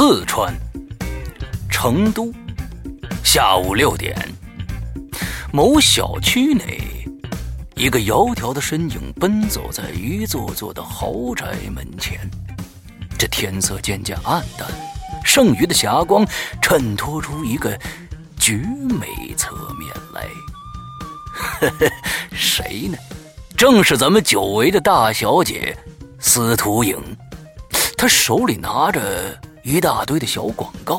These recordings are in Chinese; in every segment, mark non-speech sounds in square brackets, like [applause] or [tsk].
四川成都下午六点，某小区内，一个窈窕的身影奔走在一座座的豪宅门前。这天色渐渐暗淡，剩余的霞光衬托出一个绝美侧面来。呵呵，谁呢？正是咱们久违的大小姐司徒影。她手里拿着一大堆的小广告，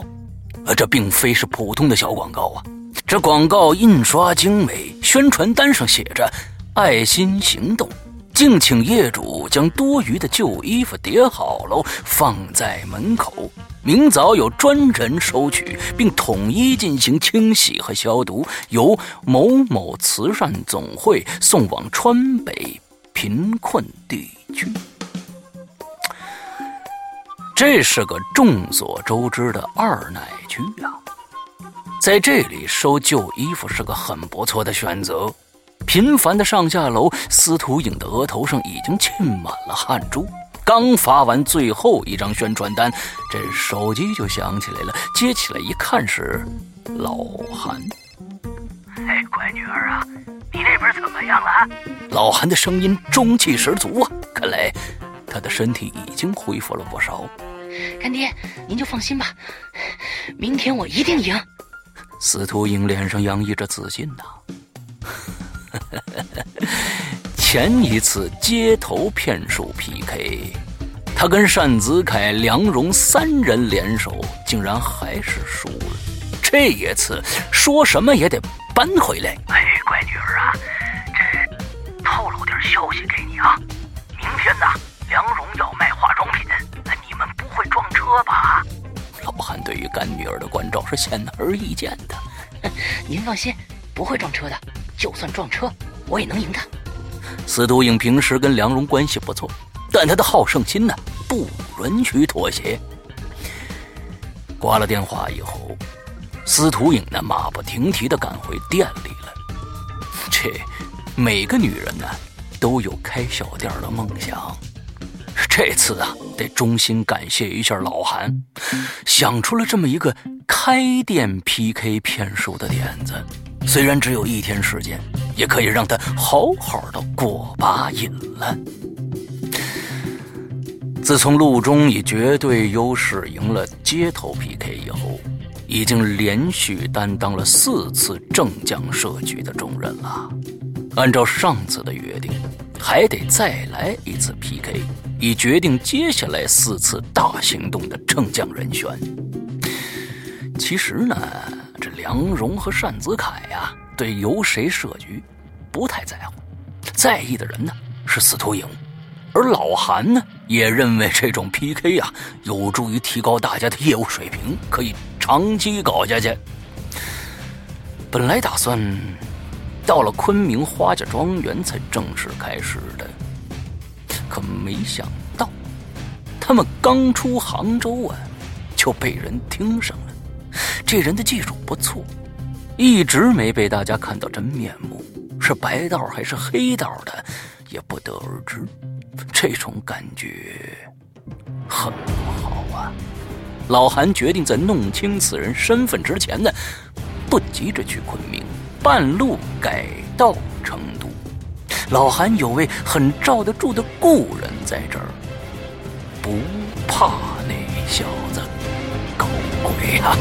啊，这并非是普通的小广告啊，这广告印刷精美，宣传单上写着“爱心行动”。敬请业主将多余的旧衣服叠好喽，放在门口。明早有专人收取，并统一进行清洗和消毒，由某某慈善总会送往川北贫困地区。这是个众所周知的二奶区啊，在这里收旧衣服是个很不错的选择。频繁的上下楼，司徒影的额头上已经沁满了汗珠。刚发完最后一张宣传单，这手机就响起来了。接起来一看，是老韩。哎，乖女儿啊，你那边怎么样了？老韩的声音中气十足啊，看来他的身体已经恢复了不少。干爹，您就放心吧，明天我一定赢。司徒英脸上洋溢着自信呐。[laughs] 前一次街头骗术 PK，他跟单子凯、梁荣三人联手，竟然还是输了。这一次说什么也得扳回来。哎，乖女儿啊，这透露点消息给你啊，明天呢，梁荣要卖化妆品，撞车吧？老汉对于干女儿的关照是显而易见的。[laughs] 您放心，不会撞车的。就算撞车，我也能赢他。司徒影平时跟梁荣关系不错，但他的好胜心呢，不允许妥协。挂了电话以后，司徒影呢，马不停蹄的赶回店里了。这每个女人呢，都有开小店的梦想。这次啊，得衷心感谢一下老韩，想出了这么一个开店 PK 骗术的点子。虽然只有一天时间，也可以让他好好的过把瘾了。自从陆中以绝对优势赢了街头 PK 以后，已经连续担当了四次正将设局的重任了。按照上次的约定，还得再来一次 PK，以决定接下来四次大行动的正将人选。其实呢。这梁荣和单子凯呀，对由谁设局不太在乎，在意的人呢是司徒影，而老韩呢也认为这种 PK 呀有助于提高大家的业务水平，可以长期搞下去。本来打算到了昆明花家庄园才正式开始的，可没想到他们刚出杭州啊，就被人盯上了。这人的技术不错，一直没被大家看到真面目，是白道还是黑道的，也不得而知。这种感觉很不好啊！老韩决定在弄清此人身份之前呢，不急着去昆明，半路改到成都。老韩有位很罩得住的故人在这儿，不怕那小子。搞鬼啊！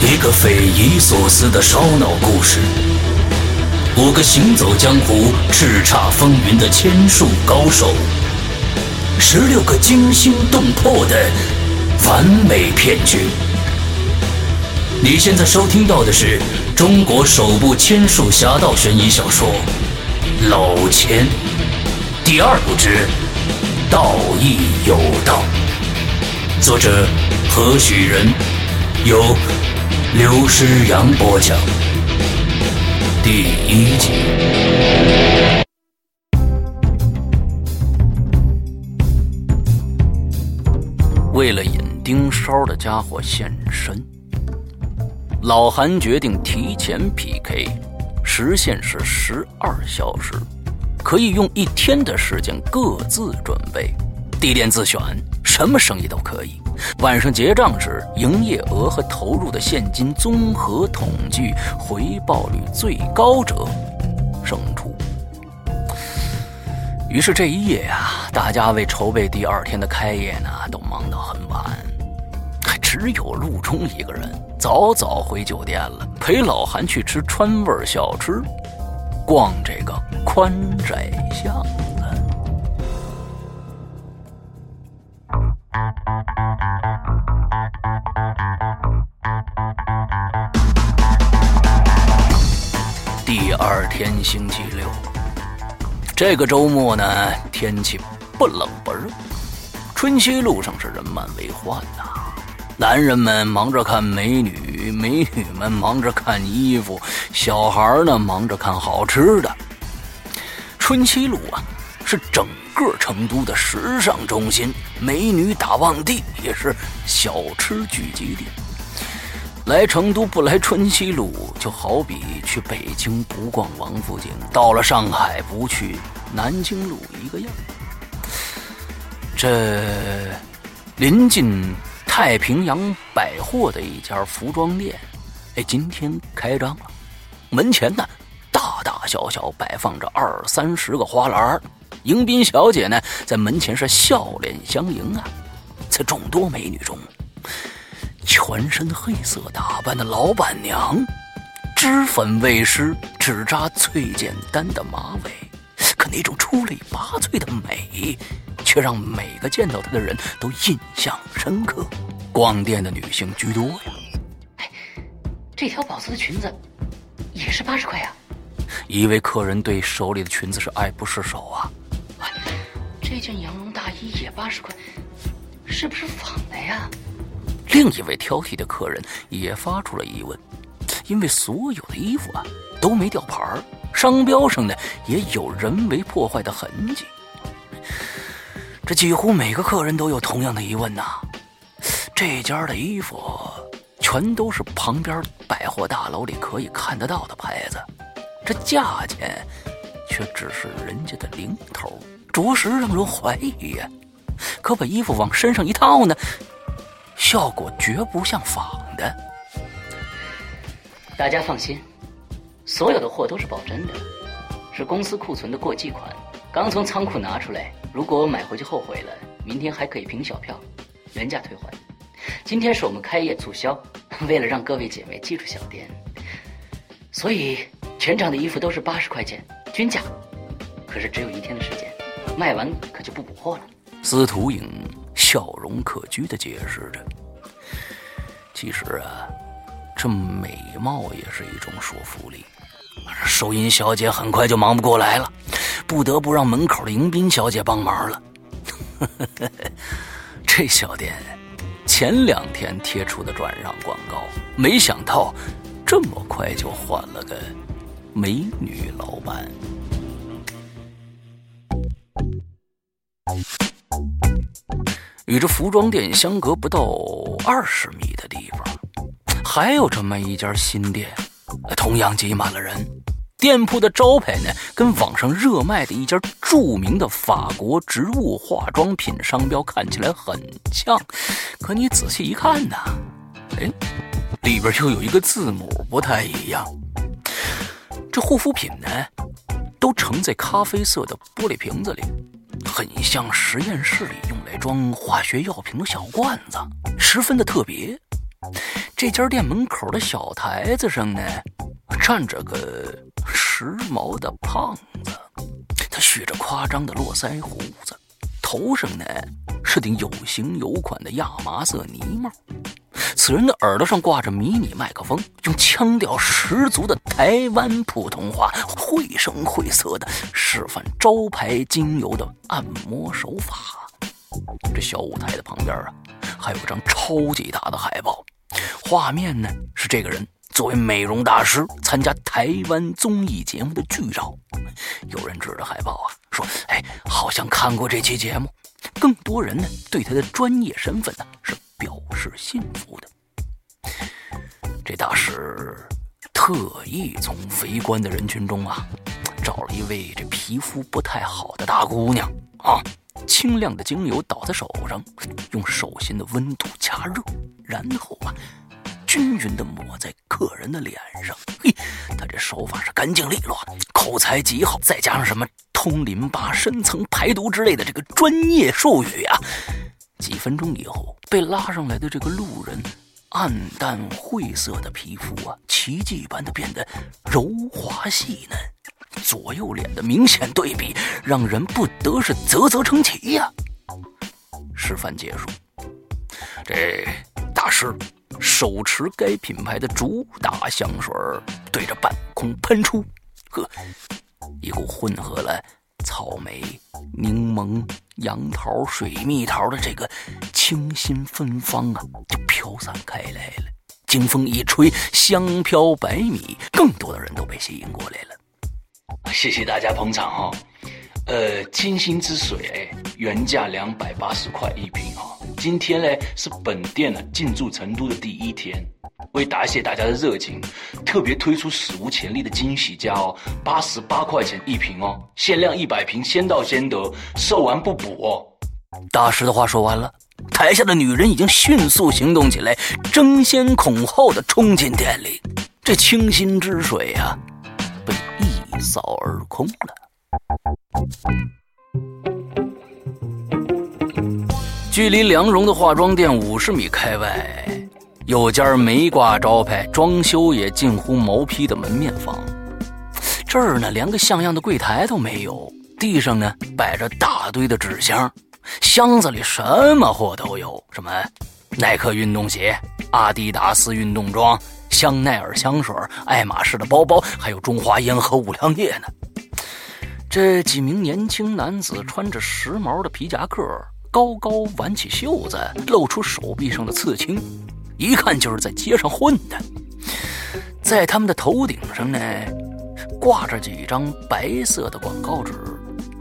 一个匪夷所思的烧脑故事，五个行走江湖、叱咤风云的千术高手，十六个惊心动魄的完美骗局。你现在收听到的是中国首部千术侠盗悬疑小说《老千》第二部之。道义有道，作者何许人？由刘诗阳播讲。第一集。为了引盯梢的家伙现身，老韩决定提前 PK，时限是十二小时。可以用一天的时间各自准备，地点自选，什么生意都可以。晚上结账时，营业额和投入的现金综合统计，回报率最高者胜出。于是这一夜呀，大家为筹备第二天的开业呢，都忙到很晚。只有陆冲一个人早早回酒店了，陪老韩去吃川味小吃，逛这个宽窄巷子。第二天星期六，这个周末呢，天气不冷不热，春熙路上是人满为患呐。男人们忙着看美女，美女们忙着看衣服，小孩呢忙着看好吃的。春熙路啊，是整个成都的时尚中心，美女打旺地，也是小吃聚集地。来成都不来春熙路，就好比去北京不逛王府井，到了上海不去南京路一个样。这临近太平洋百货的一家服装店，哎，今天开张了。门前呢，大大小小摆放着二三十个花篮迎宾小姐呢，在门前是笑脸相迎啊。在众多美女中，全身黑色打扮的老板娘，脂粉未施，只扎最简单的马尾，可那种出类拔萃的美，却让每个见到她的人都印象深刻。逛店的女性居多呀。哎，这条宝色的裙子也是八十块呀。一位客人对手里的裙子是爱不释手啊。哎，这件羊绒大衣也八十块，是不是仿的呀？另一位挑剔的客人也发出了疑问，因为所有的衣服啊都没吊牌儿，商标上呢也有人为破坏的痕迹。这几乎每个客人都有同样的疑问呐。这家的衣服全都是旁边百货大楼里可以看得到的牌子，这价钱却只是人家的零头，着实让人怀疑呀。可把衣服往身上一套呢？效果绝不像仿的。大家放心，所有的货都是保真的，是公司库存的过季款，刚从仓库拿出来。如果买回去后悔了，明天还可以凭小票原价退还。今天是我们开业促销，为了让各位姐妹记住小店，所以全场的衣服都是八十块钱均价。可是只有一天的时间，卖完可就不补货了。司徒影笑容可掬地解释着：“其实啊，这美貌也是一种说服力。收银小姐很快就忙不过来了，不得不让门口的迎宾小姐帮忙了。[laughs] 这小店前两天贴出的转让广告，没想到这么快就换了个美女老板。”与这服装店相隔不到二十米的地方，还有这么一家新店，同样挤满了人。店铺的招牌呢，跟网上热卖的一家著名的法国植物化妆品商标看起来很像，可你仔细一看呢，哎，里边又有一个字母不太一样。这护肤品呢，都盛在咖啡色的玻璃瓶子里。很像实验室里用来装化学药品的小罐子，十分的特别。这家店门口的小台子上呢，站着个时髦的胖子，他蓄着夸张的络腮胡子，头上呢是顶有型有款的亚麻色呢帽。此人的耳朵上挂着迷你麦克风，用腔调十足的台湾普通话，绘声绘色的示范招牌精油的按摩手法。这小舞台的旁边啊，还有张超级大的海报，画面呢是这个人作为美容大师参加台湾综艺节目的剧照。有人指着海报啊说：“哎，好像看过这期节目。”更多人呢对他的专业身份呢是。表示信服的，这大师特意从围观的人群中啊，找了一位这皮肤不太好的大姑娘啊，清亮的精油倒在手上，用手心的温度加热，然后啊，均匀的抹在客人的脸上。嘿，他这手法是干净利落，口才极好，再加上什么通淋巴、深层排毒之类的这个专业术语啊，几分钟以后，被拉上来的这个路人。暗淡晦涩的皮肤啊，奇迹般的变得柔滑细嫩，左右脸的明显对比让人不得是啧啧称奇呀。示范结束，这大师手持该品牌的主打香水对着半空喷出，呵，一股混合了。草莓、柠檬、杨桃、水蜜桃的这个清新芬芳啊，就飘散开来了。经风一吹，香飘百米，更多的人都被吸引过来了。谢谢大家捧场哈。呃，清新之水哎，原价两百八十块一瓶哈。今天呢是本店呢进驻成都的第一天。为答谢大家的热情，特别推出史无前例的惊喜价哦，八十八块钱一瓶哦，限量一百瓶，先到先得，售完不补哦。大师的话说完了，台下的女人已经迅速行动起来，争先恐后的冲进店里。这清新之水啊，被一扫而空了。距离梁荣的化妆店五十米开外。有家没挂招牌、装修也近乎毛坯的门面房，这儿呢连个像样的柜台都没有，地上呢摆着大堆的纸箱，箱子里什么货都有，什么耐克运动鞋、阿迪达斯运动装、香奈儿香水、爱马仕的包包，还有中华烟和五粮液呢。这几名年轻男子穿着时髦的皮夹克，高高挽起袖子，露出手臂上的刺青。一看就是在街上混的，在他们的头顶上呢，挂着几张白色的广告纸，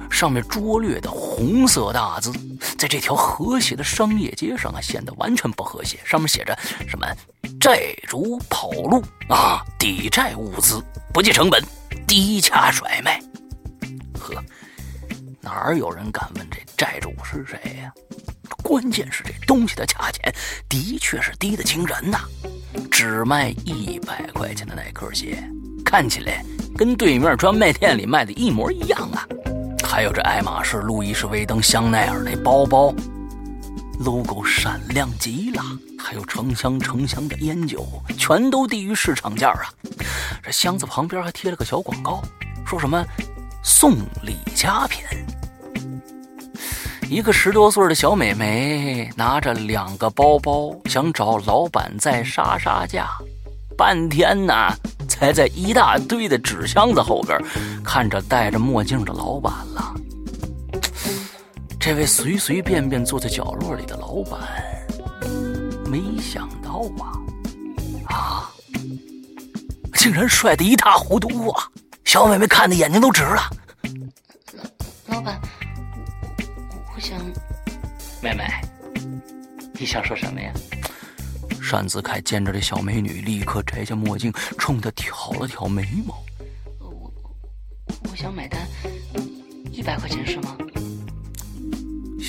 上面拙劣的红色大字，在这条和谐的商业街上啊，显得完全不和谐。上面写着什么“债主跑路啊，抵债物资，不计成本，低价甩卖”。呵，哪有人敢问这债主是谁呀？关键是这东西的价钱的确是低的惊人呐，只卖一百块钱的耐克鞋，看起来跟对面专卖店里卖的一模一样啊。还有这爱马仕、路易士威登、香奈儿那包包，logo 闪亮极了。还有成箱成箱的烟酒，全都低于市场价啊。这箱子旁边还贴了个小广告，说什么送礼佳品。一个十多岁的小美眉拿着两个包包，想找老板再杀杀价，半天呢，才在一大堆的纸箱子后边看着戴着墨镜的老板。这位随随便便坐在角落里的老板，没想到啊，啊，竟然帅得一塌糊涂啊！小美眉看的眼睛都直了。老老板。想，妹妹，你想说什么呀？单子凯见着这小美女，立刻摘下墨镜，冲她挑了挑眉毛。我我想买单，一百块钱是吗？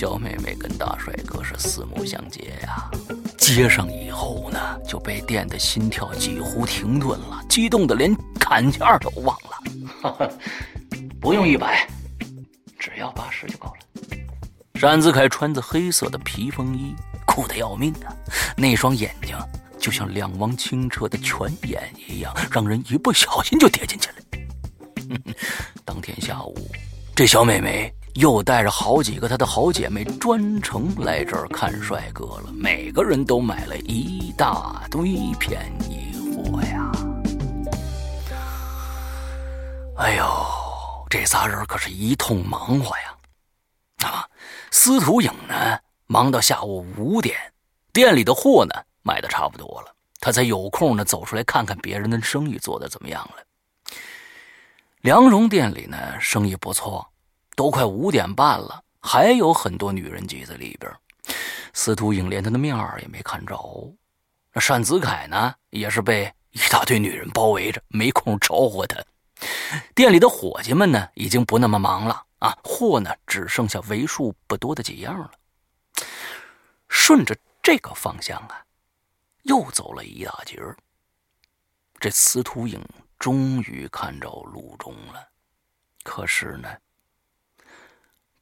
小妹妹跟大帅哥是四目相接呀，接上以后呢，就被电的心跳几乎停顿了，激动的连砍价都忘了。[laughs] 不用一百，只要八十就够了。单子凯穿着黑色的皮风衣，酷得要命啊！那双眼睛就像两汪清澈的泉眼一样，让人一不小心就跌进去了。[laughs] 当天下午，这小妹妹又带着好几个她的好姐妹，专程来这儿看帅哥了。每个人都买了一大堆便宜货呀！哎呦，这仨人可是一通忙活呀！啊！司徒影呢，忙到下午五点，店里的货呢卖的差不多了，他才有空呢走出来看看别人的生意做的怎么样了。梁荣店里呢生意不错，都快五点半了，还有很多女人挤在里边。司徒影连他的面儿也没看着，那单子凯呢也是被一大堆女人包围着，没空招呼他。店里的伙计们呢，已经不那么忙了啊，货呢只剩下为数不多的几样了。顺着这个方向啊，又走了一大截儿。这司徒影终于看着陆中了，可是呢，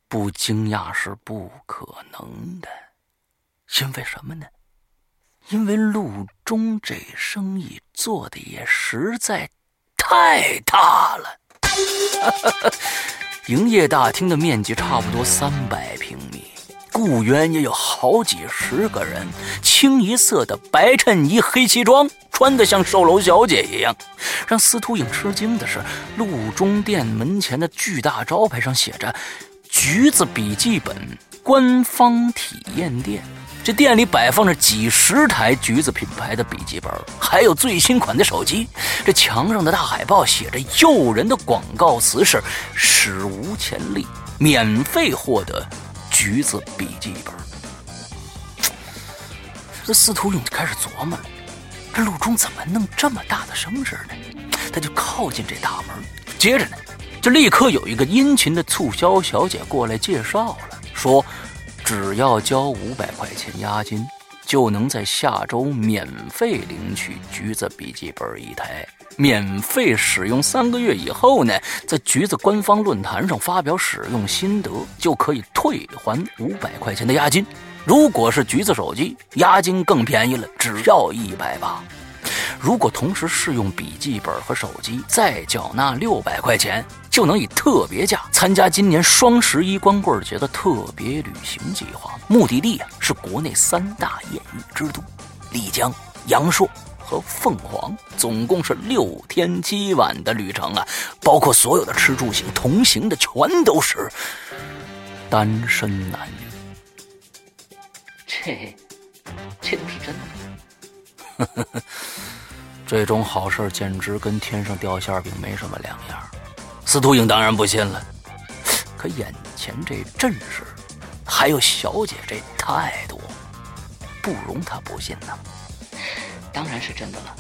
不惊讶是不可能的，因为什么呢？因为陆中这生意做的也实在太大了。[laughs] 营业大厅的面积差不多三百平米，雇员也有好几十个人，清一色的白衬衣、黑西装，穿得像售楼小姐一样。让司徒影吃惊的是，陆中店门前的巨大招牌上写着“橘子笔记本官方体验店”。这店里摆放着几十台橘子品牌的笔记本，还有最新款的手机。这墙上的大海报写着诱人的广告词是“史无前例，免费获得橘子笔记本”。这司徒勇就开始琢磨了：这陆中怎么弄这么大的声势呢？他就靠近这大门，接着呢，就立刻有一个殷勤的促销小姐过来介绍了，说。只要交五百块钱押金，就能在下周免费领取橘子笔记本一台。免费使用三个月以后呢，在橘子官方论坛上发表使用心得，就可以退还五百块钱的押金。如果是橘子手机，押金更便宜了，只要一百八。如果同时试用笔记本和手机，再缴纳六百块钱，就能以特别价参加今年双十一光棍节的特别旅行计划。目的地啊是国内三大艳遇之都：丽江、阳朔和凤凰，总共是六天七晚的旅程啊！包括所有的吃住行，同行的全都是单身男女。这，这都是真的。这种好事简直跟天上掉馅饼没什么两样。司徒影当然不信了，可眼前这阵势，还有小姐这态度，不容他不信呐。当然是真的了，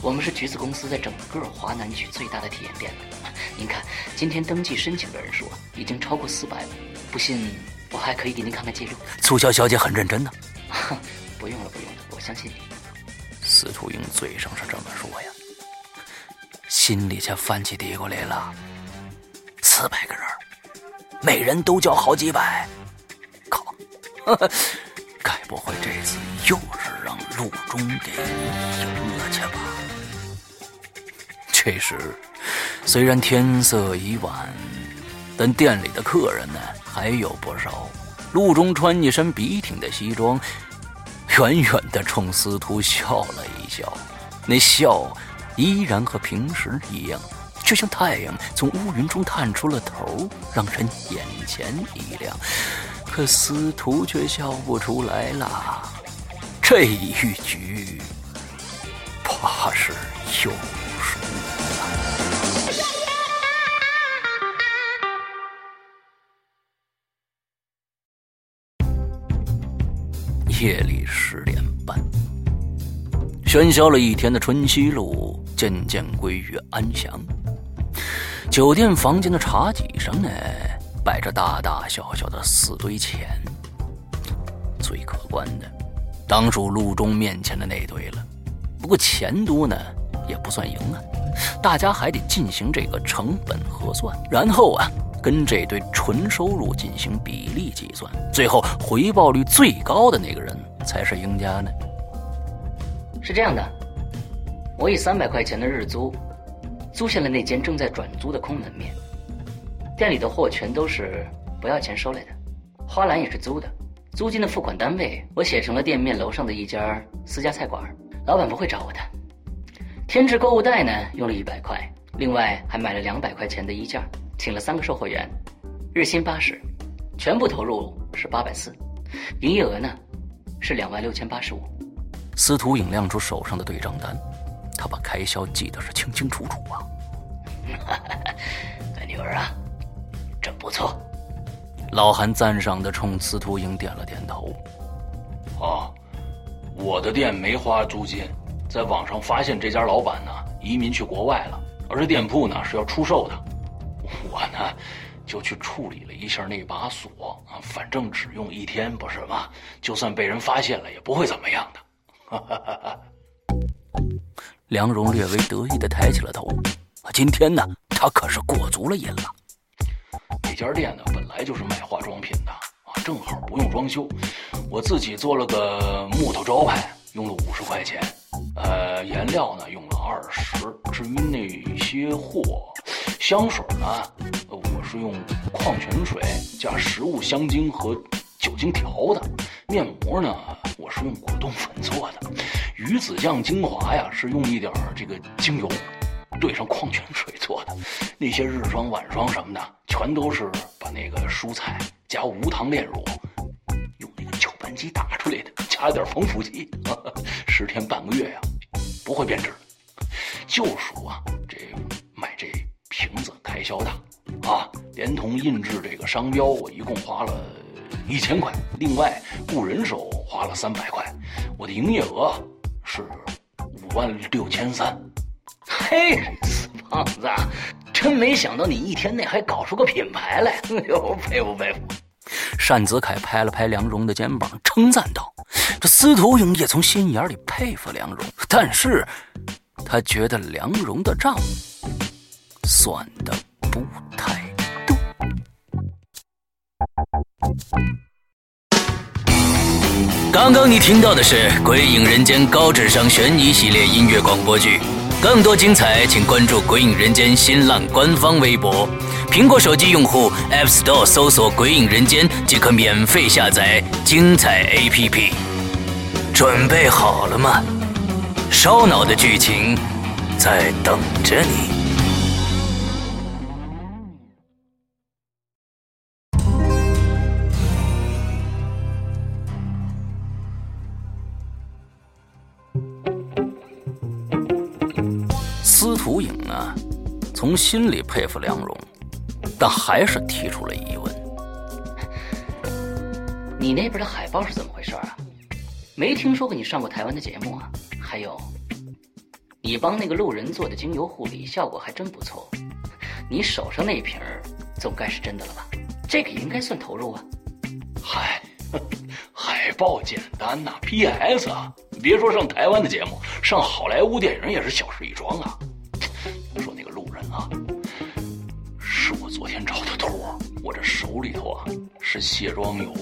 我们是橘子公司在整个华南区最大的体验店了。您看，今天登记申请的人数已经超过四百了。不信，我还可以给您看看记录。促销小姐很认真呢。[laughs] 不用了，不用了，我相信你。司徒英嘴上是这么说呀，心里却翻起嘀咕来了。四百个人，每人都交好几百，靠！[laughs] 该不会这次又是让陆中给赢了去吧？这时，虽然天色已晚，但店里的客人呢还有不少。陆中穿一身笔挺的西装。远远的冲司徒笑了一笑，那笑依然和平时一样，就像太阳从乌云中探出了头，让人眼前一亮。可司徒却笑不出来了，这一局怕是又输了。夜里十点半，喧嚣了一天的春熙路渐渐归于安详。酒店房间的茶几上呢，摆着大大小小的四堆钱。最可观的，当属路中面前的那堆了。不过钱多呢，也不算赢啊。大家还得进行这个成本核算，然后啊。跟这对纯收入进行比例计算，最后回报率最高的那个人才是赢家呢。是这样的，我以三百块钱的日租租下了那间正在转租的空门面，店里的货全都是不要钱收来的，花篮也是租的，租金的付款单位我写成了店面楼上的一家私家菜馆，老板不会找我的。添置购物袋呢，用了一百块，另外还买了两百块钱的衣架。请了三个售货员，日薪八十，全部投入是八百四，营业额呢是两万六千八十五。司徒影亮出手上的对账单，他把开销记得是清清楚楚啊。[laughs] 女儿啊，真不错。老韩赞赏的冲司徒英点了点头。哦，我的店没花租金，在网上发现这家老板呢移民去国外了。而这店铺呢是要出售的。我呢就去处理了一下那把锁啊，反正只用一天不是吗？就算被人发现了也不会怎么样的。哈哈哈哈梁荣略微得意的抬起了头，今天呢，他可是过足了瘾了。这家店呢本来就是卖化妆品的啊，正好不用装修，我自己做了个木头招牌，用了五十块钱。呃，颜料呢用了二十。至于那些货，香水呢，我是用矿泉水加食物香精和酒精调的。面膜呢，我是用果冻粉做的。鱼子酱精华呀，是用一点这个精油兑上矿泉水做的。那些日霜、晚霜什么的，全都是把那个蔬菜加无糖炼乳，用那个搅拌机打出来的，加点防腐剂，十天半个月呀，不会变质。就属啊，这买这瓶子开销大啊，连同印制这个商标，我一共花了一千块，另外雇人手花了三百块，我的营业额是五万六千三。嘿，死胖子，真没想到你一天内还搞出个品牌来，哎呦，佩服佩服！单子凯拍了拍梁荣的肩膀，称赞道：“这司徒影也从心眼里佩服梁荣，但是。”他觉得梁荣的账算的不太对。刚刚你听到的是《鬼影人间》高智商悬疑系列音乐广播剧，更多精彩请关注《鬼影人间》新浪官方微博。苹果手机用户 App Store 搜索《鬼影人间》即可免费下载精彩 APP。准备好了吗？烧脑的剧情在等着你。司徒影呢，从心里佩服梁荣，但还是提出了疑问：你那边的海报是怎么回事啊？没听说过你上过台湾的节目啊？还有，你帮那个路人做的精油护理效果还真不错。你手上那瓶儿总该是真的了吧？这个应该算投入啊。嗨，[laughs] 海报简单呐，PS 啊，别说上台湾的节目，上好莱坞电影也是小事一桩啊。啊，是我昨天找的托，我这手里头啊是卸妆油。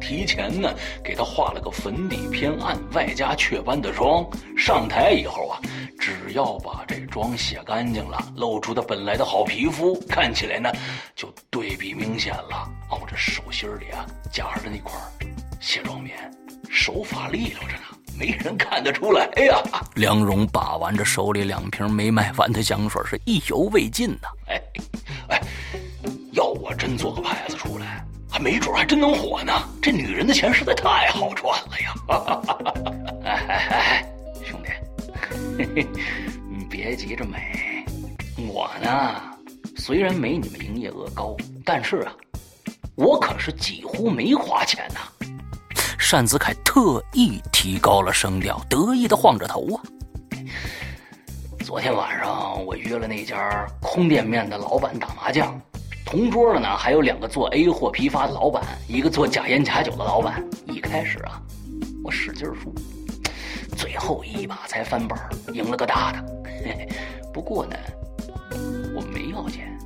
提前呢，给他画了个粉底偏暗、外加雀斑的妆。上台以后啊，只要把这妆卸干净了，露出他本来的好皮肤，看起来呢就对比明显了。哦，这手心里啊夹着那块卸妆棉，手法利落着呢，没人看得出来呀。梁荣把玩着手里两瓶没卖完的香水，是意犹未尽呢。哎，哎，要我真做个牌子出来。还没准还真能火呢！这女人的钱实在太好赚了呀！[laughs] 哎哎哎，兄弟，嘿 [laughs] 嘿你别急着美。我呢，虽然没你们营业额高，但是啊，我可是几乎没花钱呐。单子凯特意提高了声调，得意的晃着头啊。昨天晚上我约了那家空店面的老板打麻将。同桌的呢，还有两个做 A 货批发的老板，一个做假烟假酒的老板。一开始啊，我使劲输，最后一把才翻本，赢了个大的。嘿嘿，不过呢，我没要钱，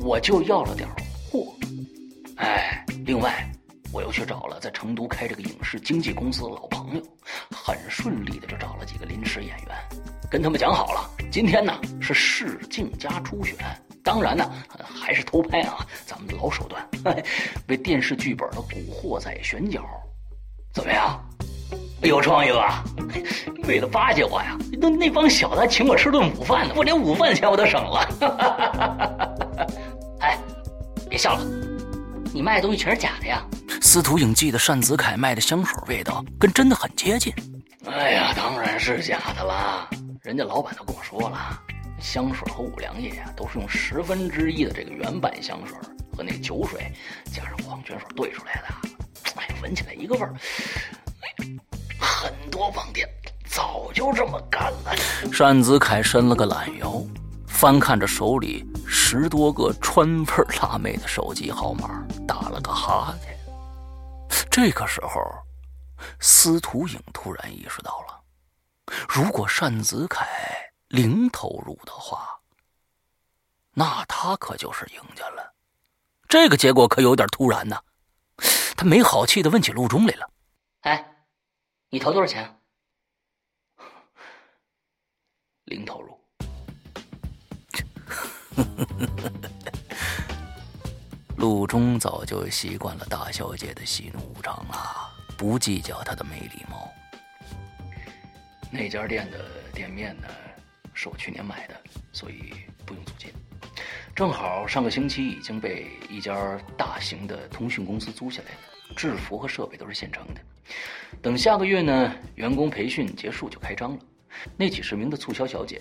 我就要了点货。哎，另外，我又去找了在成都开这个影视经纪公司的老朋友，很顺利的就找了几个临时演员，跟他们讲好了，今天呢是试镜加初选。当然呢，还是偷拍啊，咱们老手段，为电视剧本的古惑仔选角，怎么样？有创意吧？为了巴结我呀，那那帮小子还请我吃顿午饭呢，我连午饭钱我都省了。[laughs] 哎，别笑了，你卖的东西全是假的呀！司徒影记得单子凯卖的香水味道跟真的很接近。哎呀，当然是假的啦，人家老板都跟我说了。香水和五粮液呀，都是用十分之一的这个原版香水和那个酒水加上矿泉水兑出来的。哎，闻起来一个味儿。很多网店早就这么干了。单子凯伸了个懒腰，翻看着手里十多个川味辣妹的手机号码，打了个哈欠。这个时候，司徒影突然意识到了，如果单子凯零投入的话，那他可就是赢家了。这个结果可有点突然呢。他没好气的问起陆中来了：“哎，你投多少钱？”零投入。[laughs] 陆中早就习惯了大小姐的喜怒无常了，不计较她的没礼貌。那家店的店面呢，是我去年买的，所以不用租金。正好上个星期已经被一家大型的通讯公司租下来了，制服和设备都是现成的。等下个月呢，员工培训结束就开张了。那几十名的促销小姐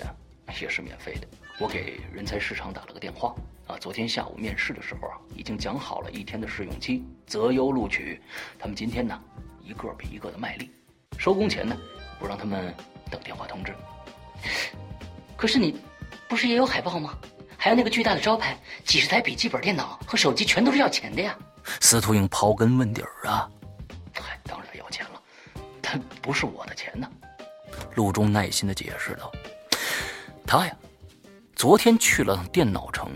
啊，也是免费的。我给人才市场打了个电话啊，昨天下午面试的时候啊，已经讲好了一天的试用期，择优录取。他们今天呢，一个比一个的卖力。收工前呢，我让他们等电话通知。可是你，不是也有海报吗？还有那个巨大的招牌，几十台笔记本电脑和手机全都是要钱的呀！司徒英刨根问底儿啊，嗨，当然要钱了，但不是我的钱呢。陆中耐心的解释道：“他呀，昨天去了电脑城，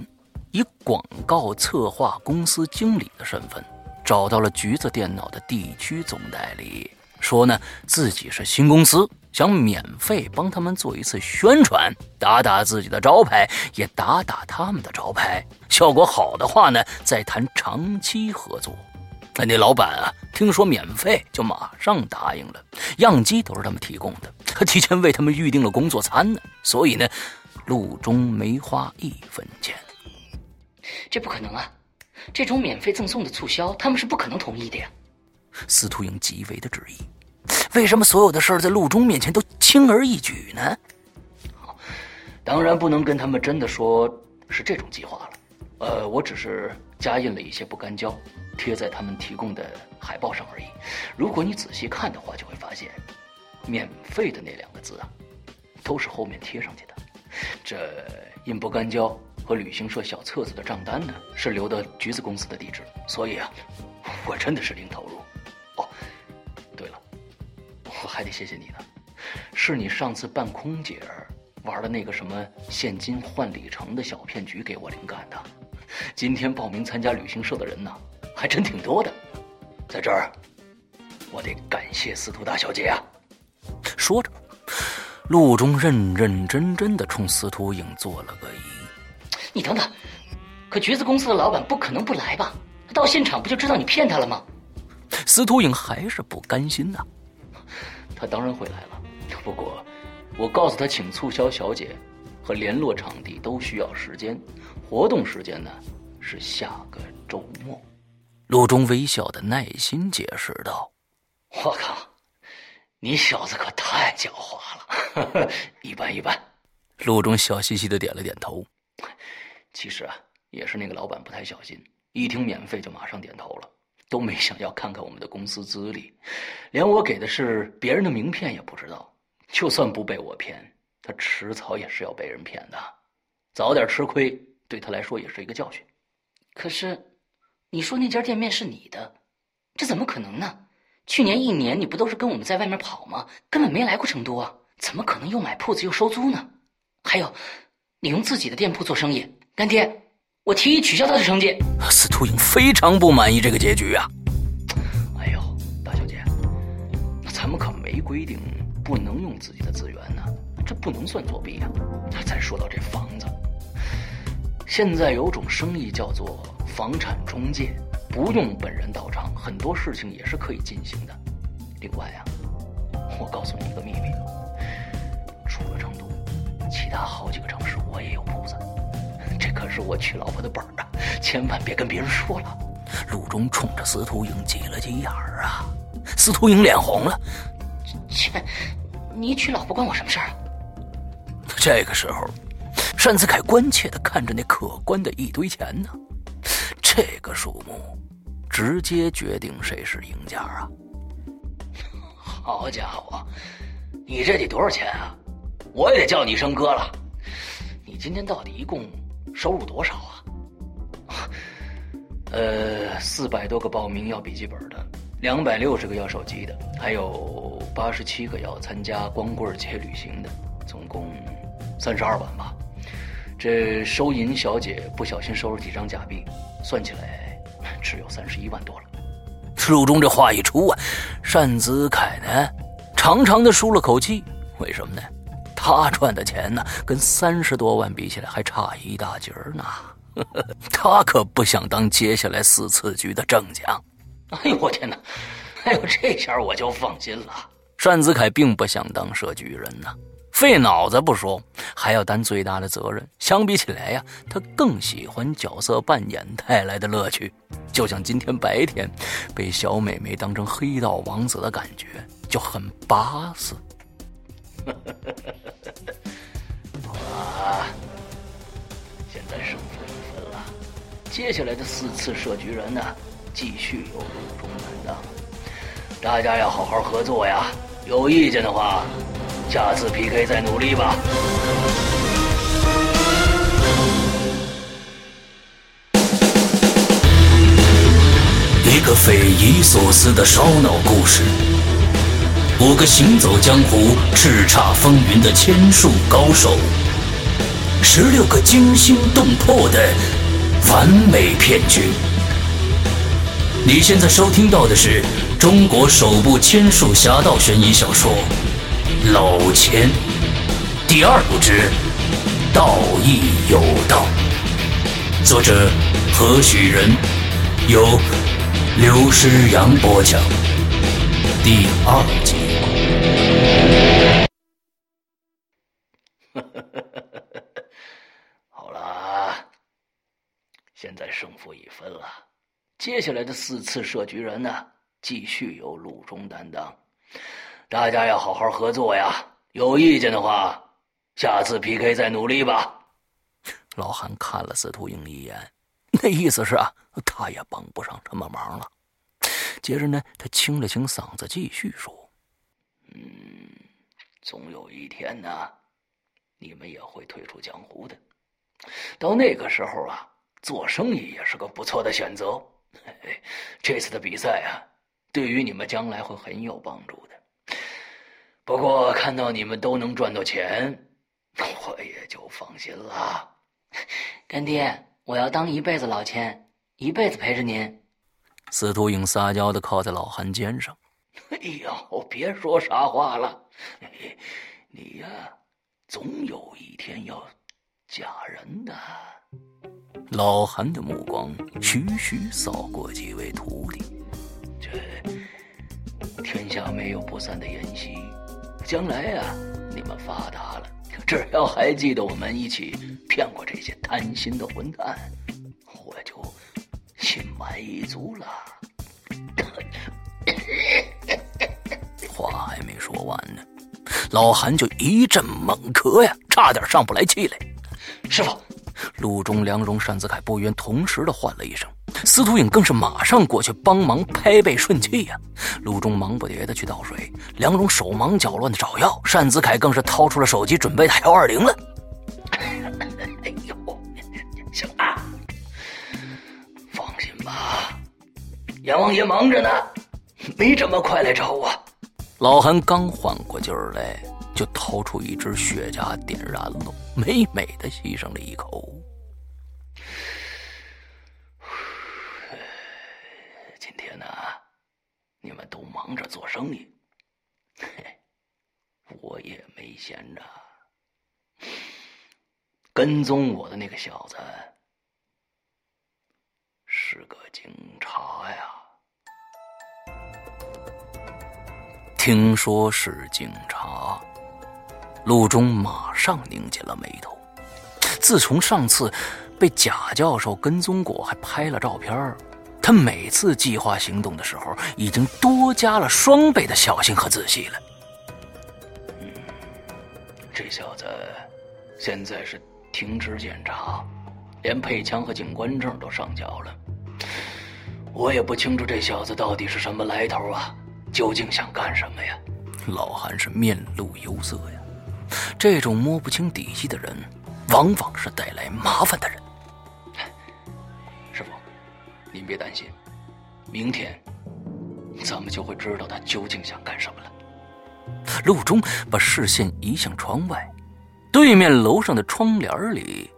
以广告策划公司经理的身份，找到了橘子电脑的地区总代理，说呢自己是新公司。”想免费帮他们做一次宣传，打打自己的招牌，也打打他们的招牌。效果好的话呢，再谈长期合作。那那老板啊，听说免费就马上答应了，样机都是他们提供的，还提前为他们预定了工作餐呢。所以呢，陆中没花一分钱。这不可能啊！这种免费赠送的促销，他们是不可能同意的呀。司徒英极为的质疑。为什么所有的事儿在陆中面前都轻而易举呢？当然不能跟他们真的说是这种计划了。呃，我只是加印了一些不干胶，贴在他们提供的海报上而已。如果你仔细看的话，就会发现，免费的那两个字啊，都是后面贴上去的。这印不干胶和旅行社小册子的账单呢，是留的橘子公司的地址。所以啊，我真的是零投入。哦，对了我还得谢谢你呢，是你上次扮空姐儿玩的那个什么现金换里程的小骗局给我灵感的。今天报名参加旅行社的人呢，还真挺多的。在这儿，我得感谢司徒大小姐啊。说着，陆中认认真真的冲司徒影做了个揖。你等等，可橘子公司的老板不可能不来吧？到现场不就知道你骗他了吗？司徒影还是不甘心呐。他当然会来了，不过我告诉他，请促销小姐和联络场地都需要时间，活动时间呢是下个周末。陆中微笑的耐心解释道：“我靠，你小子可太狡猾了，一 [laughs] 般一般。”陆中笑嘻嘻的点了点头。其实啊，也是那个老板不太小心，一听免费就马上点头了。都没想要看看我们的公司资历，连我给的是别人的名片也不知道。就算不被我骗，他迟早也是要被人骗的，早点吃亏对他来说也是一个教训。可是，你说那家店面是你的，这怎么可能呢？去年一年你不都是跟我们在外面跑吗？根本没来过成都啊，怎么可能又买铺子又收租呢？还有，你用自己的店铺做生意，干爹。我提议取消他的成绩。司徒影非常不满意这个结局啊！哎呦，大小姐，咱们可没规定不能用自己的资源呢，这不能算作弊啊！再说到这房子，现在有种生意叫做房产中介，不用本人到场，很多事情也是可以进行的。另外啊，我告诉你一个秘密，除了成都，其他好几个城市我也有铺子。这可是我娶老婆的本儿啊，千万别跟别人说了。陆中冲着司徒英挤了挤眼儿啊，司徒英脸红了。切，你娶老婆关我什么事儿啊？这个时候，单子凯关切的看着那可观的一堆钱呢，这个数目，直接决定谁是赢家啊！好家伙，你这得多少钱啊？我也得叫你一声哥了。你今天到底一共收入多少啊？[laughs] 呃，四百多个报名要笔记本的，两百六十个要手机的，还有八十七个要参加光棍节旅行的，总共三十二万吧。这收银小姐不小心收了几张假币，算起来只有三十一万多了。陆中这话一出啊，单子凯呢，长长的舒了口气。为什么呢？他赚的钱呢，跟三十多万比起来还差一大截儿呢。[laughs] 他可不想当接下来四次局的正将。哎呦我天哪！哎呦这下我就放心了。单子凯并不想当设局人呢，费脑子不说，还要担最大的责任。相比起来呀，他更喜欢角色扮演带来的乐趣。就像今天白天被小美眉当成黑道王子的感觉，就很巴适。好了，现在胜负已分了，接下来的四次设局人呢，继续由陆中担当。大家要好好合作呀，有意见的话，下次 PK 再努力吧。一个匪夷所思的烧脑故事，五个行走江湖、叱咤风云的千术高手，十六个惊心动魄的完美骗局。你现在收听到的是中国首部千术侠盗悬疑小说《老千》第二部之《道义有道》，作者何许人？由。刘诗阳播讲第二集。[laughs] 好了，现在胜负已分了，接下来的四次设局人呢，继续由陆中担当。大家要好好合作呀，有意见的话，下次 PK 再努力吧。老韩看了司徒英一眼。[laughs] 那意思是啊，他也帮不上什么忙了。接着呢，他清了清嗓子，继续说：“嗯，总有一天呢，你们也会退出江湖的。到那个时候啊，做生意也是个不错的选择。[laughs] 这次的比赛啊，对于你们将来会很有帮助的。不过看到你们都能赚到钱，我也就放心了。干爹。”我要当一辈子老千，一辈子陪着您。司徒影撒娇的靠在老韩肩上。哎呦，别说傻话了，你呀，总有一天要嫁人的。老韩的目光徐徐扫过几位徒弟。这天下没有不散的宴席，将来呀，你们发达了。只要还记得我们一起骗过这些贪心的混蛋，我就心满意足了。话还没说完呢，老韩就一阵猛咳呀，差点上不来气来。师傅，陆中、梁荣、单子凯不约同时的唤了一声。司徒影更是马上过去帮忙拍背顺气呀，陆中忙不迭的去倒水，梁荣手忙脚乱的找药，单子凯更是掏出了手机准备打幺二零了。哎呦，行了，放心吧，阎王爷忙着呢，没这么快来找我。老韩刚缓过劲儿来，就掏出一支雪茄点燃了，美美的吸上了一口。今天呢你们都忙着做生意，嘿，我也没闲着。跟踪我的那个小子是个警察呀。听说是警察，陆中马上拧紧了眉头。自从上次被贾教授跟踪过，还拍了照片他每次计划行动的时候，已经多加了双倍的小心和仔细了。这小子现在是停职检查，连配枪和警官证都上缴了。我也不清楚这小子到底是什么来头啊，究竟想干什么呀？老韩是面露忧色呀。这种摸不清底细的人，往往是带来麻烦的人。师傅，您别担心，明天咱们就会知道他究竟想干什么了。陆中把视线移向窗外，对面楼上的窗帘里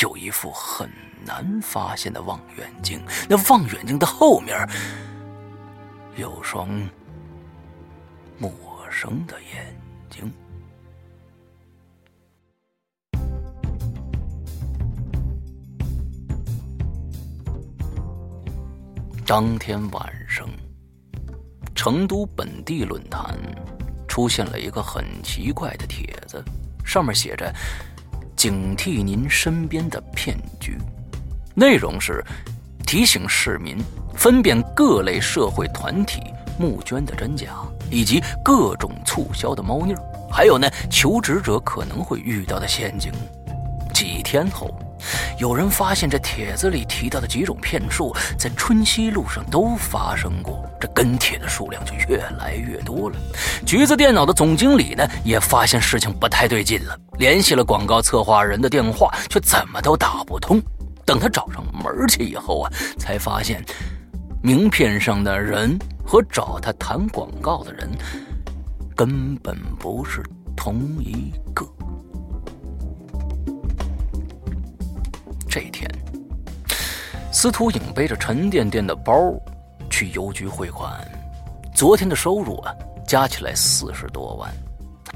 有一副很难发现的望远镜，那望远镜的后面有双陌生的眼当天晚上，成都本地论坛出现了一个很奇怪的帖子，上面写着“警惕您身边的骗局”，内容是提醒市民分辨各类社会团体募捐的真假，以及各种促销的猫腻还有呢求职者可能会遇到的陷阱。几天后。有人发现这帖子里提到的几种骗术，在春熙路上都发生过，这跟帖的数量就越来越多了。橘子电脑的总经理呢，也发现事情不太对劲了，联系了广告策划人的电话，却怎么都打不通。等他找上门去以后啊，才发现名片上的人和找他谈广告的人根本不是同一个。这天，司徒影背着沉甸甸的包去邮局汇款。昨天的收入啊，加起来四十多万，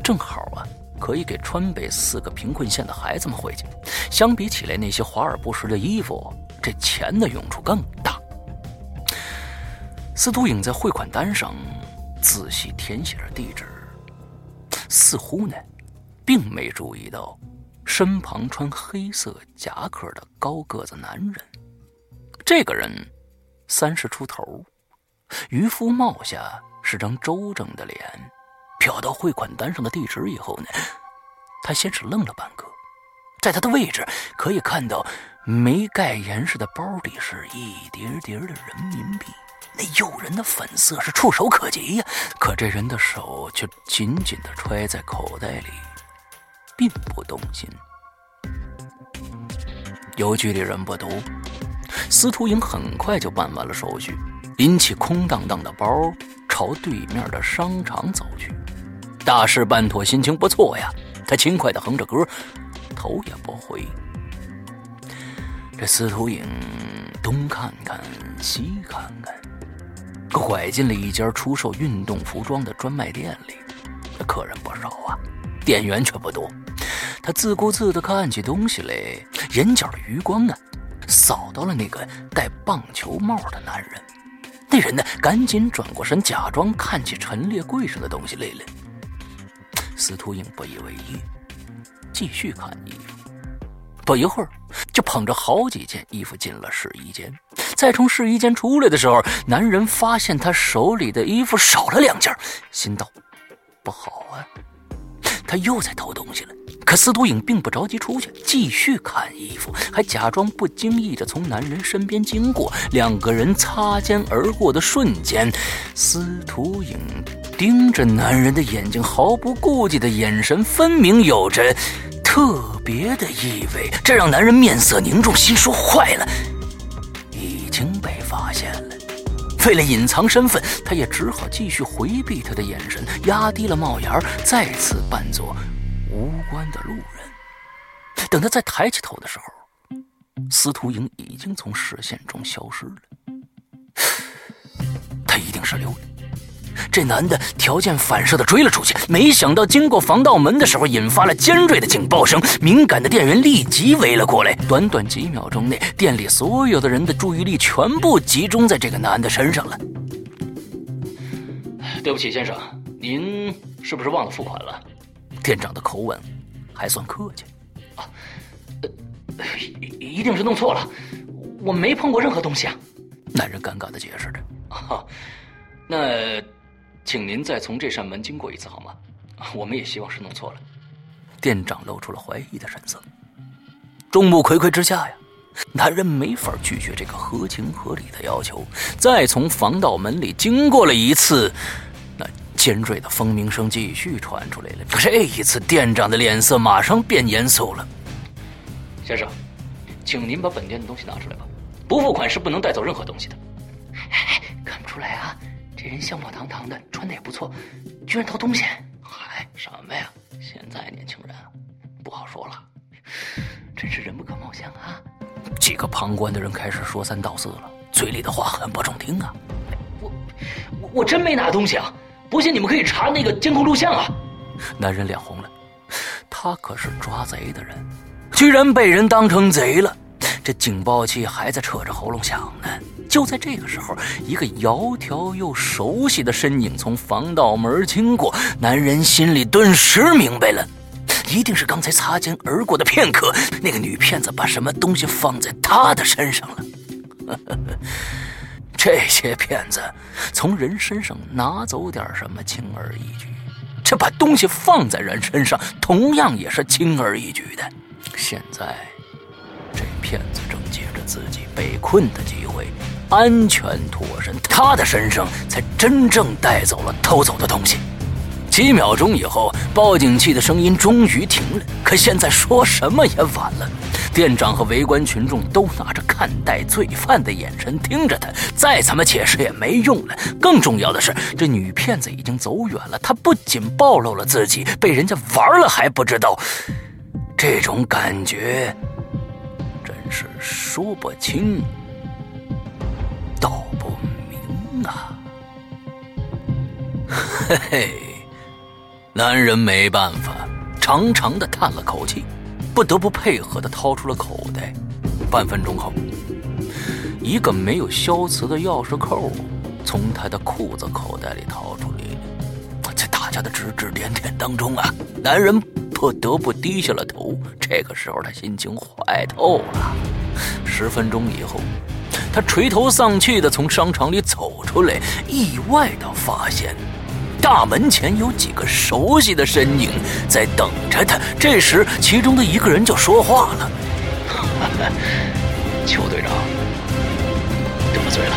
正好啊，可以给川北四个贫困县的孩子们汇去。相比起来，那些华而不实的衣服，这钱的用处更大。司徒影在汇款单上仔细填写着地址，似乎呢，并没注意到。身旁穿黑色夹克的高个子男人，这个人三十出头，渔夫帽下是张周正的脸。瞟到汇款单上的地址以后呢，他先是愣了半个，在他的位置可以看到没盖严实的包里是一叠叠的人民币，那诱人的粉色是触手可及呀。可这人的手却紧紧地揣在口袋里。并不动心。邮局里人不多，司徒莹很快就办完了手续，拎起空荡荡的包，朝对面的商场走去。大事办妥，心情不错呀。他轻快的哼着歌，头也不回。这司徒影东看看，西看看，拐进了一家出售运动服装的专卖店里。客人不少啊，店员却不多。他自顾自地看起东西来，眼角的余光啊，扫到了那个戴棒球帽的男人。那人呢，赶紧转过身，假装看起陈列柜上的东西来了。司徒英不以为意，继续看衣服。不一会儿，就捧着好几件衣服进了试衣间。再从试衣间出来的时候，男人发现他手里的衣服少了两件，心道：不好啊，他又在偷东西了。可司徒影并不着急出去，继续看衣服，还假装不经意地从男人身边经过。两个人擦肩而过的瞬间，司徒影盯着男人的眼睛，毫不顾忌的眼神，分明有着特别的意味。这让男人面色凝重，心说坏了，已经被发现了。为了隐藏身份，他也只好继续回避他的眼神，压低了帽檐，再次扮作。无关的路人，等他再抬起头的时候，司徒莹已经从视线中消失了。[sighs] 他一定是溜了。这男的条件反射的追了出去，没想到经过防盗门的时候，引发了尖锐的警报声。敏感的店员立即围了过来。短短几秒钟内，店里所有的人的注意力全部集中在这个男的身上了。[sighs] 对不起，先生，您是不是忘了付款了？店长的口吻还算客气，啊，呃一定是弄错了，我没碰过任何东西啊。男人尴尬的解释着。啊，[laughs] 那，请您再从这扇门经过一次好吗？[laughs] 我们也希望是弄错了。店长露出了怀疑的神色。众目睽睽之下呀，男人没法拒绝这个合情合理的要求，再从防盗门里经过了一次。那尖锐的蜂鸣声继续传出来了。这一次，店长的脸色马上变严肃了。先生，请您把本店的东西拿出来吧。不付款是不能带走任何东西的。哎，[laughs] 看不出来啊，这人相貌堂堂的，穿的也不错，居然偷东西。嗨，什么呀？现在年轻人不好说了，真是人不可貌相啊！几个旁观的人开始说三道四了，嘴里的话很不中听啊。我我我真没拿东西啊！不信你们可以查那个监控录像啊。男人脸红了，他可是抓贼的人，居然被人当成贼了。这警报器还在扯着喉咙响呢。就在这个时候，一个窈窕又熟悉的身影从防盗门经过，男人心里顿时明白了，一定是刚才擦肩而过的片刻，那个女骗子把什么东西放在他的身上了。[laughs] 这些骗子从人身上拿走点什么轻而易举，这把东西放在人身上同样也是轻而易举的。现在，这骗子正借着自己被困的机会。安全脱身，他的身上才真正带走了偷走的东西。几秒钟以后，报警器的声音终于停了。可现在说什么也晚了，店长和围观群众都拿着看待罪犯的眼神盯着他，再怎么解释也没用了。更重要的是，这女骗子已经走远了。她不仅暴露了自己，被人家玩了还不知道。这种感觉，是说不清。道不明啊！嘿 [laughs] 嘿，男人没办法，长长的叹了口气，不得不配合的掏出了口袋。半分钟后，一个没有消磁的钥匙扣从他的裤子口袋里掏出来。在大家的指指点点当中啊，男人不得不低下了头。这个时候，他心情坏透了。十分钟以后。他垂头丧气地从商场里走出来，意外地发现，大门前有几个熟悉的身影在等着他。这时，其中的一个人就说话了：“ [laughs] 邱队长，得罪了。”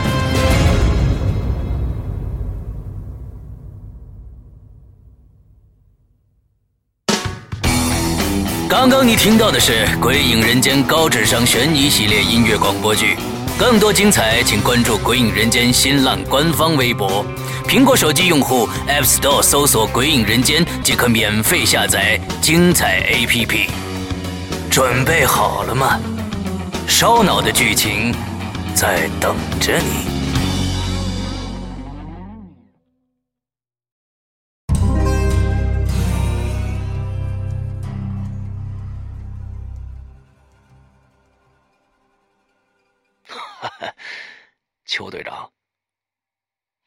刚刚你听到的是《鬼影人间》高智商悬疑系列音乐广播剧。更多精彩，请关注《鬼影人间》新浪官方微博。苹果手机用户 App Store 搜索“鬼影人间”即可免费下载精彩 APP。准备好了吗？烧脑的剧情在等着你。邱队长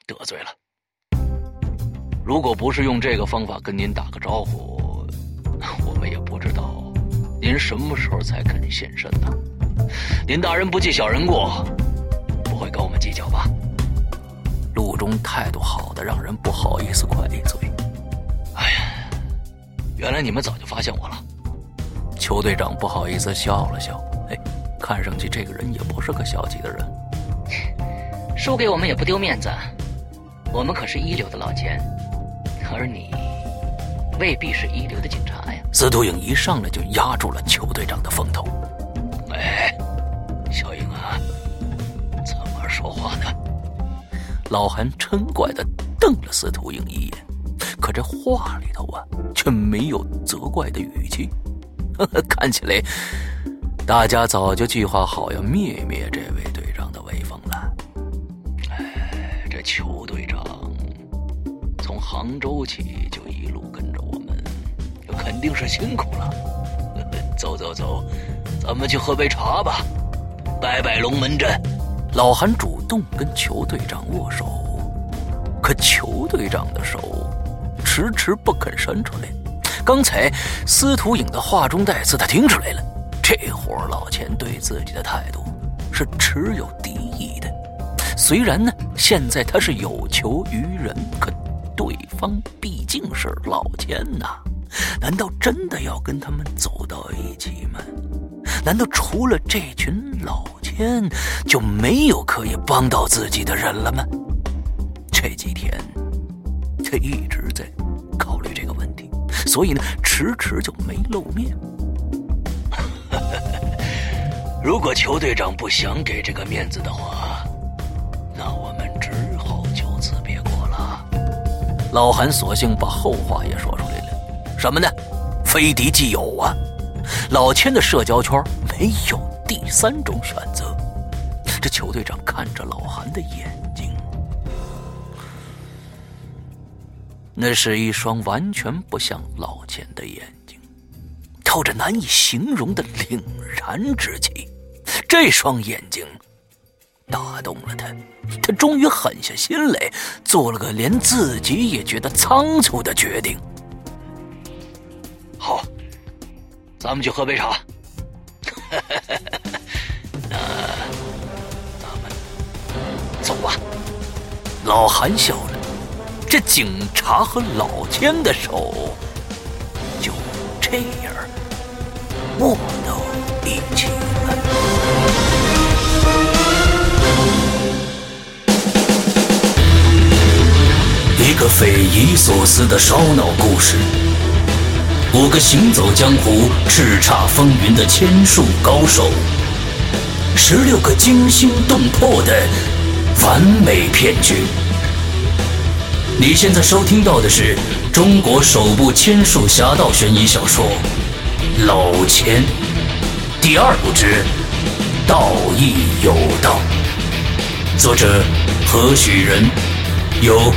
得罪了。如果不是用这个方法跟您打个招呼，[laughs] 我们也不知道您什么时候才肯现身呢。您大人不计小人过，不会跟我们计较吧？陆中态度好的让人不好意思怪罪。哎呀，原来你们早就发现我了。邱队长不好意思笑了笑。哎，看上去这个人也不是个消极的人。输给我们也不丢面子，我们可是一流的老钱，而你未必是一流的警察呀。司徒影一上来就压住了邱队长的风头。哎，小影啊，怎么说话呢？老韩嗔怪的瞪了司徒影一眼，可这话里头啊，却没有责怪的语气。看起来，大家早就计划好要灭灭这位队长的威风了。邱队长从杭州起就一路跟着我们，肯定是辛苦了。走走走，咱们去喝杯茶吧，拜拜龙门阵。老韩主动跟邱队长握手，可邱队长的手迟迟不肯伸出来。刚才司徒影的话中带刺，他听出来了。这会儿老钱对自己的态度是持有敌意的。虽然呢，现在他是有求于人，可对方毕竟是老千呐。难道真的要跟他们走到一起吗？难道除了这群老千，就没有可以帮到自己的人了吗？这几天他一直在考虑这个问题，所以呢，迟迟就没露面。[laughs] 如果裘队长不想给这个面子的话，那我们只好就此别过了。老韩索性把后话也说出来了，什么呢？非敌即友啊！老千的社交圈没有第三种选择。这球队长看着老韩的眼睛，那是一双完全不像老千的眼睛，透着难以形容的凛然之气。这双眼睛打动了他，他终于狠下心来，做了个连自己也觉得仓促的决定。好，咱们去喝杯茶。[laughs] 那咱们走吧。老韩笑了，这警察和老千的手就这样握到一起了。一个匪夷所思的烧脑故事。五个行走江湖、叱咤风云的千术高手，十六个惊心动魄的完美骗局。你现在收听到的是中国首部千术侠盗悬疑小说《老千》第二部之《道义有道》，作者何许人？由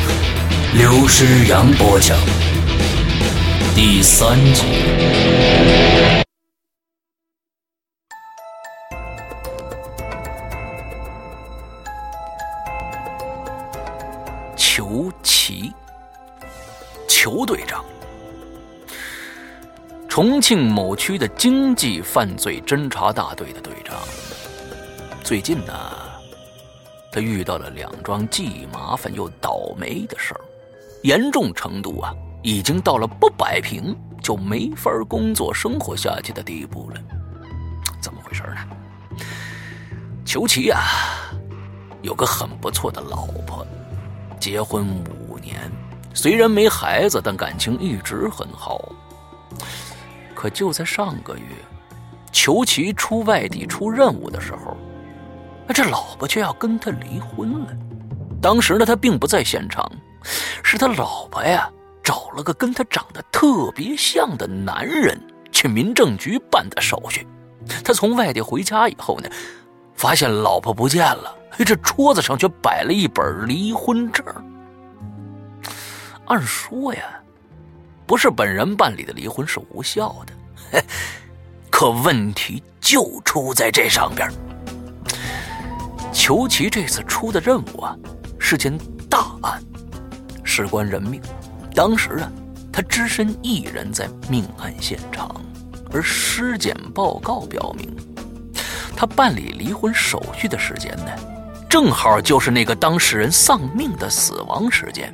刘诗阳播讲。第三集，裘奇，裘队长，重庆某区的经济犯罪侦查大队的队长。最近呢，他遇到了两桩既麻烦又倒霉的事儿，严重程度啊。已经到了不摆平就没法工作生活下去的地步了，怎么回事呢？裘奇啊，有个很不错的老婆，结婚五年，虽然没孩子，但感情一直很好。可就在上个月，裘奇出外地出任务的时候，这老婆却要跟他离婚了。当时呢，他并不在现场，是他老婆呀。找了个跟他长得特别像的男人去民政局办的手续。他从外地回家以后呢，发现老婆不见了。这桌子上却摆了一本离婚证。按说呀，不是本人办理的离婚是无效的。可问题就出在这上边。裘奇这次出的任务啊，是件大案，事关人命。当时啊，他只身一人在命案现场，而尸检报告表明，他办理离婚手续的时间呢，正好就是那个当事人丧命的死亡时间。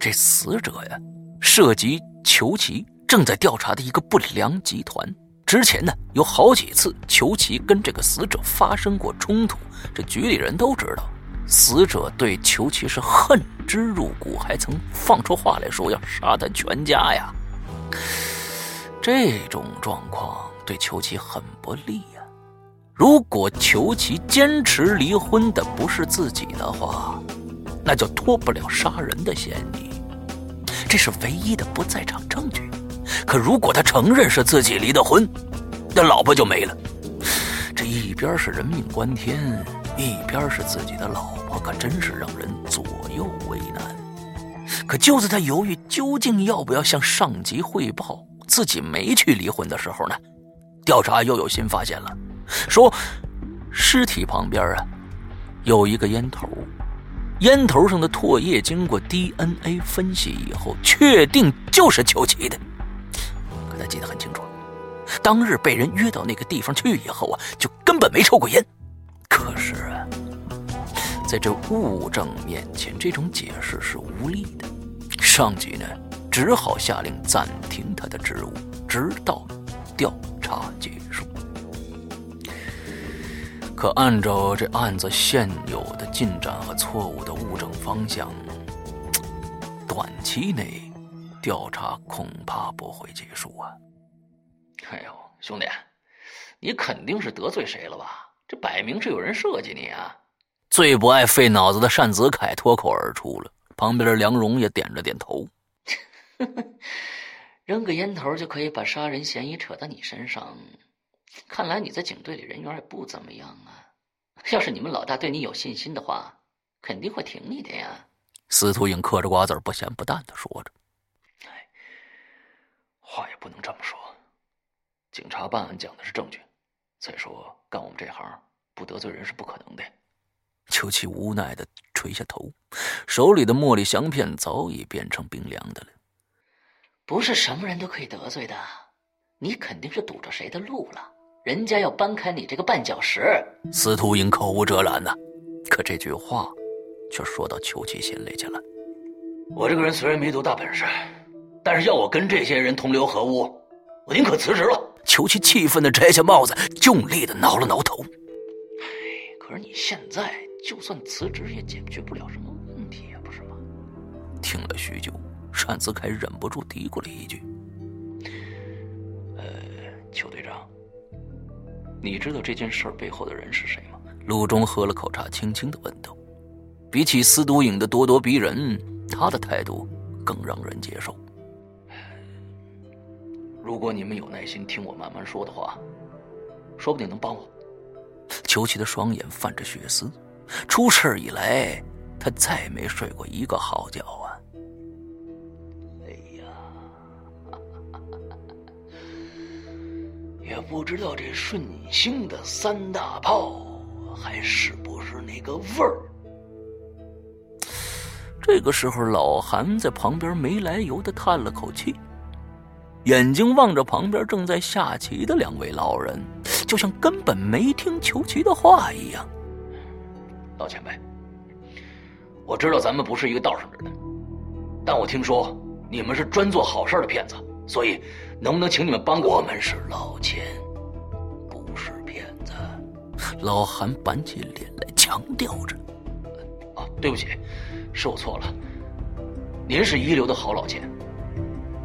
这死者呀，涉及裘奇正在调查的一个不良集团。之前呢，有好几次裘奇跟这个死者发生过冲突，这局里人都知道。死者对裘奇是恨之入骨，还曾放出话来说要杀他全家呀。这种状况对裘奇很不利呀。如果裘奇坚持离婚的不是自己的话，那就脱不了杀人的嫌疑，这是唯一的不在场证据。可如果他承认是自己离的婚，那老婆就没了。这一边是人命关天。一边是自己的老婆，可真是让人左右为难。可就在他犹豫究竟要不要向上级汇报自己没去离婚的时候呢，调查又有新发现了，说尸体旁边啊有一个烟头，烟头上的唾液经过 DNA 分析以后，确定就是邱奇的。可他记得很清楚，当日被人约到那个地方去以后啊，就根本没抽过烟。可是啊，在这物证面前，这种解释是无力的。上级呢，只好下令暂停他的职务，直到调查结束。可按照这案子现有的进展和错误的物证方向，短期内调查恐怕不会结束啊！哎呦，兄弟！你肯定是得罪谁了吧？这摆明是有人设计你啊！最不爱费脑子的单子凯脱口而出了，旁边的梁荣也点了点头。[laughs] 扔个烟头就可以把杀人嫌疑扯到你身上，看来你在警队里人缘也不怎么样啊。要是你们老大对你有信心的话，肯定会挺你的呀。司徒影嗑着瓜子不咸不淡的说着：“哎，话也不能这么说。警察办案讲的是证据，再说干我们这行不得罪人是不可能的。”邱七无奈的垂下头，手里的茉莉香片早已变成冰凉的了。不是什么人都可以得罪的，你肯定是堵着谁的路了。人家要搬开你这个绊脚石。司徒英口无遮拦呐，可这句话却说到邱七心里去了。我这个人虽然没多大本事，但是要我跟这些人同流合污，我宁可辞职了。邱七气愤的摘下帽子，用力的挠了挠头。可是你现在就算辞职，也解决不了什么问题呀，不是吗？听了许久。单子凯忍不住嘀咕了一句：“呃，邱队长，你知道这件事背后的人是谁吗？”陆中喝了口茶，轻轻的问道：“比起司徒影的咄咄逼人，他的态度更让人接受。如果你们有耐心听我慢慢说的话，说不定能帮我。”裘奇的双眼泛着血丝，出事以来，他再没睡过一个好觉啊。哎呀也不知道这顺兴的三大炮还是不是那个味儿。这个时候，老韩在旁边没来由的叹了口气，眼睛望着旁边正在下棋的两位老人，就像根本没听求棋的话一样。老前辈，我知道咱们不是一个道上的人，但我听说你们是专做好事的骗子，所以。能不能请你们帮个我们是老钱，不是骗子。老韩板起脸来强调着：“啊，对不起，是我错了。您是一流的好老千，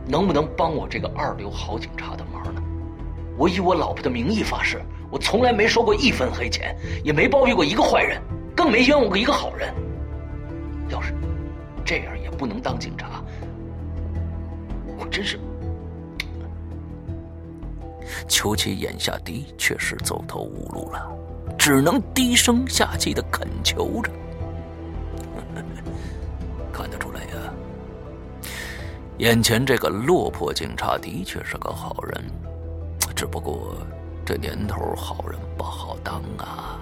能不能帮我这个二流好警察的忙呢？我以我老婆的名义发誓，我从来没收过一分黑钱，也没包庇过一个坏人，更没冤枉过一个好人。要是这样也不能当警察，我真是……”邱琪眼下的确是走投无路了，只能低声下气的恳求着。[laughs] 看得出来呀，眼前这个落魄警察的确是个好人，只不过这年头好人不好当啊，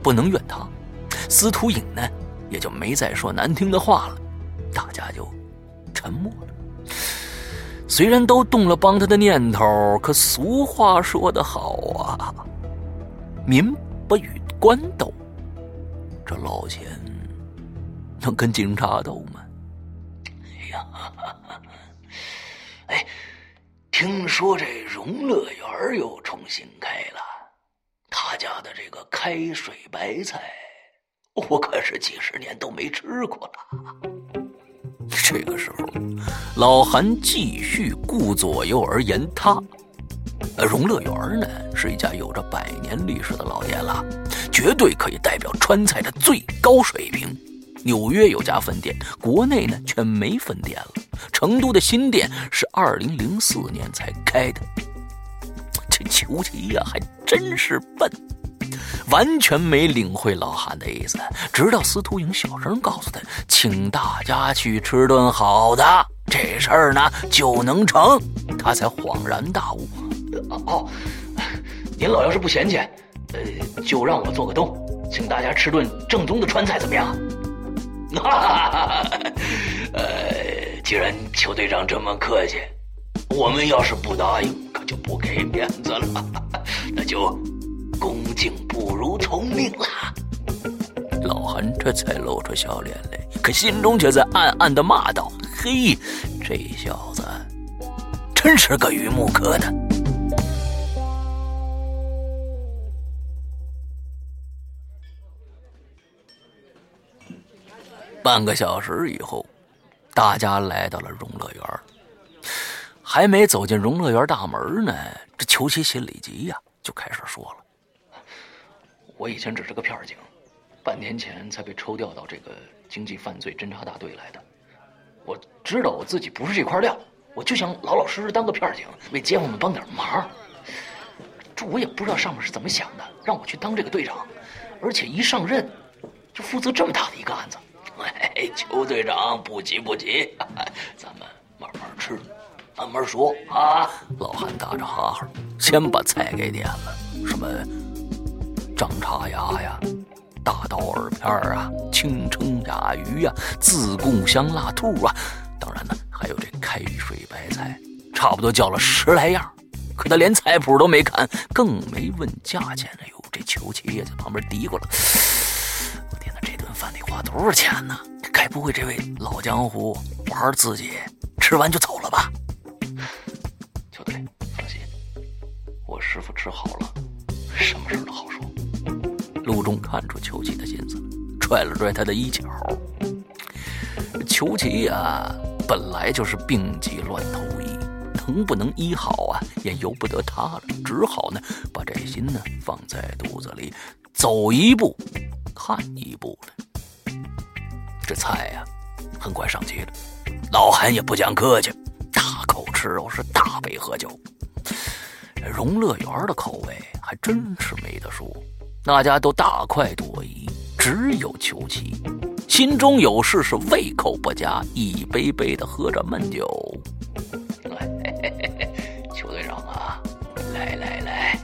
不能怨他。司徒影呢，也就没再说难听的话了，大家就沉默了。虽然都动了帮他的念头，可俗话说得好啊，“民不与官斗”，这老钱能跟警察斗吗？哎呀，哎，听说这荣乐园又重新开了，他家的这个开水白菜，我可是几十年都没吃过了。这个时候，老韩继续顾左右而言他。呃，荣乐园呢是一家有着百年历史的老店了，绝对可以代表川菜的最高水平。纽约有家分店，国内呢却没分店了。成都的新店是二零零四年才开的。这裘奇呀，还真是笨。完全没领会老韩的意思，直到司徒影小声告诉他，请大家去吃顿好的，这事儿呢就能成，他才恍然大悟。哦，您老要是不嫌弃，呃，就让我做个东，请大家吃顿正宗的川菜，怎么样？哈哈哈！呃，既然邱队长这么客气，我们要是不答应，可就不给面子了，[laughs] 那就。恭敬不如从命了。老韩这才露出笑脸来，可心中却在暗暗的骂道：“嘿，这小子真是个榆木疙瘩。”半个小时以后，大家来到了荣乐园。还没走进荣乐园大门呢，这裘奇心里急呀。就开始说了：“我以前只是个片警，半年前才被抽调到这个经济犯罪侦查大队来的。我知道我自己不是这块料，我就想老老实实当个片警，为街坊们帮点忙。这我也不知道上面是怎么想的，让我去当这个队长，而且一上任就负责这么大的一个案子。哎，邱队长，不急不急，咱们慢慢吃。”慢慢说啊！老韩打着哈哈，先把菜给点了，什么张叉牙呀、大刀耳片啊、清蒸鸭鱼呀、自贡香辣兔啊，当然呢，还有这开水白菜，差不多叫了十来样。可他连菜谱都没看，更没问价钱。哎呦，这邱七也在旁边嘀咕了：“，多少钱呢？该不会这位老江湖玩自己吃完就走了吧？”邱队，放心，我师傅治好了，什么事都好说。陆中看出裘奇的心思，拽了拽他的衣角。裘奇呀，本来就是病急乱投医，能不能医好啊，也由不得他了。只好呢，把这心呢放在肚子里，走一步看一步了。这菜呀，很快上齐了。老韩也不讲客气，大口吃肉，是大杯喝酒。荣乐园的口味还真是没得说，大家都大快朵颐，只有裘奇心中有事，是胃口不佳，一杯杯的喝着闷酒。[laughs] 邱队长啊，来来来，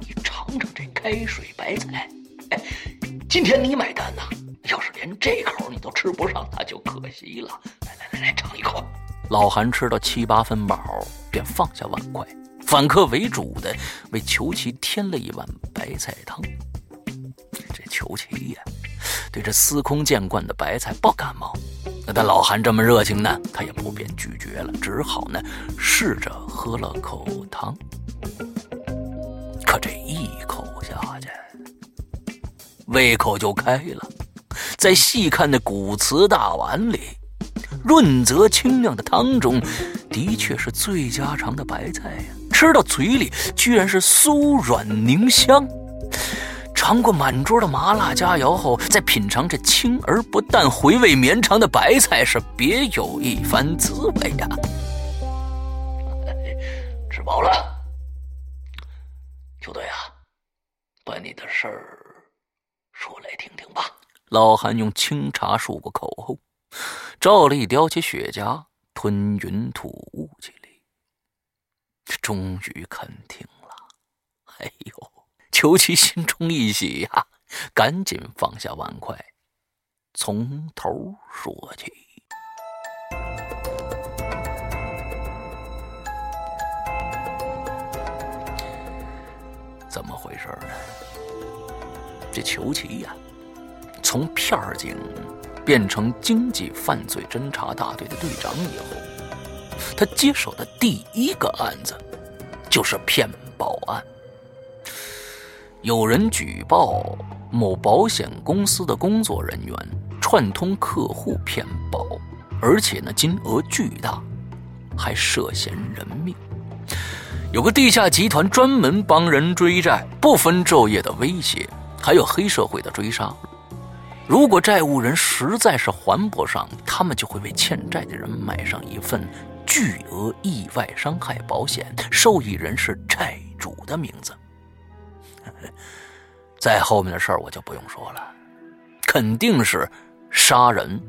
你尝尝这开水白菜。哎，[laughs] 今天你买单呐！要是连这口你都吃不上，那就可惜了。来来来来，尝一口。老韩吃到七八分饱，便放下碗筷。反客为主的为裘奇添了一碗白菜汤。这裘奇呀，对这司空见惯的白菜不感冒。那他老韩这么热情呢，他也不便拒绝了，只好呢试着喝了口汤。可这一口下去，胃口就开了。再细看那古瓷大碗里。润泽清亮的汤中，的确是最家常的白菜呀！吃到嘴里，居然是酥软凝香。尝过满桌的麻辣佳肴后，再品尝这清而不淡、回味绵长的白菜，是别有一番滋味呀！吃饱了，球队啊，把你的事儿说来听听吧。老韩用清茶漱过口后。照例叼起雪茄，吞云吐雾起来。终于肯听了，哎呦！裘奇心中一喜呀，赶紧放下碗筷，从头说起。怎么回事呢？这裘奇呀，从片儿警。变成经济犯罪侦查大队的队长以后，他接手的第一个案子就是骗保案。有人举报某保险公司的工作人员串通客户骗保，而且呢金额巨大，还涉嫌人命。有个地下集团专门帮人追债，不分昼夜的威胁，还有黑社会的追杀。如果债务人实在是还不上，他们就会为欠债的人买上一份巨额意外伤害保险，受益人是债主的名字。[laughs] 再后面的事儿我就不用说了，肯定是杀人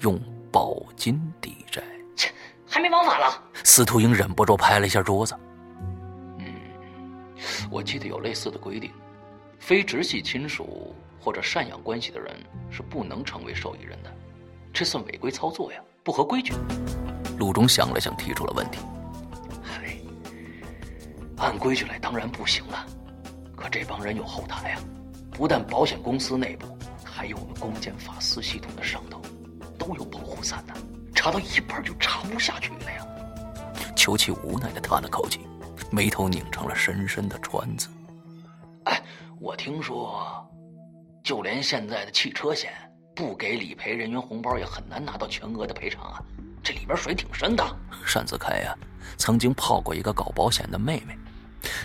用保金抵债。切，还没王法了！司徒英忍不住拍了一下桌子。嗯，我记得有类似的规定，非直系亲属。或者赡养关系的人是不能成为受益人的，这算违规操作呀，不合规矩。陆中想了想，提出了问题：“嘿，按规矩来当然不行了，可这帮人有后台啊，不但保险公司内部，还有我们公检法司系统的上头，都有保护伞呢，查到一半就查不下去了呀。”裘奇无奈的叹了口气，眉头拧成了深深的川字。哎，我听说。就连现在的汽车险不给理赔人员红包，也很难拿到全额的赔偿啊！这里边水挺深的。单子开呀，曾经泡过一个搞保险的妹妹，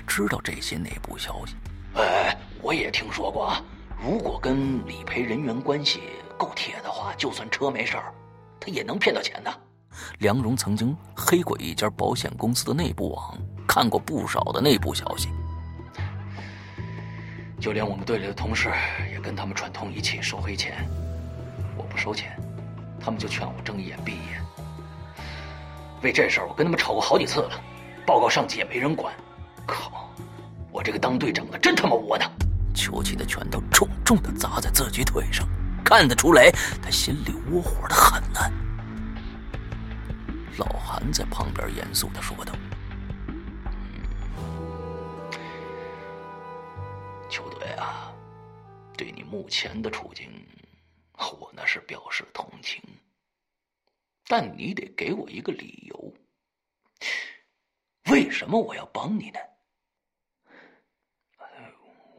知道这些内部消息。哎，我也听说过啊。如果跟理赔人员关系够铁的话，就算车没事儿，他也能骗到钱的。梁荣曾经黑过一家保险公司的内部网，看过不少的内部消息。就连我们队里的同事也跟他们串通一气收黑钱。我不收钱，他们就劝我睁一眼闭一眼。为这事儿，我跟他们吵过好几次了，报告上级也没人管。靠！我这个当队长的真他妈窝囊。邱奇的拳头重重的砸在自己腿上，看得出来他心里窝火的很呢。老韩在旁边严肃的说道：“目前的处境，我那是表示同情。但你得给我一个理由，为什么我要帮你呢？”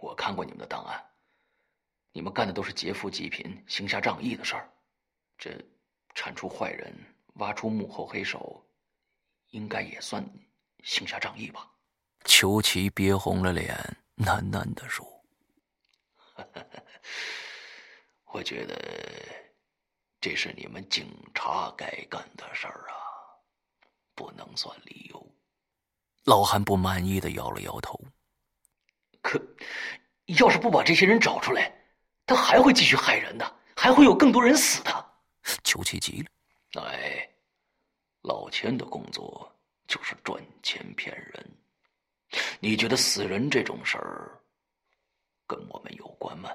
我看过你们的档案，你们干的都是劫富济贫、行侠仗义的事儿，这铲除坏人、挖出幕后黑手，应该也算行侠仗义吧？裘奇憋红了脸，喃喃的说：“ [laughs] 我觉得这是你们警察该干的事儿啊，不能算理由。”老韩不满意的摇了摇头。可，要是不把这些人找出来，他还会继续害人的，还会有更多人死的。求其急了，哎，老千的工作就是赚钱骗人。你觉得死人这种事儿跟我们有关吗？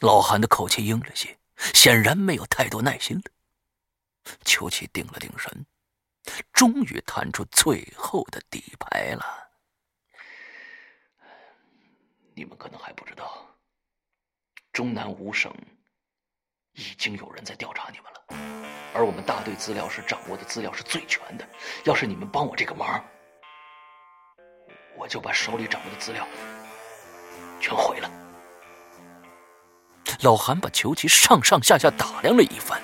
老韩的口气硬了些，显然没有太多耐心了。裘奇定了定神，终于弹出最后的底牌了。你们可能还不知道，中南五省已经有人在调查你们了，而我们大队资料室掌握的资料是最全的。要是你们帮我这个忙，我就把手里掌握的资料全毁了。老韩把裘奇上上下下打量了一番，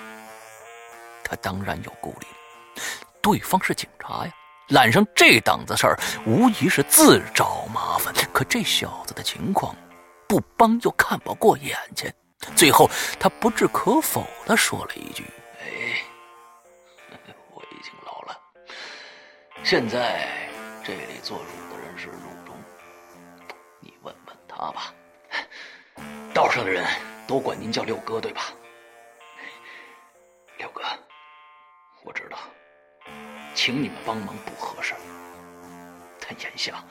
他当然有顾虑，对方是警察呀。揽上这档子事儿，无疑是自找麻烦。可这小子的情况，不帮又看不过眼睛。最后，他不置可否的说了一句：“哎，我已经老了。现在这里做主的人是陆中，你问问他吧。道上的人都管您叫六哥，对吧？六哥，我知道。”请你们帮忙不合适，但眼下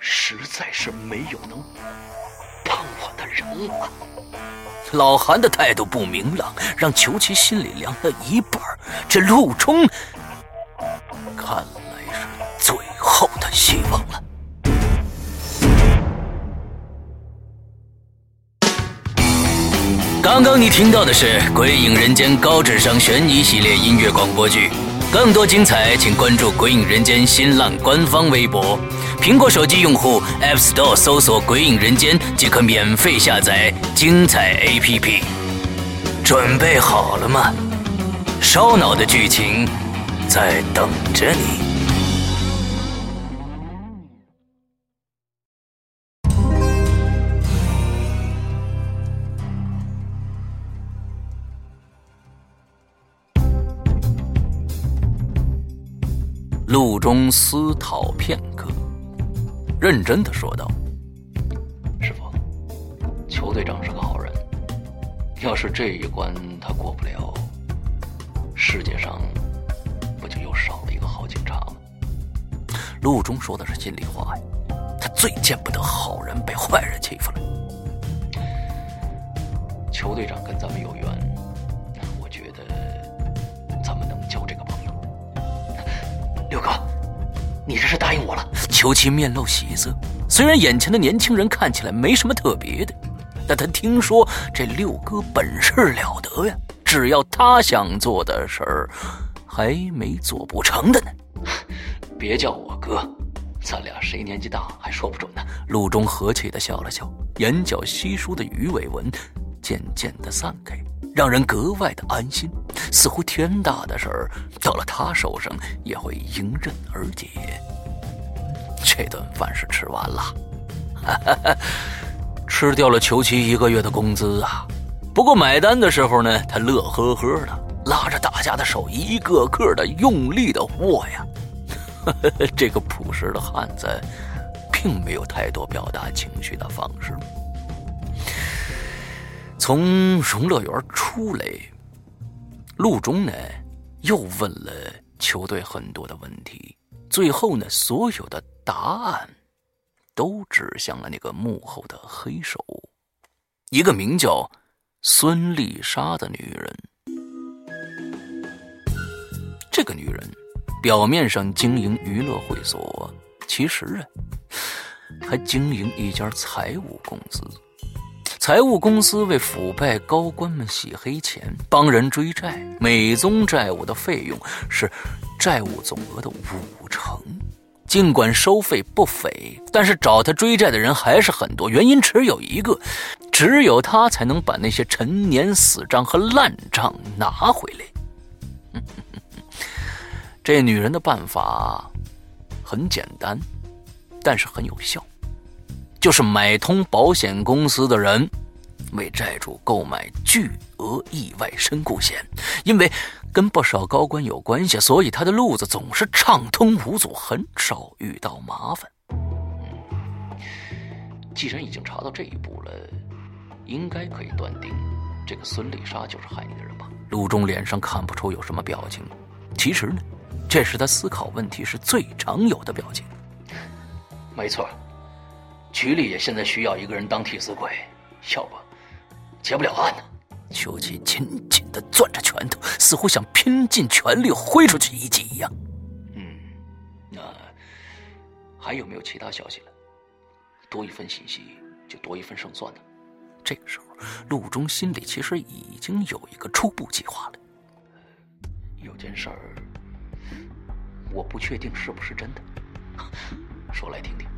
实在是没有能帮我的人了。老韩的态度不明朗，让裘奇心里凉了一半。这陆冲看来是最后的希望了。刚刚你听到的是《鬼影人间》高智商悬疑系列音乐广播剧。更多精彩，请关注《鬼影人间》新浪官方微博。苹果手机用户 App Store 搜索“鬼影人间”即可免费下载精彩 APP。准备好了吗？烧脑的剧情在等着你。中思考片刻，认真的说道：“师傅，邱队长是个好人。要是这一关他过不了，世界上不就又少了一个好警察吗？”陆中说的是心里话呀，他最见不得好人被坏人欺负了。邱队长跟咱们有缘。我觉得咱们能交这个朋友六哥，你这是答应我了？裘奇面露喜色，虽然眼前的年轻人看起来没什么特别的，但他听说这六哥本事了得呀，只要他想做的事儿，还没做不成的呢。别叫我哥，咱俩谁年纪大还说不准呢。陆中和气的笑了笑，眼角稀疏的鱼尾纹渐渐的散开。让人格外的安心，似乎天大的事儿到了他手上也会迎刃而解。这顿饭是吃完了，[laughs] 吃掉了裘奇一个月的工资啊！不过买单的时候呢，他乐呵呵的，拉着大家的手，一个个的用力的握呀。[laughs] 这个朴实的汉子，并没有太多表达情绪的方式。从荣乐园出来，路中呢又问了球队很多的问题，最后呢，所有的答案都指向了那个幕后的黑手，一个名叫孙丽莎的女人。这个女人表面上经营娱乐会所，其实啊，还经营一家财务公司。财务公司为腐败高官们洗黑钱、帮人追债，每宗债务的费用是债务总额的五成。尽管收费不菲，但是找他追债的人还是很多。原因只有一个，只有他才能把那些陈年死账和烂账拿回来。[laughs] 这女人的办法很简单，但是很有效。就是买通保险公司的人，为债主购买巨额意外身故险。因为跟不少高官有关系，所以他的路子总是畅通无阻，很少遇到麻烦。既然已经查到这一步了，应该可以断定，这个孙丽莎就是害你的人吧？陆中脸上看不出有什么表情，其实呢，这是他思考问题时最常有的表情。没错。局里也现在需要一个人当替死鬼，要不结不了案呢。邱吉紧紧的攥着拳头，似乎想拼尽全力挥出去一击一样。嗯，那还有没有其他消息了？多一份信息就多一份胜算呢。这个时候，陆中心里其实已经有一个初步计划了。有件事儿，我不确定是不是真的，[laughs] 说来听听。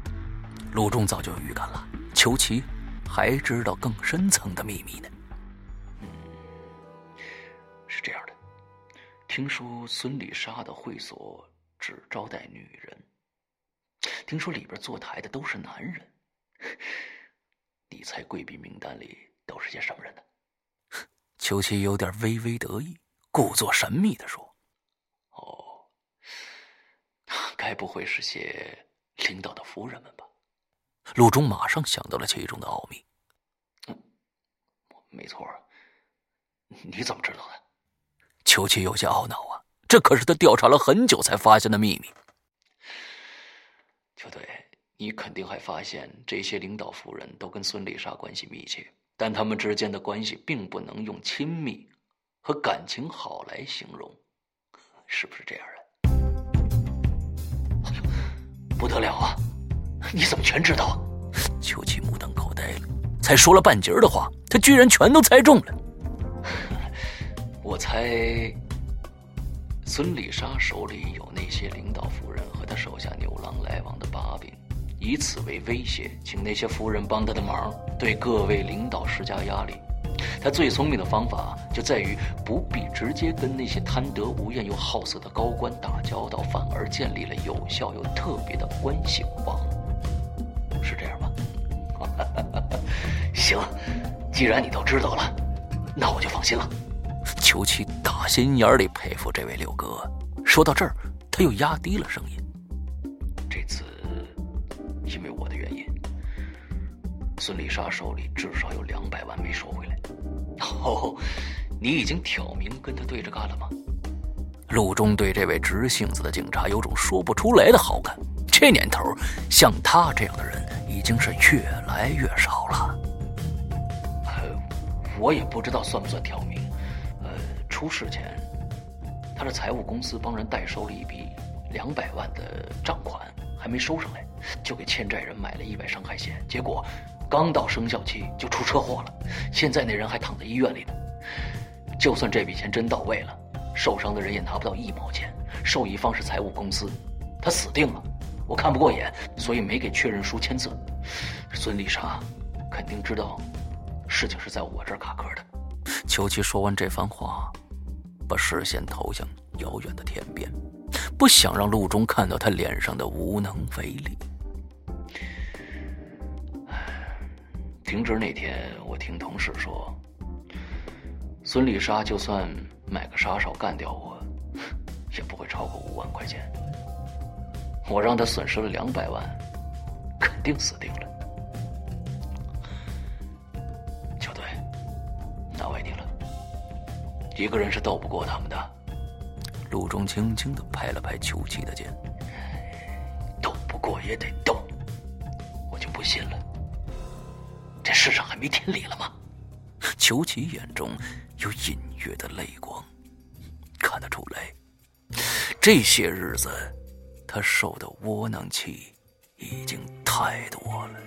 陆仲早就有预感了，裘奇还知道更深层的秘密呢。嗯，是这样的，听说孙丽莎的会所只招待女人，听说里边坐台的都是男人。你猜贵宾名单里都是些什么人呢？[laughs] 裘奇有点微微得意，故作神秘的说：“哦，[laughs] 该不会是些领导的夫人们吧？”陆中马上想到了其中的奥秘。嗯，没错。你怎么知道的？裘奇有些懊恼啊，这可是他调查了很久才发现的秘密。就对，你肯定还发现这些领导夫人都跟孙丽莎关系密切，但他们之间的关系并不能用亲密和感情好来形容，是不是这样的？哎呦，不得了啊！你怎么全知道？邱奇目瞪口呆了，才说了半截的话，他居然全都猜中了。[laughs] 我猜，孙丽莎手里有那些领导夫人和他手下牛郎来往的把柄，以此为威胁，请那些夫人帮他的忙，对各位领导施加压力。他最聪明的方法就在于不必直接跟那些贪得无厌又好色的高官打交道，反而建立了有效又特别的关系网。是这样吧？[laughs] 行，既然你都知道了，那我就放心了。裘七打心眼里佩服这位六哥。说到这儿，他又压低了声音：“这次因为我的原因，孙丽莎手里至少有两百万没收回来。哦，你已经挑明跟他对着干了吗？”陆中对这位直性子的警察有种说不出来的好感。这年头，像他这样的人已经是越来越少了。我也不知道算不算挑明。呃，出事前，他的财务公司帮人代收了一笔两百万的账款，还没收上来，就给欠债人买了意外伤害险。结果，刚到生效期就出车祸了，现在那人还躺在医院里呢。就算这笔钱真到位了，受伤的人也拿不到一毛钱，受益方是财务公司，他死定了。我看不过眼，所以没给确认书签字。孙丽莎肯定知道，事情是在我这儿卡壳的。秋琪说完这番话，把视线投向遥远的天边，不想让陆中看到他脸上的无能为力。停职那天，我听同事说，孙丽莎就算买个杀手干掉我，[laughs] 也不会超过五万块钱。我让他损失了两百万，肯定死定了。球队，难为你了，一个人是斗不过他们的。陆中轻轻的拍了拍邱奇的肩，斗不过也得斗，我就不信了，这世上还没天理了吗？[laughs] 邱奇眼中有隐约的泪光，看得出来，这些日子他受的窝囊气已经太多了。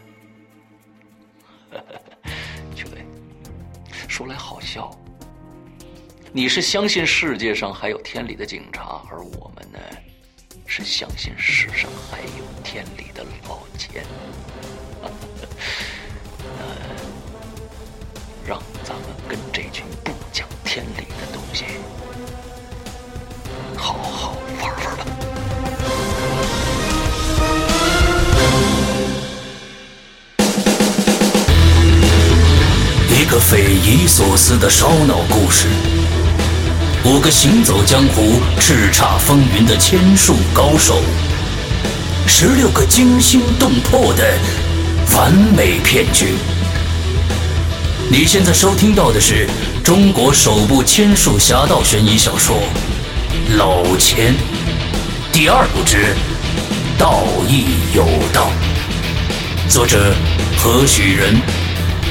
[laughs] 球队，说来好笑。你是相信世界上还有天理的警察，而我们呢，是相信世上还有天理的老千。[laughs] 那让咱们跟这群不天理的东西好好玩玩吧。一个匪夷所思的烧脑故事。五个行走江湖、叱咤风云的千术高手，十六个惊心动魄的完美骗局。你现在收听到的是中国首部千术侠盗悬疑小说《老千》第二部之《道义有道》，作者何许人？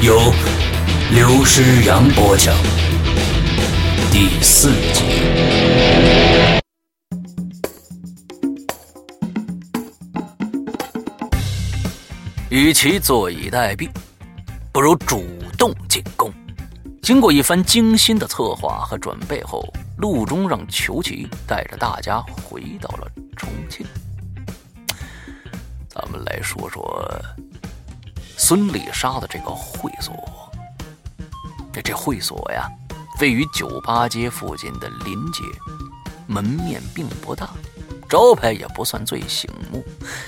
由刘诗阳播讲。第四集，与其坐以待毙，不如主动进攻。经过一番精心的策划和准备后，陆中让裘奇带着大家回到了重庆。咱们来说说孙丽莎的这个会所，这这会所呀。位于酒吧街附近的临街，门面并不大，招牌也不算最醒目。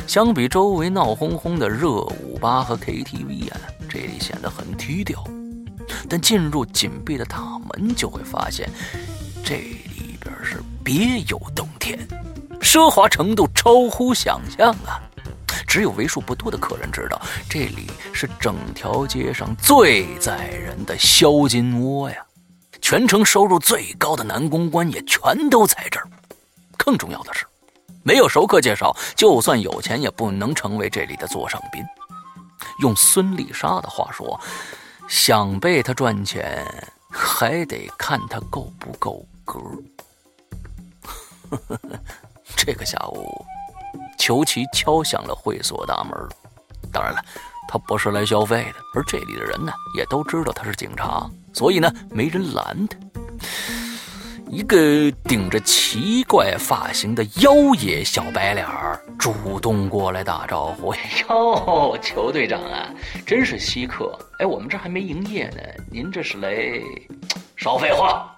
相比周围闹哄哄的热舞吧和 KTV 啊，这里显得很低调。但进入紧闭的大门，就会发现这里边是别有洞天，奢华程度超乎想象啊！只有为数不多的客人知道，这里是整条街上最宰人的销金窝呀。全城收入最高的男公关也全都在这儿。更重要的是，没有熟客介绍，就算有钱也不能成为这里的座上宾。用孙丽莎的话说，想被他赚钱，还得看他够不够格。[laughs] 这个下午，裘奇敲响了会所大门。当然了，他不是来消费的，而这里的人呢，也都知道他是警察。所以呢，没人拦他。一个顶着奇怪发型的妖冶小白脸儿主动过来打招呼：“ [laughs] 哟，裘队长啊，真是稀客！哎，我们这还没营业呢，您这是来……少废话，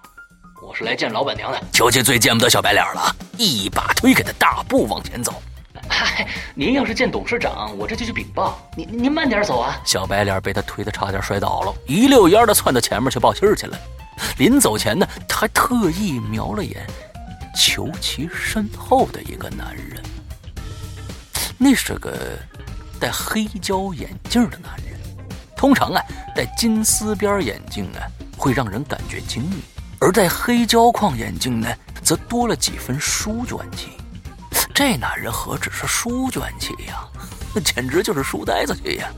我是来见老板娘的。”裘姐最见不得小白脸了，一把推开他，大步往前走。嗨，您要是见董事长，我这就去禀报。您您慢点走啊！小白脸被他推得差点摔倒了，一溜烟的窜到前面去报信儿去了。临走前呢，他还特意瞄了眼裘奇身后的一个男人，那是个戴黑胶眼镜的男人。通常啊，戴金丝边眼镜啊，会让人感觉精明，而戴黑胶框眼镜呢，则多了几分书卷气。这男人何止是书卷气呀，那简直就是书呆子气呀！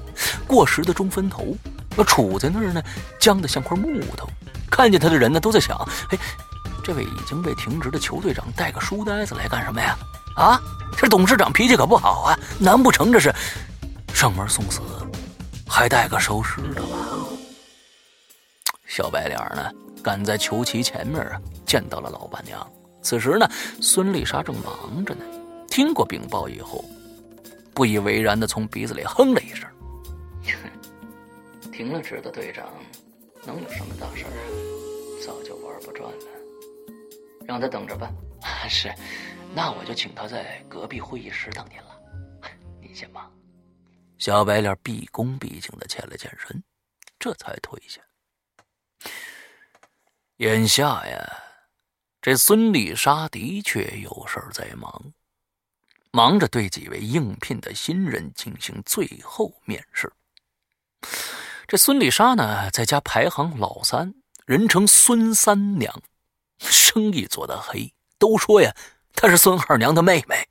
过时的中分头，那杵在那儿呢，僵得像块木头。看见他的人呢，都在想：哎，这位已经被停职的球队长带个书呆子来干什么呀？啊，这董事长脾气可不好啊！难不成这是上门送死，还带个收尸的吧？小白脸呢，赶在裘奇前面啊，见到了老板娘。此时呢，孙丽莎正忙着呢。听过禀报以后，不以为然的从鼻子里哼了一声：“ [laughs] 停了职的队长，能有什么大事啊？早就玩不转了。让他等着吧。[laughs] 是，那我就请他在隔壁会议室等您了。[laughs] 您先忙。”小白脸毕恭毕敬的欠了欠身，这才退下。眼下呀，这孙丽莎的确有事在忙，忙着对几位应聘的新人进行最后面试。这孙丽莎呢，在家排行老三，人称孙三娘，生意做得黑，都说呀，她是孙二娘的妹妹。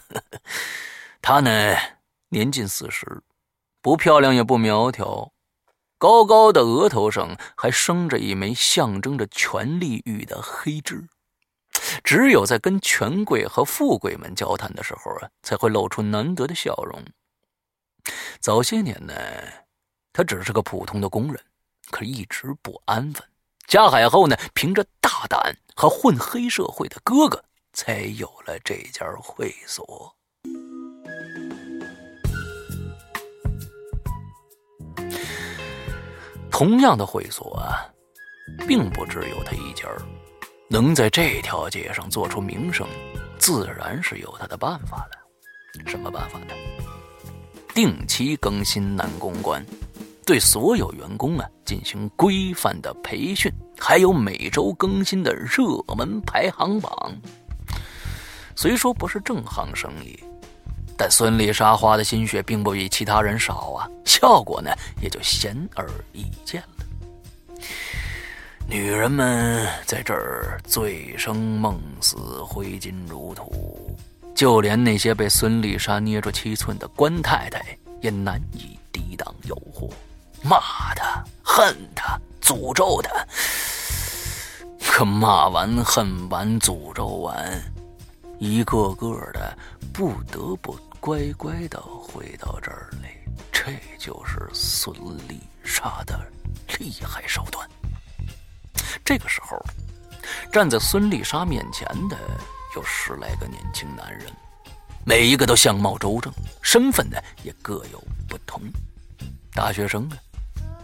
[laughs] 她呢，年近四十，不漂亮也不苗条，高高的额头上还生着一枚象征着权力欲的黑痣，只有在跟权贵和富贵们交谈的时候啊，才会露出难得的笑容。早些年呢。他只是个普通的工人，可一直不安分。加海后呢，凭着大胆和混黑社会的哥哥，才有了这家会所。同样的会所啊，并不只有他一家能在这条街上做出名声，自然是有他的办法了。什么办法呢？定期更新男公关。对所有员工啊进行规范的培训，还有每周更新的热门排行榜。虽说不是正行生意，但孙丽莎花的心血并不比其他人少啊，效果呢也就显而易见了。女人们在这儿醉生梦死、挥金如土，就连那些被孙丽莎捏住七寸的官太太也难以抵挡诱惑。骂他，恨他，诅咒他。可骂完、恨完、诅咒完，一个个的不得不乖乖的回到这儿来。这就是孙丽莎的厉害手段。这个时候，站在孙丽莎面前的有十来个年轻男人，每一个都相貌周正，身份呢也各有不同。大学生啊。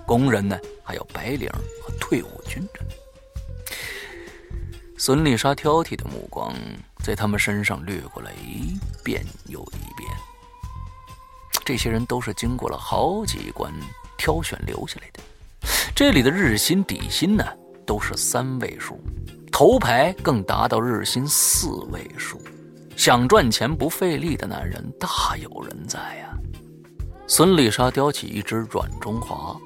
工人呢，还有白领和退伍军人。孙丽莎挑剔的目光在他们身上掠过了一遍又一遍。这些人都是经过了好几关挑选留下来的。这里的日薪底薪呢，都是三位数，头牌更达到日薪四位数。想赚钱不费力的男人大有人在呀。孙丽莎叼起一支软中华。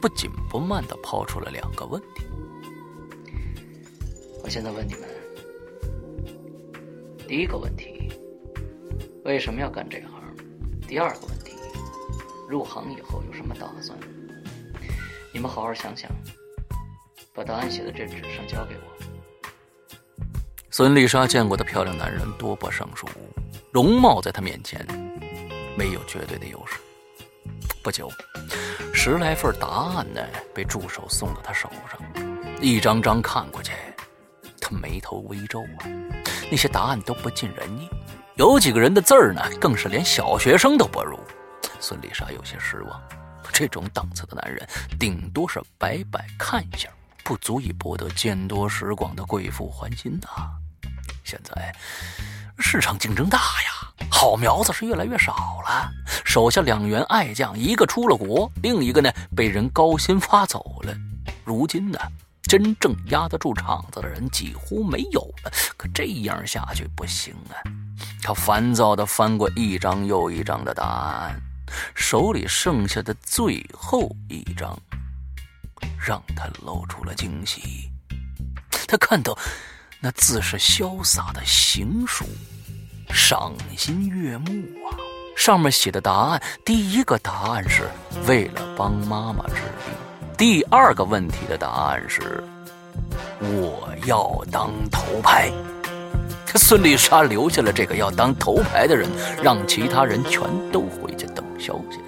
不紧不慢的抛出了两个问题。我现在问你们，第一个问题，为什么要干这行？第二个问题，入行以后有什么打算？你们好好想想，把答案写在这纸上交给我。孙丽莎见过的漂亮男人多不胜数，容貌在她面前没有绝对的优势。不久。十来份答案呢，被助手送到他手上，一张张看过去，他眉头微皱啊。那些答案都不尽人意，有几个人的字儿呢，更是连小学生都不如。孙丽莎有些失望，这种档次的男人，顶多是摆摆看相，不足以博得见多识广的贵妇欢心呐。现在。市场竞争大呀，好苗子是越来越少了。手下两员爱将，一个出了国，另一个呢被人高薪发走了。如今呢，真正压得住场子的人几乎没有了。可这样下去不行啊！他烦躁地翻过一张又一张的答案，手里剩下的最后一张，让他露出了惊喜。他看到。那字是潇洒的行书，赏心悦目啊！上面写的答案，第一个答案是为了帮妈妈治病，第二个问题的答案是我要当头牌。孙丽莎留下了这个要当头牌的人，让其他人全都回去等消息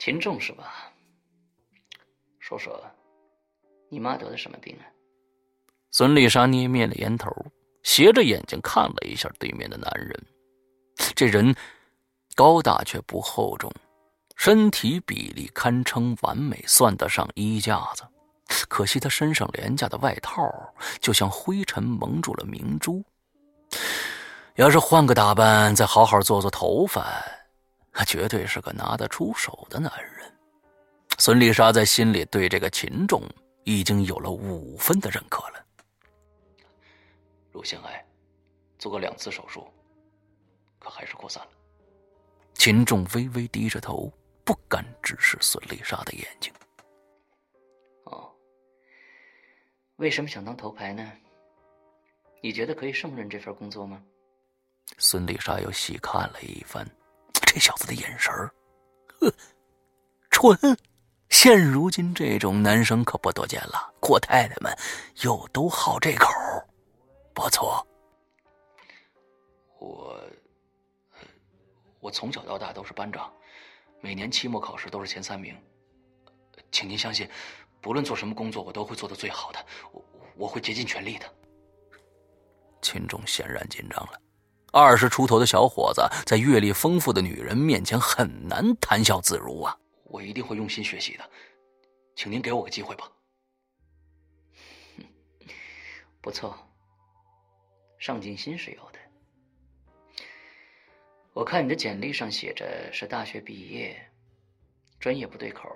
秦重是吧？说说，你妈得的什么病啊？孙丽莎捏灭了烟头，斜着眼睛看了一下对面的男人。这人高大却不厚重，身体比例堪称完美，算得上衣架子。可惜他身上廉价的外套就像灰尘蒙住了明珠。要是换个打扮，再好好做做头发，绝对是个拿得出手的男人。孙丽莎在心里对这个秦仲已经有了五分的认可了。乳腺癌，做过两次手术，可还是扩散了。秦仲微微低着头，不敢直视孙丽莎的眼睛。哦，为什么想当头牌呢？你觉得可以胜任这份工作吗？孙丽莎又细看了一番，这小子的眼神儿，呵，蠢。现如今这种男生可不多见了，阔太太们又都好这口，不错。我，我从小到大都是班长，每年期末考试都是前三名，请您相信，不论做什么工作，我都会做的最好的，我我会竭尽全力的。秦钟显然紧张了，二十出头的小伙子在阅历丰富的女人面前很难谈笑自如啊。我一定会用心学习的，请您给我个机会吧。[laughs] 不错，上进心是有的。我看你的简历上写着是大学毕业，专业不对口。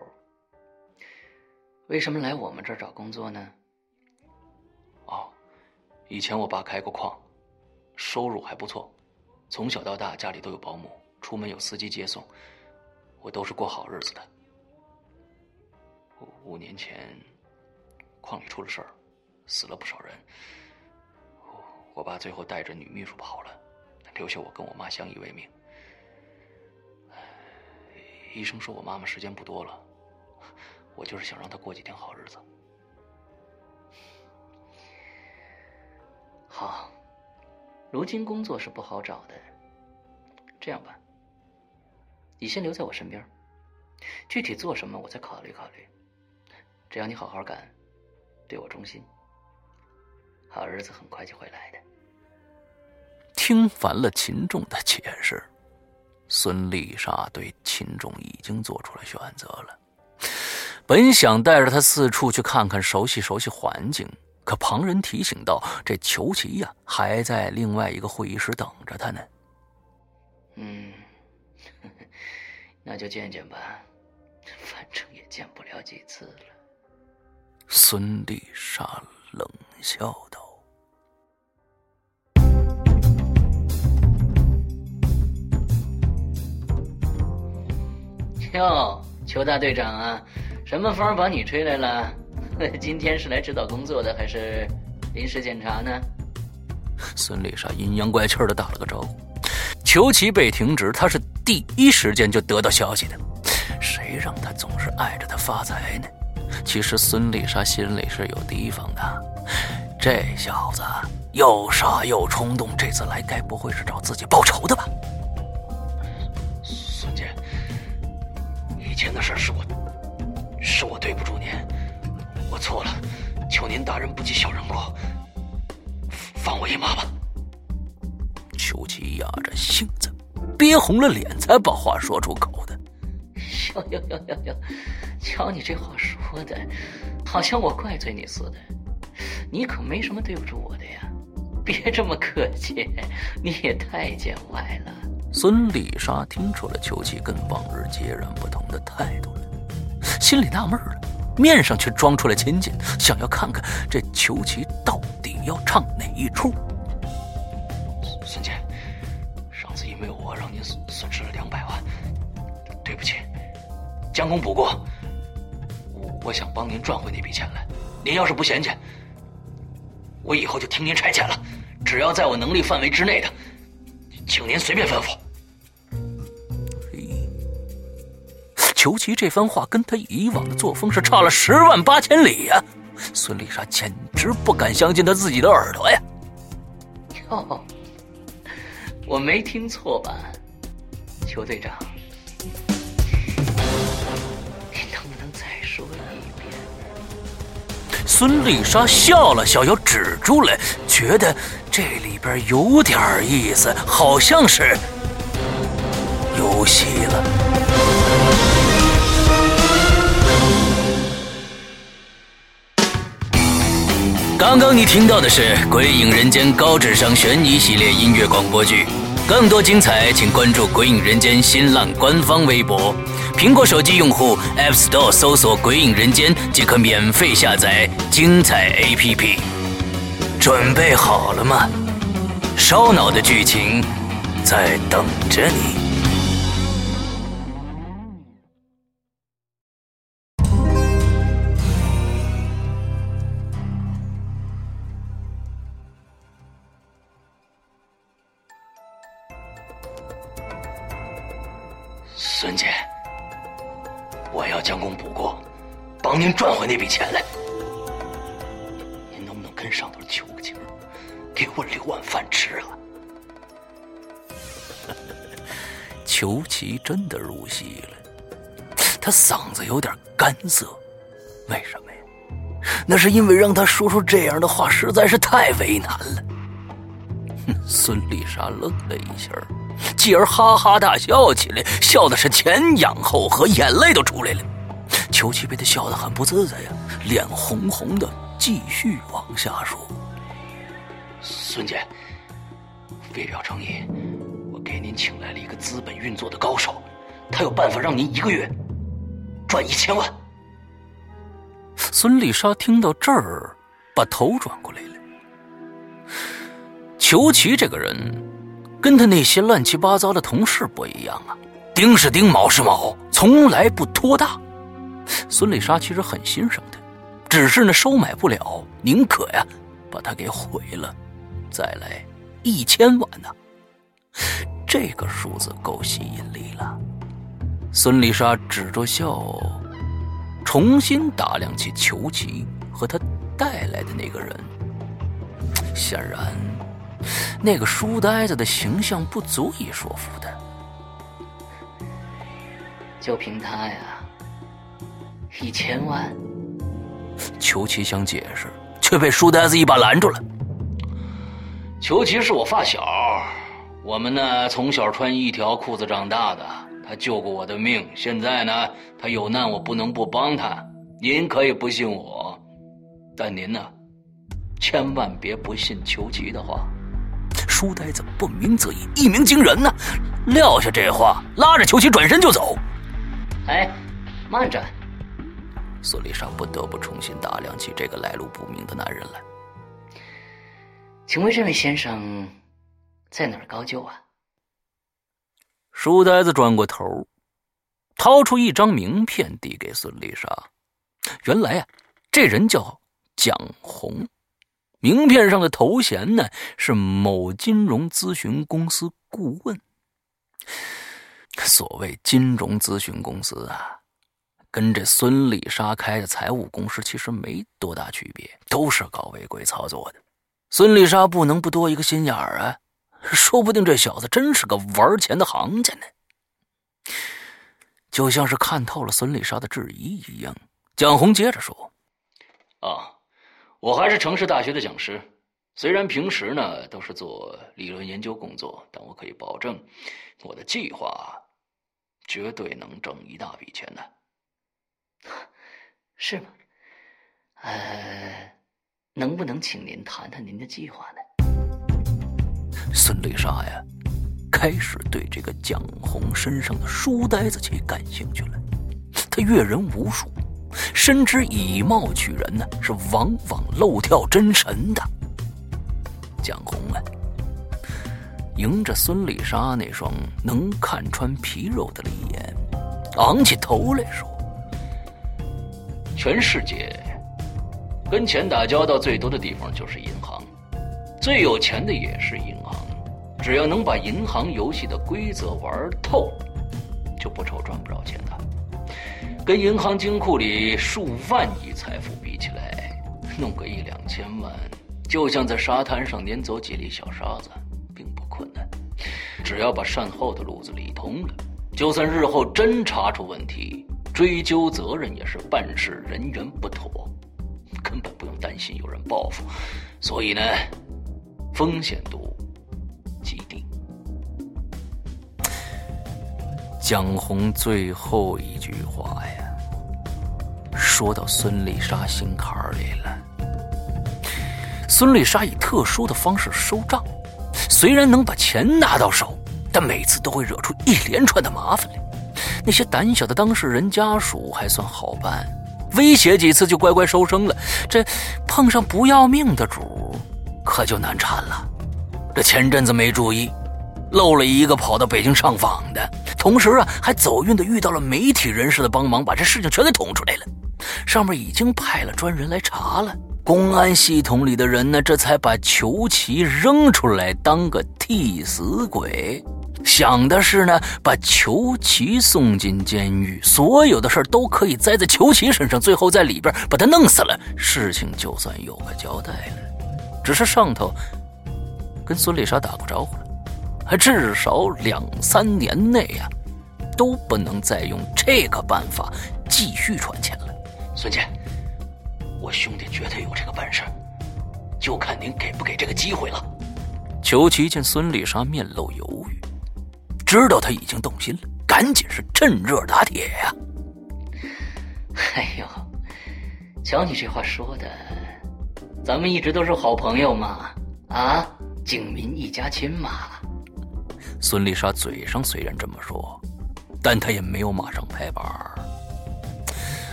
为什么来我们这儿找工作呢？哦，以前我爸开过矿，收入还不错，从小到大家里都有保姆，出门有司机接送。我都是过好日子的。五年前，矿里出了事儿，死了不少人。我爸最后带着女秘书跑了，留下我跟我妈相依为命。医生说我妈妈时间不多了，我就是想让她过几天好日子。好，如今工作是不好找的。这样吧。你先留在我身边，具体做什么我再考虑考虑。只要你好好干，对我忠心，好日子很快就会来的。听烦了秦仲的解释，孙丽莎对秦仲已经做出了选择了。本想带着他四处去看看，熟悉熟悉环境，可旁人提醒道：“这裘奇呀，还在另外一个会议室等着他呢。”嗯。[laughs] 那就见见吧，反正也见不了几次了。孙丽莎冷笑道：“哟，裘大队长啊，什么风把你吹来了？[laughs] 今天是来指导工作的，还是临时检查呢？” [laughs] 孙丽莎阴阳怪气的打了个招呼。裘奇被停职，他是第一时间就得到消息的。谁让他总是碍着他发财呢？其实孙丽莎心里是有提防的。这小子又傻又冲动，这次来该不会是找自己报仇的吧？孙姐，以前的事是我，是我对不住您，我错了，求您大人不计小人过，放我一马吧。裘奇压着性子，憋红了脸才把话说出口的。哟哟哟哟哟，瞧你这话说的，好像我怪罪你似的。你可没什么对不住我的呀，别这么客气，你也太见外了。孙丽莎听出了裘奇跟往日截然不同的态度了，心里纳闷了，面上却装出了亲近，想要看看这裘奇到底要唱哪一出。孙姐，上次因为我让您损损失了两百万，对不起，将功补过。我我想帮您赚回那笔钱来。您要是不嫌弃，我以后就听您差遣了。只要在我能力范围之内的，请您随便吩咐。裘奇这番话跟他以往的作风是差了十万八千里呀！孙丽莎简直不敢相信他自己的耳朵呀！哟。我没听错吧，邱队长？你能不能再说一遍？孙丽莎笑了笑，又止住了，觉得这里边有点意思，好像是有戏了。刚刚你听到的是《鬼影人间》高智商悬疑系列音乐广播剧，更多精彩，请关注《鬼影人间》新浪官方微博。苹果手机用户 App Store 搜索“鬼影人间”即可免费下载精彩 APP。准备好了吗？烧脑的剧情在等着你。孙姐，我要将功补过，帮您赚回那笔钱来。您能不能跟上头求个情，给我留碗饭吃啊？[laughs] 裘奇真的入戏了，他嗓子有点干涩，为什么呀？那是因为让他说出这样的话实在是太为难了。[laughs] 孙丽莎愣了一下，继而哈哈大笑起来，笑的是前仰后合，眼泪都出来了。裘奇被他笑得很不自在呀，脸红红的，继续往下说：“孙姐，为表诚意，我给您请来了一个资本运作的高手，他有办法让您一个月赚一千万。”孙丽莎听到这儿，把头转过来了。裘奇这个人，跟他那些乱七八糟的同事不一样啊，丁是丁，卯是卯，从来不拖大。孙丽莎其实很欣赏他，只是呢收买不了，宁可呀把他给毁了，再来一千万呢。这个数字够吸引力了。孙丽莎指着笑，重新打量起裘奇和他带来的那个人，显然。那个书呆子的形象不足以说服他，就凭他呀，一千万。裘奇想解释，却被书呆子一把拦住了。裘奇是我发小，我们呢从小穿一条裤子长大的，他救过我的命。现在呢，他有难，我不能不帮他。您可以不信我，但您呢，千万别不信裘奇的话。书呆子不鸣则已，一鸣惊人呢。撂下这话，拉着裘奇转身就走。哎，慢着！苏丽莎不得不重新打量起这个来路不明的男人来。请问这位先生在哪儿高就啊？书呆子转过头，掏出一张名片递给孙丽莎。原来啊，这人叫蒋红。名片上的头衔呢是某金融咨询公司顾问。所谓金融咨询公司啊，跟这孙丽莎开的财务公司其实没多大区别，都是搞违规操作的。孙丽莎不能不多一个心眼儿啊，说不定这小子真是个玩钱的行家呢。就像是看透了孙丽莎的质疑一样，蒋红接着说：“啊。”我还是城市大学的讲师，虽然平时呢都是做理论研究工作，但我可以保证，我的计划绝对能挣一大笔钱的。是吗？呃，能不能请您谈谈您的计划呢？孙丽莎呀，开始对这个蒋红身上的书呆子气感兴趣了。他阅人无数。深知以貌取人呢，是往往漏跳真神的。蒋红啊，迎着孙丽莎那双能看穿皮肉的利眼，昂起头来说：“全世界跟钱打交道最多的地方就是银行，最有钱的也是银行。只要能把银行游戏的规则玩透，就不愁赚不着钱的。”跟银行金库里数万亿财富比起来，弄个一两千万，就像在沙滩上撵走几粒小沙子，并不困难。只要把善后的路子理通了，就算日后真查出问题，追究责任也是办事人员不妥，根本不用担心有人报复。所以呢，风险度蒋红最后一句话呀，说到孙丽莎心坎里了。孙丽莎以特殊的方式收账，虽然能把钱拿到手，但每次都会惹出一连串的麻烦来。那些胆小的当事人家属还算好办，威胁几次就乖乖收声了。这碰上不要命的主，可就难缠了。这前阵子没注意，漏了一个跑到北京上访的，同时啊还走运的遇到了媒体人士的帮忙，把这事情全给捅出来了。上面已经派了专人来查了。公安系统里的人呢，这才把裘奇扔出来当个替死鬼，想的是呢，把裘奇送进监狱，所有的事都可以栽在裘奇身上，最后在里边把他弄死了，事情就算有个交代了。只是上头跟孙丽莎打过招呼了，还至少两三年内呀，都不能再用这个办法继续赚钱了。孙姐。我兄弟绝对有这个本事，就看您给不给这个机会了。裘奇见孙丽莎面露犹豫，知道他已经动心了，赶紧是趁热打铁呀。哎呦，瞧你这话说的，咱们一直都是好朋友嘛，啊，警民一家亲嘛。孙丽莎嘴上虽然这么说，但她也没有马上拍板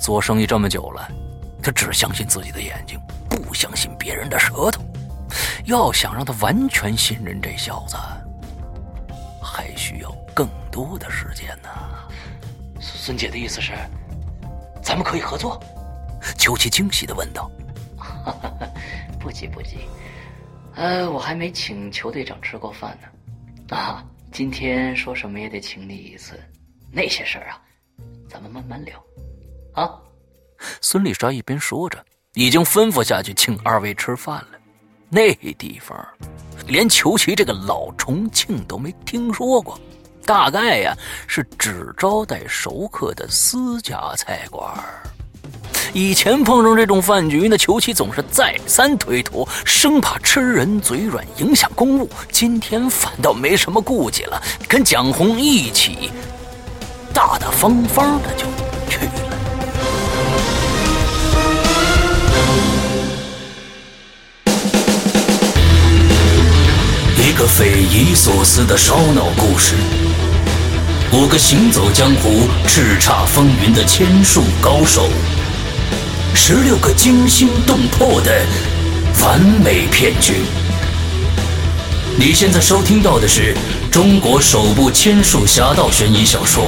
做生意这么久了。她只相信自己的眼睛，不相信别人的舌头。要想让他完全信任这小子，还需要更多的时间呢。孙姐的意思是，咱们可以合作？秋琪惊喜的问道。[laughs] 不急不急，呃，我还没请裘队长吃过饭呢。啊，今天说什么也得请你一次。那些事儿啊，咱们慢慢聊。啊。孙丽莎一边说着，已经吩咐下去请二位吃饭了。那地方，连裘奇这个老重庆都没听说过，大概呀是只招待熟客的私家菜馆。以前碰上这种饭局呢，裘奇总是再三推脱，生怕吃人嘴软影响公务。今天反倒没什么顾忌了，跟蒋红一起，大大方方的就去了。一个匪夷所思的烧脑故事，五个行走江湖、叱咤风云的千术高手，十六个惊心动魄的完美骗局。你现在收听到的是中国首部千术侠盗悬疑小说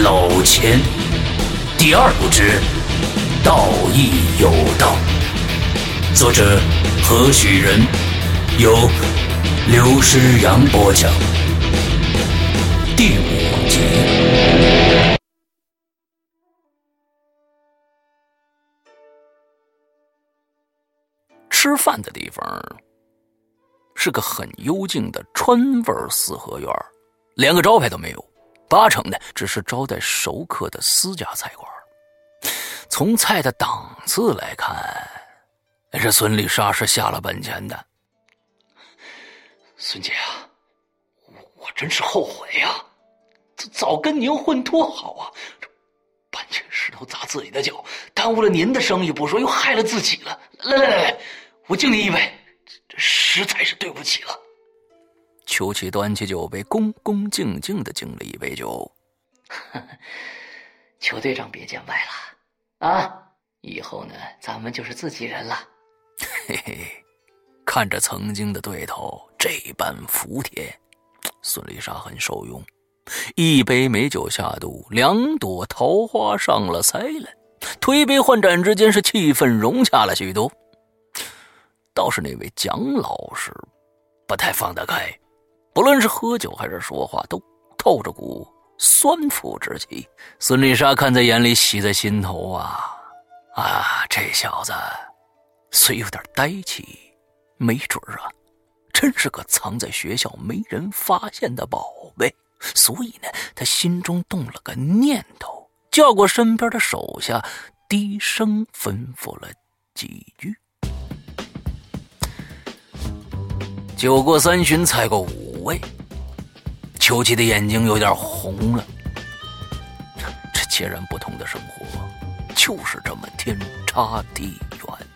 《老千》第二部之《道义有道》，作者何许人？由。刘诗阳播讲第五吃饭的地方是个很幽静的川味四合院，连个招牌都没有，八成的只是招待熟客的私家菜馆。从菜的档次来看，这孙丽莎是下了本钱的。孙姐啊，我真是后悔呀！早跟您混多好啊，搬起石头砸自己的脚，耽误了您的生意不说，又害了自己了。来来来来，我敬你一杯，这实在是对不起了。邱奇端起酒杯，恭恭敬敬的敬了一杯酒。[laughs] 邱队长别见外了啊！以后呢，咱们就是自己人了。嘿嘿。看着曾经的对头这般服帖，孙丽莎很受用。一杯美酒下肚，两朵桃花上了腮了。推杯换盏之间，是气氛融洽了许多。倒是那位蒋老师不太放得开，不论是喝酒还是说话，都透着股酸腐之气。孙丽莎看在眼里，喜在心头啊啊！这小子虽有点呆气。没准儿啊，真是个藏在学校没人发现的宝贝。所以呢，他心中动了个念头，叫过身边的手下，低声吩咐了几句。酒过三巡，菜过五味，秋琪的眼睛有点红了。这截然不同的生活，就是这么天差地远。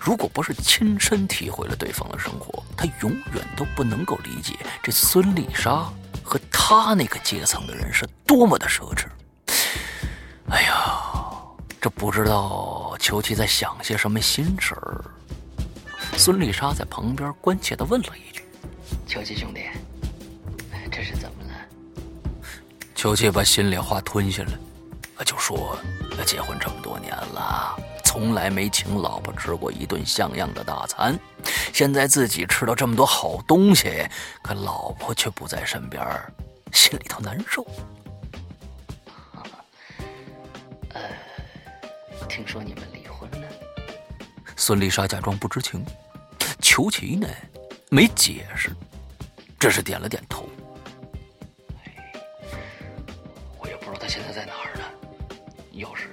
如果不是亲身体会了对方的生活，他永远都不能够理解这孙丽莎和他那个阶层的人是多么的奢侈。哎呀，这不知道裘奇在想些什么心事儿。孙丽莎在旁边关切的问了一句：“裘奇兄弟，这是怎么了？”裘奇把心里话吞下来，就说：“结婚这么多年了。”从来没请老婆吃过一顿像样的大餐，现在自己吃到这么多好东西，可老婆却不在身边，心里头难受。呃，听说你们？孙丽莎假装不知情，裘奇呢没解释，只是点了点头。我也不知道他现在在哪儿呢。要是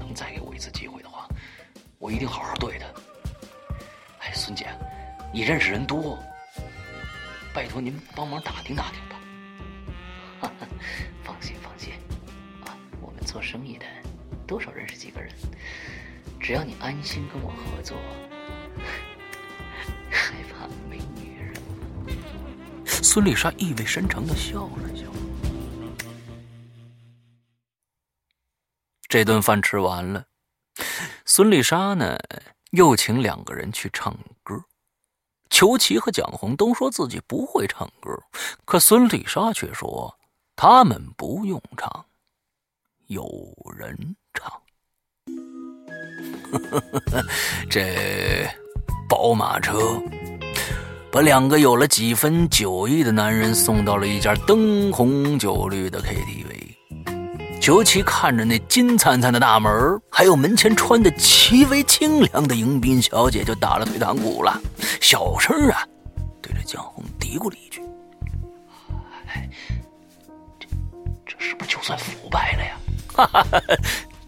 能再给我一次机会的话。我一定好好对他。哎，孙姐，你认识人多，拜托您帮忙打听打听吧。[laughs] 放心放心，啊，我们做生意的多少认识几个人，只要你安心跟我合作，[laughs] 害怕没女人吗？孙丽莎意味深长的笑了笑。这顿饭吃完了。孙丽莎呢，又请两个人去唱歌。裘奇和蒋红都说自己不会唱歌，可孙丽莎却说他们不用唱，有人唱。[laughs] 这宝马车把两个有了几分酒意的男人送到了一家灯红酒绿的 KTV。裘奇看着那金灿灿的大门，还有门前穿的极为清凉的迎宾小姐，就打了退堂鼓了。小声啊，对着江红嘀咕了一句：“哎，这这是不是就算腐败了呀？”哈哈，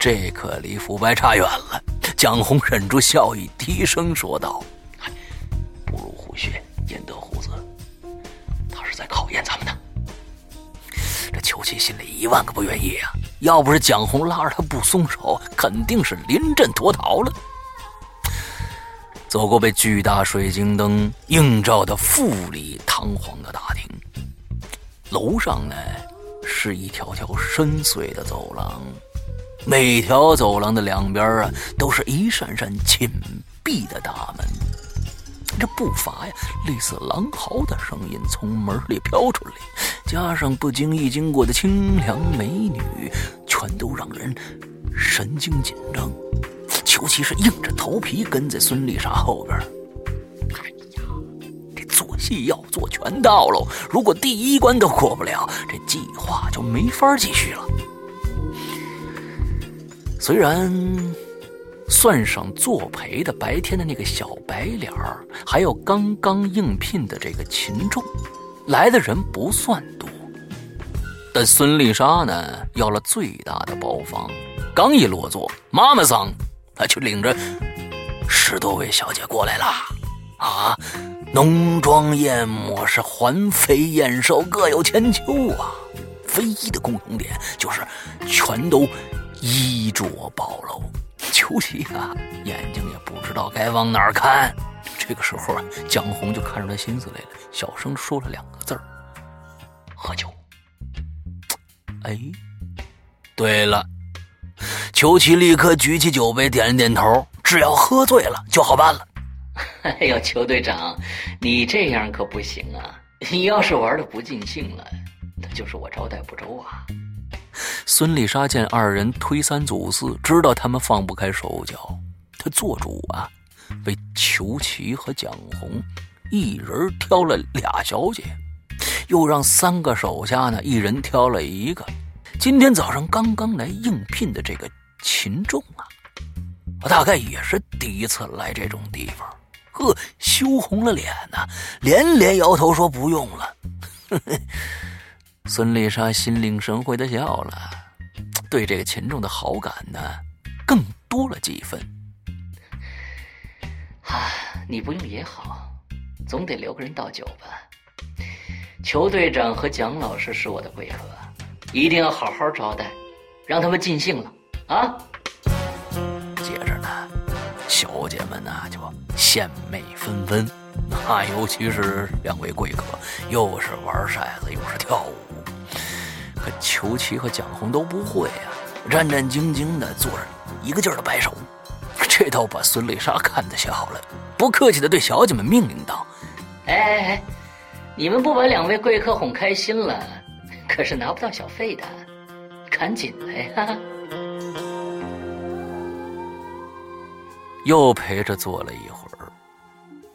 这可离腐败差远了。蒋红忍住笑意，低声说道：“不入虎穴，焉得虎子？他是在考验咱们呢。”这邱奇心里一万个不愿意啊！要不是蒋红拉着他不松手，肯定是临阵脱逃了。走过被巨大水晶灯映照的富丽堂皇的大厅，楼上呢是一条条深邃的走廊，每条走廊的两边啊都是一扇扇紧闭的大门。这步伐呀，类似狼嚎的声音从门里飘出来，加上不经意经过的清凉美女，全都让人神经紧张。尤其是硬着头皮跟在孙丽莎后边。哎呀，这做戏要做全到喽！如果第一关都过不了，这计划就没法继续了。虽然。算上作陪的白天的那个小白脸儿，还有刚刚应聘的这个秦仲，来的人不算多。但孙丽莎呢，要了最大的包房，刚一落座，妈妈桑她就领着十多位小姐过来了。啊，浓妆艳抹，是环肥燕瘦，各有千秋啊。唯一的共同点就是，全都衣着暴露。裘奇啊，眼睛也不知道该往哪儿看。这个时候啊，江红就看出他心思来了，小声说了两个字儿：“喝酒。”哎，对了，裘奇立刻举起酒杯，点了点头：“只要喝醉了就好办了。[laughs] ”哎呦，裘队长，你这样可不行啊！你要是玩的不尽兴了，那就是我招待不周啊。孙丽莎见二人推三阻四，知道他们放不开手脚，她做主啊，为裘奇和蒋红一人挑了俩小姐，又让三个手下呢一人挑了一个。今天早上刚刚来应聘的这个秦仲啊，我大概也是第一次来这种地方，呵，羞红了脸呐，连连摇头说不用了。[laughs] 孙丽莎心领神会的笑了，对这个秦仲的好感呢，更多了几分。啊，你不用也好，总得留个人倒酒吧。裘队长和蒋老师是我的贵客，一定要好好招待，让他们尽兴了啊。接着呢，小姐们呢就献媚纷纷。那尤其是两位贵客，又是玩骰子又是跳舞。可裘奇和蒋红都不会啊，战战兢兢的坐着，一个劲儿的摆手。这倒把孙丽莎看得笑了，不客气的对小姐们命令道：“哎哎哎，你们不把两位贵客哄开心了，可是拿不到小费的，赶紧来呀！” [laughs] 又陪着坐了一会儿，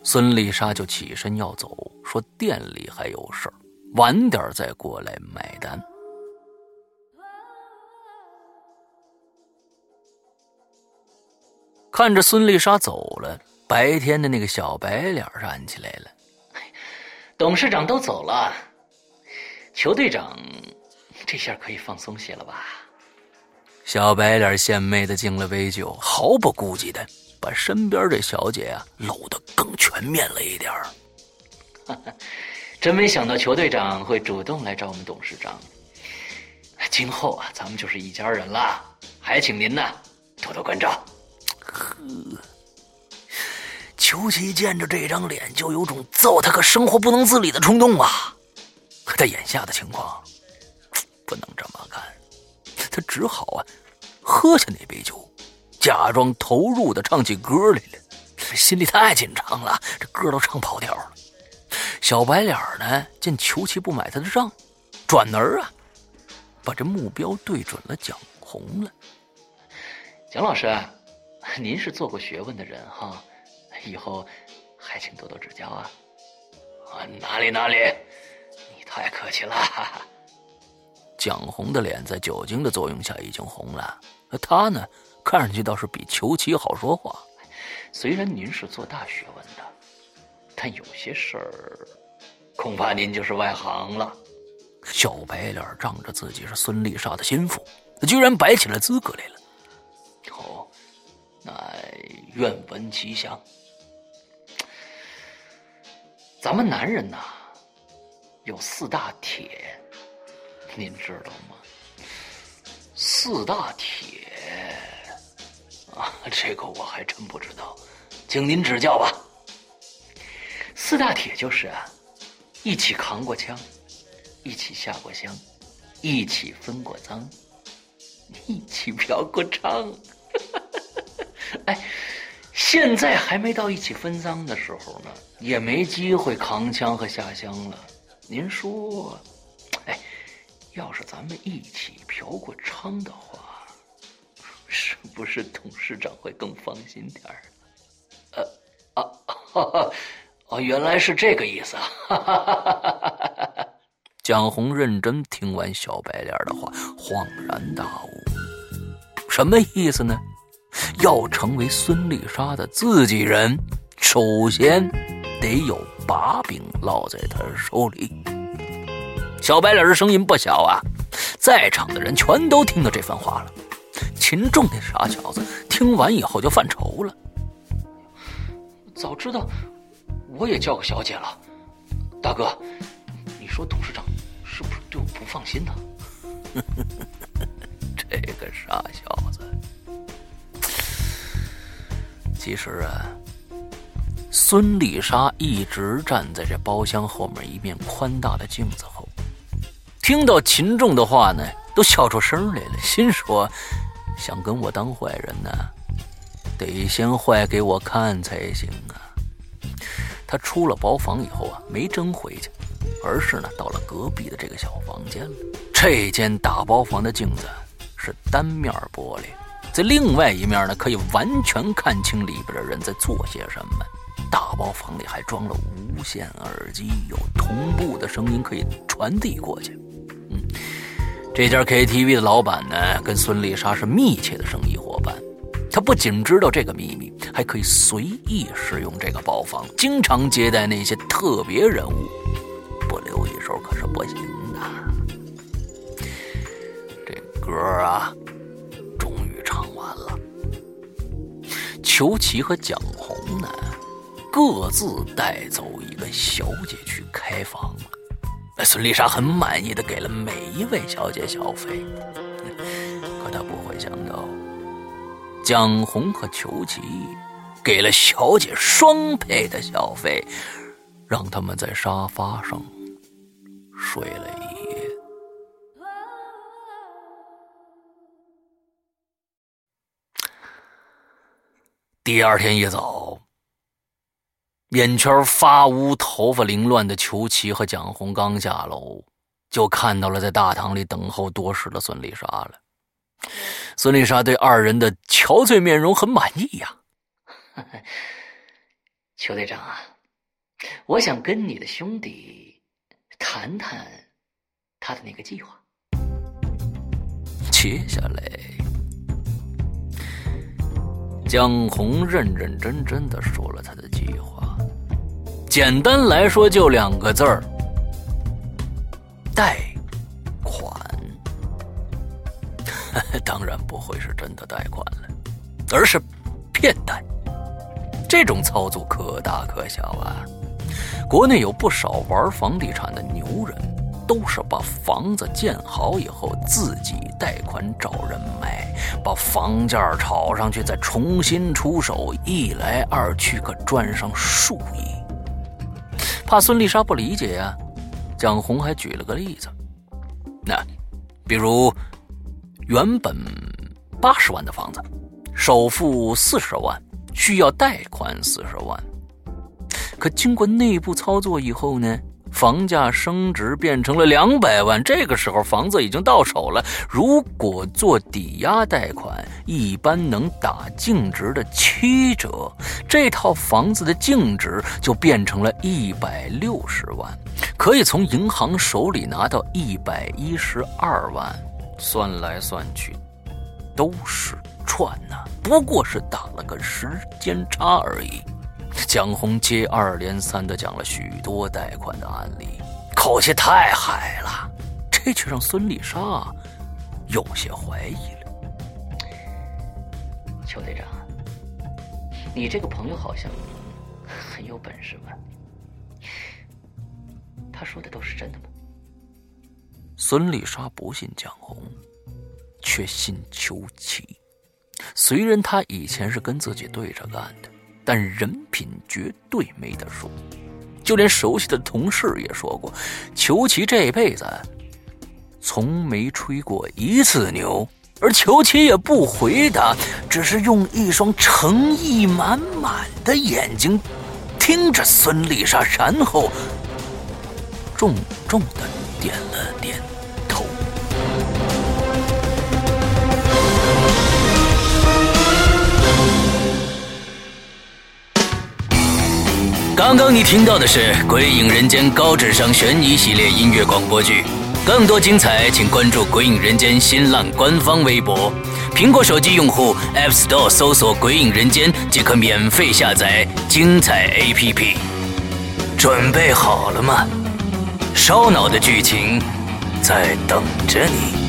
孙丽莎就起身要走，说店里还有事儿，晚点再过来买单。看着孙丽莎走了，白天的那个小白脸站起来了。董事长都走了，裘队长这下可以放松些了吧？小白脸献媚的敬了杯酒，毫不顾忌的把身边这小姐啊搂得更全面了一点儿。[laughs] 真没想到裘队长会主动来找我们董事长。今后啊，咱们就是一家人了，还请您呢多多关照。呵，裘奇见着这张脸，就有种揍他个生活不能自理的冲动啊！可他眼下的情况，不能这么干，他只好啊，喝下那杯酒，假装投入的唱起歌来了。心里太紧张了，这歌都唱跑调了。小白脸呢，见裘奇不买他的账，转而啊，把这目标对准了蒋红了。蒋老师。[laughs] 您是做过学问的人哈，以后还请多多指教啊！啊，哪里哪里，你太客气了。蒋红的脸在酒精的作用下已经红了，他呢，看上去倒是比裘奇好说话。虽然您是做大学问的，但有些事儿，恐怕您就是外行了。小白脸仗着自己是孙丽莎的心腹，居然摆起了资格来了。乃愿闻其详。咱们男人呐，有四大铁，您知道吗？四大铁啊，这个我还真不知道，请您指教吧。四大铁就是啊，一起扛过枪，一起下过乡，一起分过赃，一起嫖过娼。哎，现在还没到一起分赃的时候呢，也没机会扛枪和下乡了。您说，哎，要是咱们一起嫖过娼的话，是不是董事长会更放心点儿？呃，啊，哈 [laughs] 哈哦，原来是这个意思啊！哈哈哈哈蒋红认真听完小白脸的话，恍然大悟，什么意思呢？要成为孙丽莎的自己人，首先得有把柄落在他手里。小白脸的声音不小啊，在场的人全都听到这番话了。秦仲那傻小子听完以后就犯愁了：早知道我也叫个小姐了。大哥，你说董事长是不是对我不放心呢？[laughs] 这个傻小子。其实啊，孙丽莎一直站在这包厢后面一面宽大的镜子后，听到秦仲的话呢，都笑出声来了，心说：想跟我当坏人呢，得先坏给我看才行啊。他出了包房以后啊，没真回去，而是呢到了隔壁的这个小房间了。这间大包房的镜子是单面玻璃。另外一面呢，可以完全看清里边的人在做些什么。大包房里还装了无线耳机，有同步的声音可以传递过去。嗯，这家 KTV 的老板呢，跟孙丽莎是密切的生意伙伴。他不仅知道这个秘密，还可以随意使用这个包房，经常接待那些特别人物。不留一手可是不行的。这歌啊。唱完了裘奇和蒋红呢，各自带走一个小姐去开房了。孙丽莎很满意的给了每一位小姐小费，可她不会想到，蒋红和裘奇给了小姐双倍的小费，让他们在沙发上睡了一第二天一早，眼圈发乌、头发凌乱的裘奇和蒋红刚下楼，就看到了在大堂里等候多时的孙丽莎了。孙丽莎对二人的憔悴面容很满意呀。[laughs] 裘队长啊，我想跟你的兄弟谈谈他的那个计划。接下来，江红认认真真的说了他的计划，简单来说就两个字儿：贷款。[laughs] 当然不会是真的贷款了，而是骗贷。这种操作可大可小啊！国内有不少玩房地产的牛人，都是把房子建好以后自己贷款找人买，把房价炒上去，再重新出手，一来二去可赚上数亿。怕孙丽莎不理解呀，蒋红还举了个例子，那比如原本八十万的房子，首付四十万。需要贷款四十万，可经过内部操作以后呢，房价升值变成了两百万。这个时候房子已经到手了，如果做抵押贷款，一般能打净值的七折，这套房子的净值就变成了一百六十万，可以从银行手里拿到一百一十二万。算来算去，都是。赚呢，不过是打了个时间差而已。江红接二连三的讲了许多贷款的案例，口气太嗨了，这却让孙丽莎有些怀疑了。邱队长，你这个朋友好像很有本事吧？他说的都是真的吗？孙丽莎不信蒋红，却信邱琪。虽然他以前是跟自己对着干的，但人品绝对没得说。就连熟悉的同事也说过，裘奇这辈子从没吹过一次牛，而裘奇也不回答，只是用一双诚意满满的眼睛听着孙丽莎，然后重重的点了点。刚刚你听到的是《鬼影人间》高智商悬疑系列音乐广播剧，更多精彩，请关注《鬼影人间》新浪官方微博。苹果手机用户 App Store 搜索“鬼影人间”即可免费下载精彩 APP。准备好了吗？烧脑的剧情在等着你。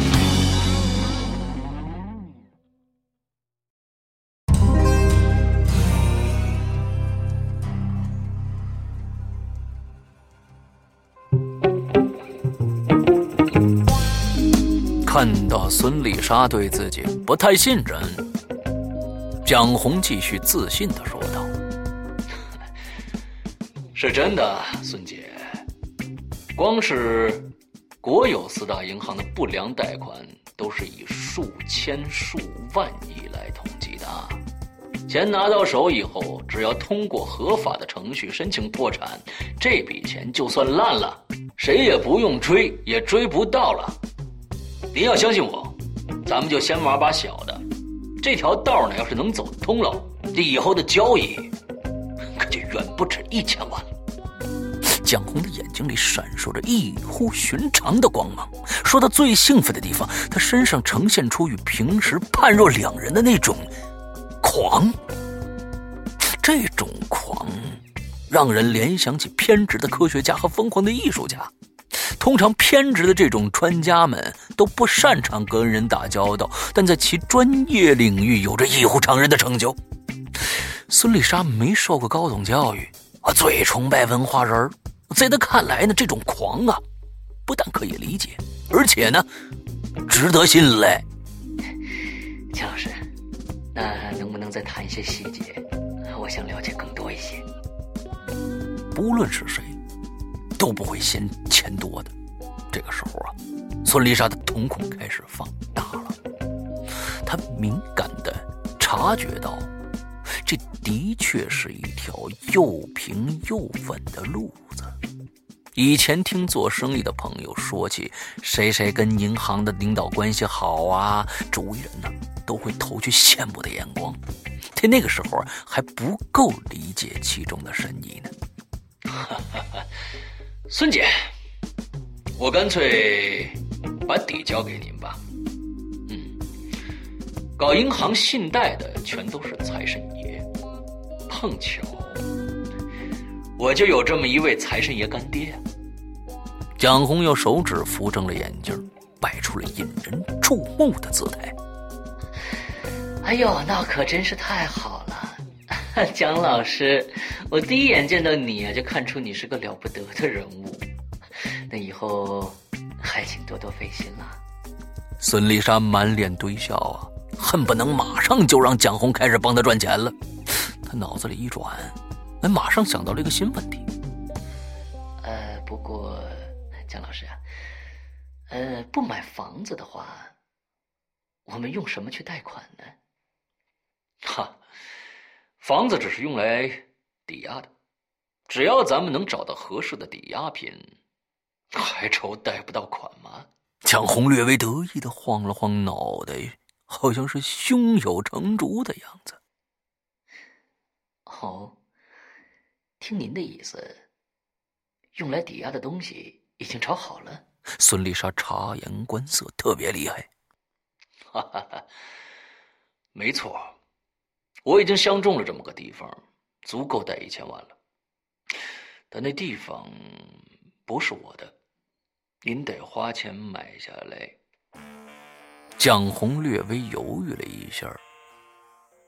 看到孙丽莎对自己不太信任，蒋红继续自信的说道：“是真的，孙姐，光是国有四大银行的不良贷款都是以数千数万亿来统计的。钱拿到手以后，只要通过合法的程序申请破产，这笔钱就算烂了，谁也不用追，也追不到了。”您要相信我，咱们就先玩把小的。这条道呢，要是能走通了，这以后的交易可就远不止一千万了。蒋红的眼睛里闪烁着异乎寻常的光芒。说到最兴奋的地方，他身上呈现出与平时判若两人的那种狂。这种狂，让人联想起偏执的科学家和疯狂的艺术家。通常偏执的这种专家们都不擅长跟人打交道，但在其专业领域有着异乎常人的成就。孙丽莎没受过高等教育，啊，最崇拜文化人在她看来呢，这种狂啊，不但可以理解，而且呢，值得信赖。姜老师，那能不能再谈一些细节？我想了解更多一些。不论是谁，都不会嫌钱多的。这个时候啊，孙丽莎的瞳孔开始放大了，她敏感的察觉到，这的确是一条又平又稳的路子。以前听做生意的朋友说起谁谁跟银行的领导关系好啊，周围人呢都会投去羡慕的眼光。他那个时候还不够理解其中的深意呢。孙姐，我干脆把底交给您吧。嗯，搞银行信贷的全都是财神爷，碰巧我就有这么一位财神爷干爹。蒋红用手指扶正了眼镜，摆出了引人注目的姿态。哎呦，那可真是太好了，[laughs] 蒋老师，我第一眼见到你啊，就看出你是个了不得的人物。那以后还请多多费心了。孙丽莎满脸堆笑啊，恨不能马上就让蒋红开始帮他赚钱了。她脑子里一转，哎，马上想到了一个新问题。呃，不过蒋老师啊，呃，不买房子的话，我们用什么去贷款呢？哈，房子只是用来抵押的，只要咱们能找到合适的抵押品，还愁贷不到款吗？蒋红略微得意的晃了晃脑袋，好像是胸有成竹的样子。哦，听您的意思，用来抵押的东西已经找好了。孙丽莎察言观色，特别厉害。哈哈哈，没错。我已经相中了这么个地方，足够贷一千万了。但那地方不是我的，您得花钱买下来。蒋红略微犹豫了一下，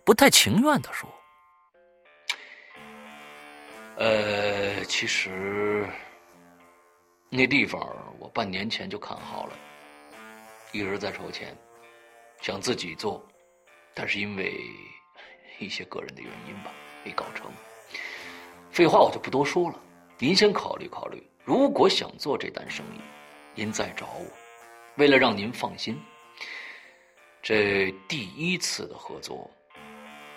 不太情愿的说：“呃，其实那地方我半年前就看好了，一直在筹钱，想自己做，但是因为……”一些个人的原因吧，没搞成。废话我就不多说了，您先考虑考虑。如果想做这单生意，您再找我。为了让您放心，这第一次的合作，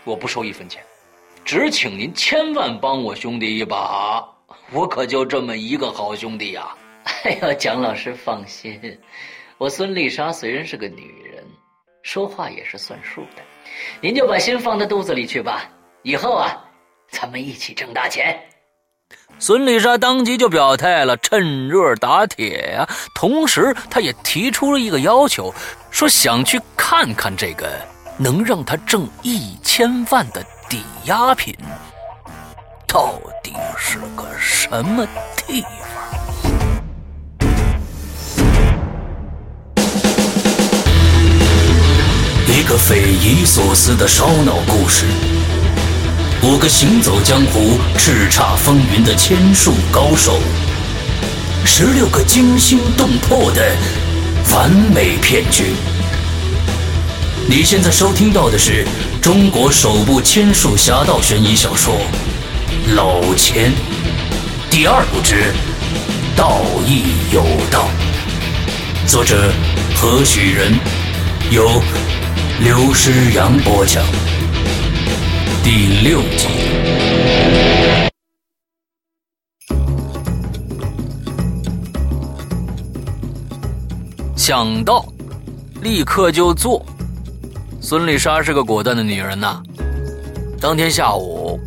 我不收一分钱，只请您千万帮我兄弟一把。我可就这么一个好兄弟呀！[laughs] 哎呀，蒋老师放心，我孙丽莎虽然是个女人，说话也是算数的。您就把心放在肚子里去吧，以后啊，咱们一起挣大钱。孙丽莎当即就表态了，趁热打铁呀。同时，她也提出了一个要求，说想去看看这个能让她挣一千万的抵押品，到底是个什么地方。个匪夷所思的烧脑故事，五个行走江湖、叱咤风云的千术高手，十六个惊心动魄的完美骗局。你现在收听到的是中国首部千术侠盗悬疑小说《老千》第二部之《道义有道》，作者何许人？有。刘诗阳播讲第六集。想到，立刻就做。孙丽莎是个果断的女人呐。当天下午，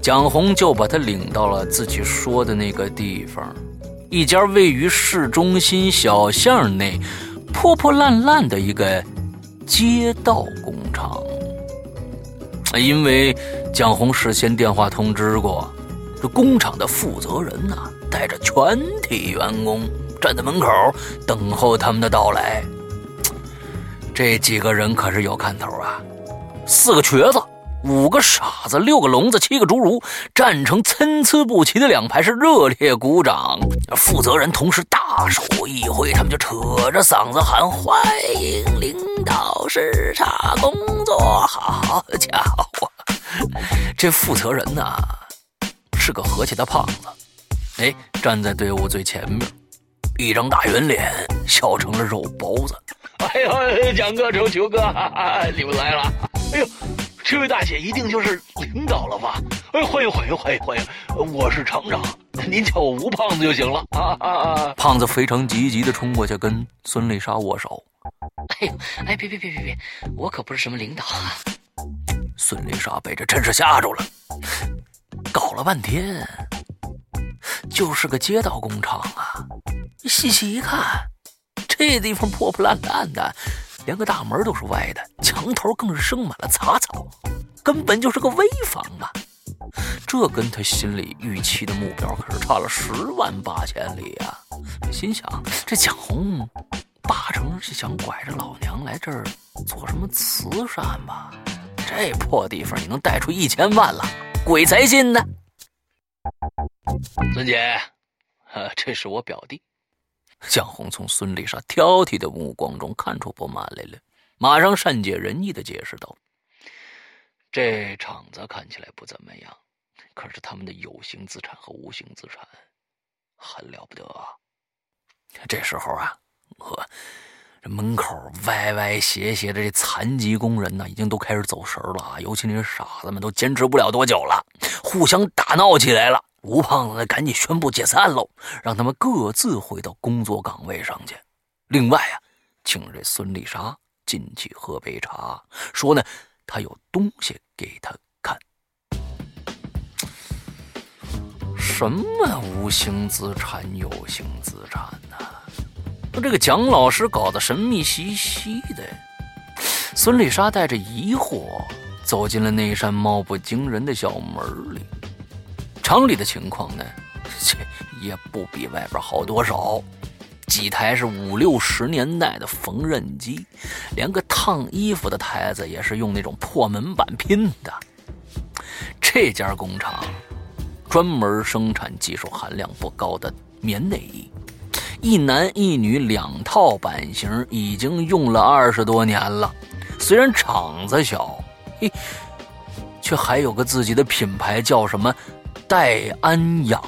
蒋红就把她领到了自己说的那个地方，一家位于市中心小巷内、破破烂烂的一个。街道工厂，因为蒋红事先电话通知过，这工厂的负责人呢，带着全体员工站在门口等候他们的到来。这几个人可是有看头啊，四个瘸子。五个傻子，六个聋子，七个侏儒，站成参差不齐的两排，是热烈鼓掌。负责人同时大手一挥，他们就扯着嗓子喊：“欢迎领导视察工作！”好家伙，这负责人呐，是个和气的胖子，哎，站在队伍最前面，一张大圆脸笑成了肉包子。哎呦，蒋哥、周球哥，你们来了！哎呦，这位大姐一定就是领导了吧？哎，欢迎欢迎欢迎欢迎！我是厂长，您叫我吴胖子就行了。啊啊啊！胖子非常积极的冲过去跟孙丽莎握手。哎呦，哎，别别别别别，我可不是什么领导啊！孙丽莎被这真是吓住了，搞了半天就是个街道工厂啊！细细一看。这地方破破烂烂的，连个大门都是歪的，墙头更是生满了杂草，根本就是个危房啊！这跟他心里预期的目标可是差了十万八千里啊！心想，这蒋红八成是想拐着老娘来这儿做什么慈善吧？这破地方你能带出一千万了，鬼才信呢！孙姐，这是我表弟。蒋红从孙丽莎挑剔的目光中看出不满来了，马上善解人意的解释道：“这厂子看起来不怎么样，可是他们的有形资产和无形资产很了不得啊。”这时候啊，呵，这门口歪歪斜斜的这残疾工人呢，已经都开始走神了啊，尤其那些傻子们都坚持不了多久了，互相打闹起来了。吴胖子，赶紧宣布解散喽，让他们各自回到工作岗位上去。另外啊，请这孙丽莎进去喝杯茶，说呢，他有东西给他看。什么无形资产、有形资产呢？说这个蒋老师搞得神秘兮兮的。孙丽莎带着疑惑走进了那扇貌不惊人的小门里。厂里的情况呢，这也不比外边好多少。几台是五六十年代的缝纫机，连个烫衣服的台子也是用那种破门板拼的。这家工厂专门生产技术含量不高的棉内衣，一男一女两套版型，已经用了二十多年了。虽然厂子小，嘿，却还有个自己的品牌，叫什么？戴安雅，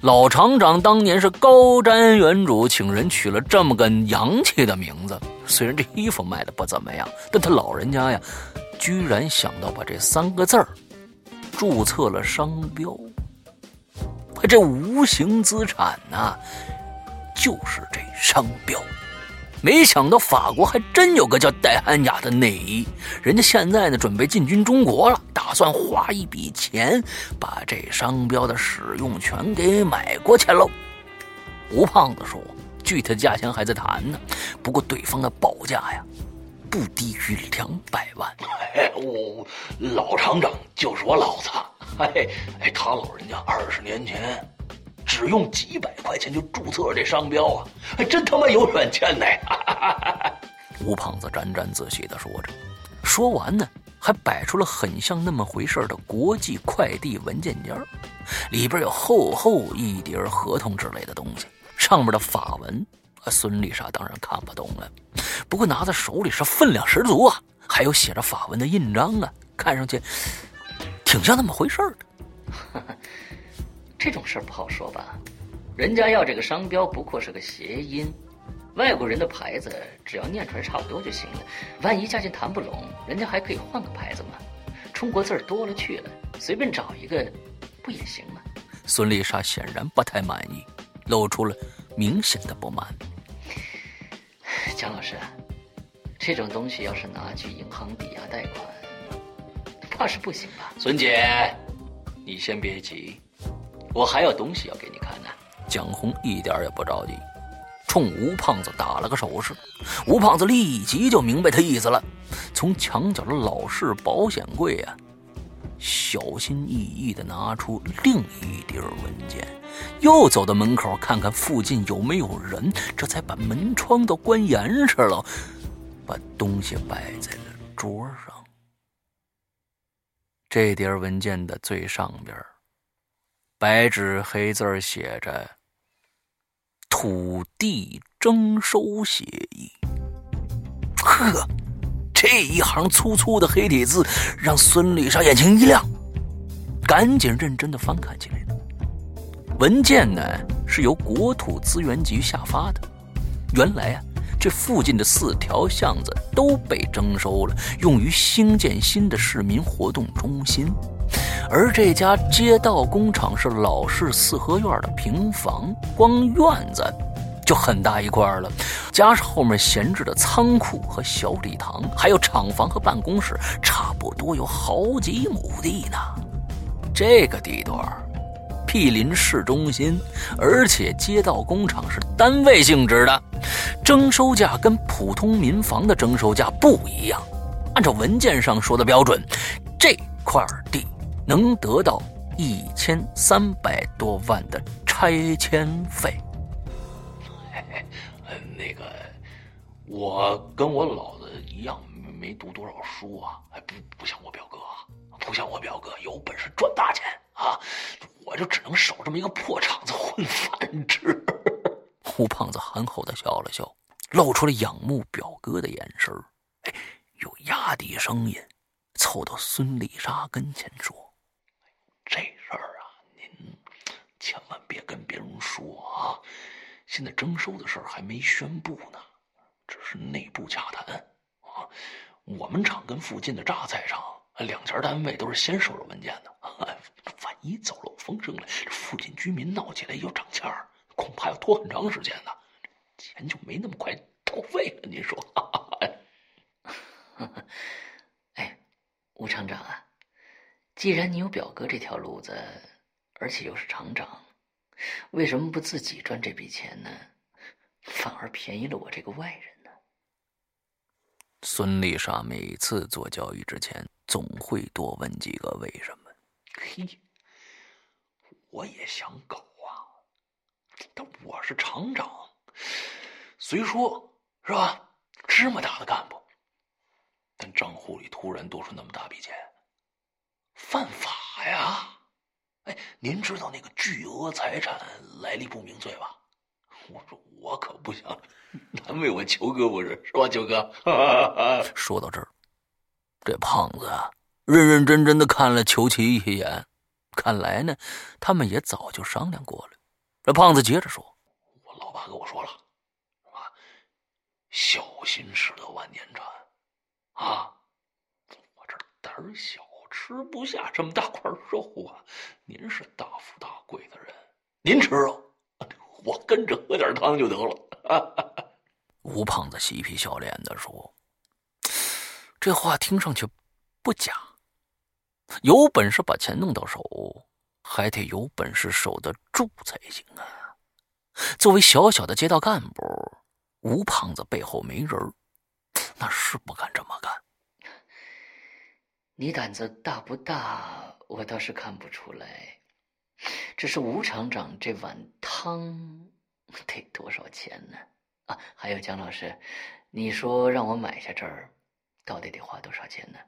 老厂长当年是高瞻远瞩，请人取了这么个洋气的名字。虽然这衣服卖的不怎么样，但他老人家呀，居然想到把这三个字儿注册了商标。这无形资产呐，就是这商标。没想到法国还真有个叫戴安雅的内衣，人家现在呢准备进军中国了，打算花一笔钱把这商标的使用权给买过去喽。吴胖子说，具体价钱还在谈呢，不过对方的报价呀，不低于两百万。我老厂长就是我老子，哎哎，他老人家二十年前。只用几百块钱就注册了这商标啊，还真他妈有远见呢！[laughs] 吴胖子沾沾自喜地说着，说完呢，还摆出了很像那么回事的国际快递文件夹，里边有厚厚一叠合同之类的东西，上面的法文，孙丽莎当然看不懂了，不过拿在手里是分量十足啊，还有写着法文的印章啊，看上去挺像那么回事儿的。[laughs] 这种事儿不好说吧？人家要这个商标，不过是个谐音，外国人的牌子只要念出来差不多就行了。万一价钱谈不拢，人家还可以换个牌子嘛。中国字儿多了去了，随便找一个，不也行吗？孙丽莎显然不太满意，露出了明显的不满。蒋老师，这种东西要是拿去银行抵押贷款，怕是不行吧？孙姐，你先别急。我还有东西要给你看呢。蒋红一点也不着急，冲吴胖子打了个手势。吴胖子立即就明白他意思了，从墙角的老式保险柜啊，小心翼翼地拿出另一叠文件，又走到门口看看附近有没有人，这才把门窗都关严实了，把东西摆在了桌上。这叠文件的最上边。白纸黑字写着“土地征收协议”，呵，这一行粗粗的黑体字让孙丽莎眼睛一亮，赶紧认真的翻看起来。文件呢是由国土资源局下发的，原来啊。这附近的四条巷子都被征收了，用于兴建新的市民活动中心。而这家街道工厂是老式四合院的平房，光院子就很大一块了，加上后面闲置的仓库和小礼堂，还有厂房和办公室，差不多有好几亩地呢。这个地段毗邻市中心，而且街道工厂是单位性质的，征收价跟普通民房的征收价不一样。按照文件上说的标准，这块地能得到一千三百多万的拆迁费。那个，我跟我老子一样，没读多少书啊，还不不像我表，不像我表哥有本事赚大钱啊。我就只能守这么一个破厂子混饭吃。[laughs] 胡胖子憨厚的笑了笑，露出了仰慕表哥的眼神哎，又压低声音，凑到孙丽莎跟前说：“这事儿啊，您千万别跟别人说啊。现在征收的事儿还没宣布呢，只是内部洽谈啊。我们厂跟附近的榨菜厂。”两家单位都是先收着文件的，万一走漏风声了，这附近居民闹起来要涨价，恐怕要拖很长时间呢，钱就没那么快到位了。您说？[laughs] 哎，吴厂长啊，既然你有表哥这条路子，而且又是厂长，为什么不自己赚这笔钱呢？反而便宜了我这个外人？孙丽莎每次做交易之前。总会多问几个为什么。嘿，我也想搞啊，但我是厂长，虽说是吧，芝麻大的干部，但账户里突然多出那么大笔钱，犯法呀！哎，您知道那个巨额财产来历不明罪吧？我说我可不想 [laughs] 难为我球哥，不是是吧，球哥？[laughs] 说到这儿。这胖子啊认认真真的看了裘奇一眼，看来呢，他们也早就商量过了。这胖子接着说：“我老爸跟我说了，啊，小心驶得万年船，啊，我这胆儿小，吃不下这么大块肉啊。您是大富大贵的人，您吃肉，我跟着喝点汤就得了。[laughs] ”吴胖子嬉皮笑脸的说。这话听上去不假，有本事把钱弄到手，还得有本事守得住才行啊！作为小小的街道干部，吴胖子背后没人，那是不敢这么干。你胆子大不大？我倒是看不出来。只是吴厂长这碗汤得多少钱呢？啊，还有姜老师，你说让我买下这儿。到底得花多少钱呢？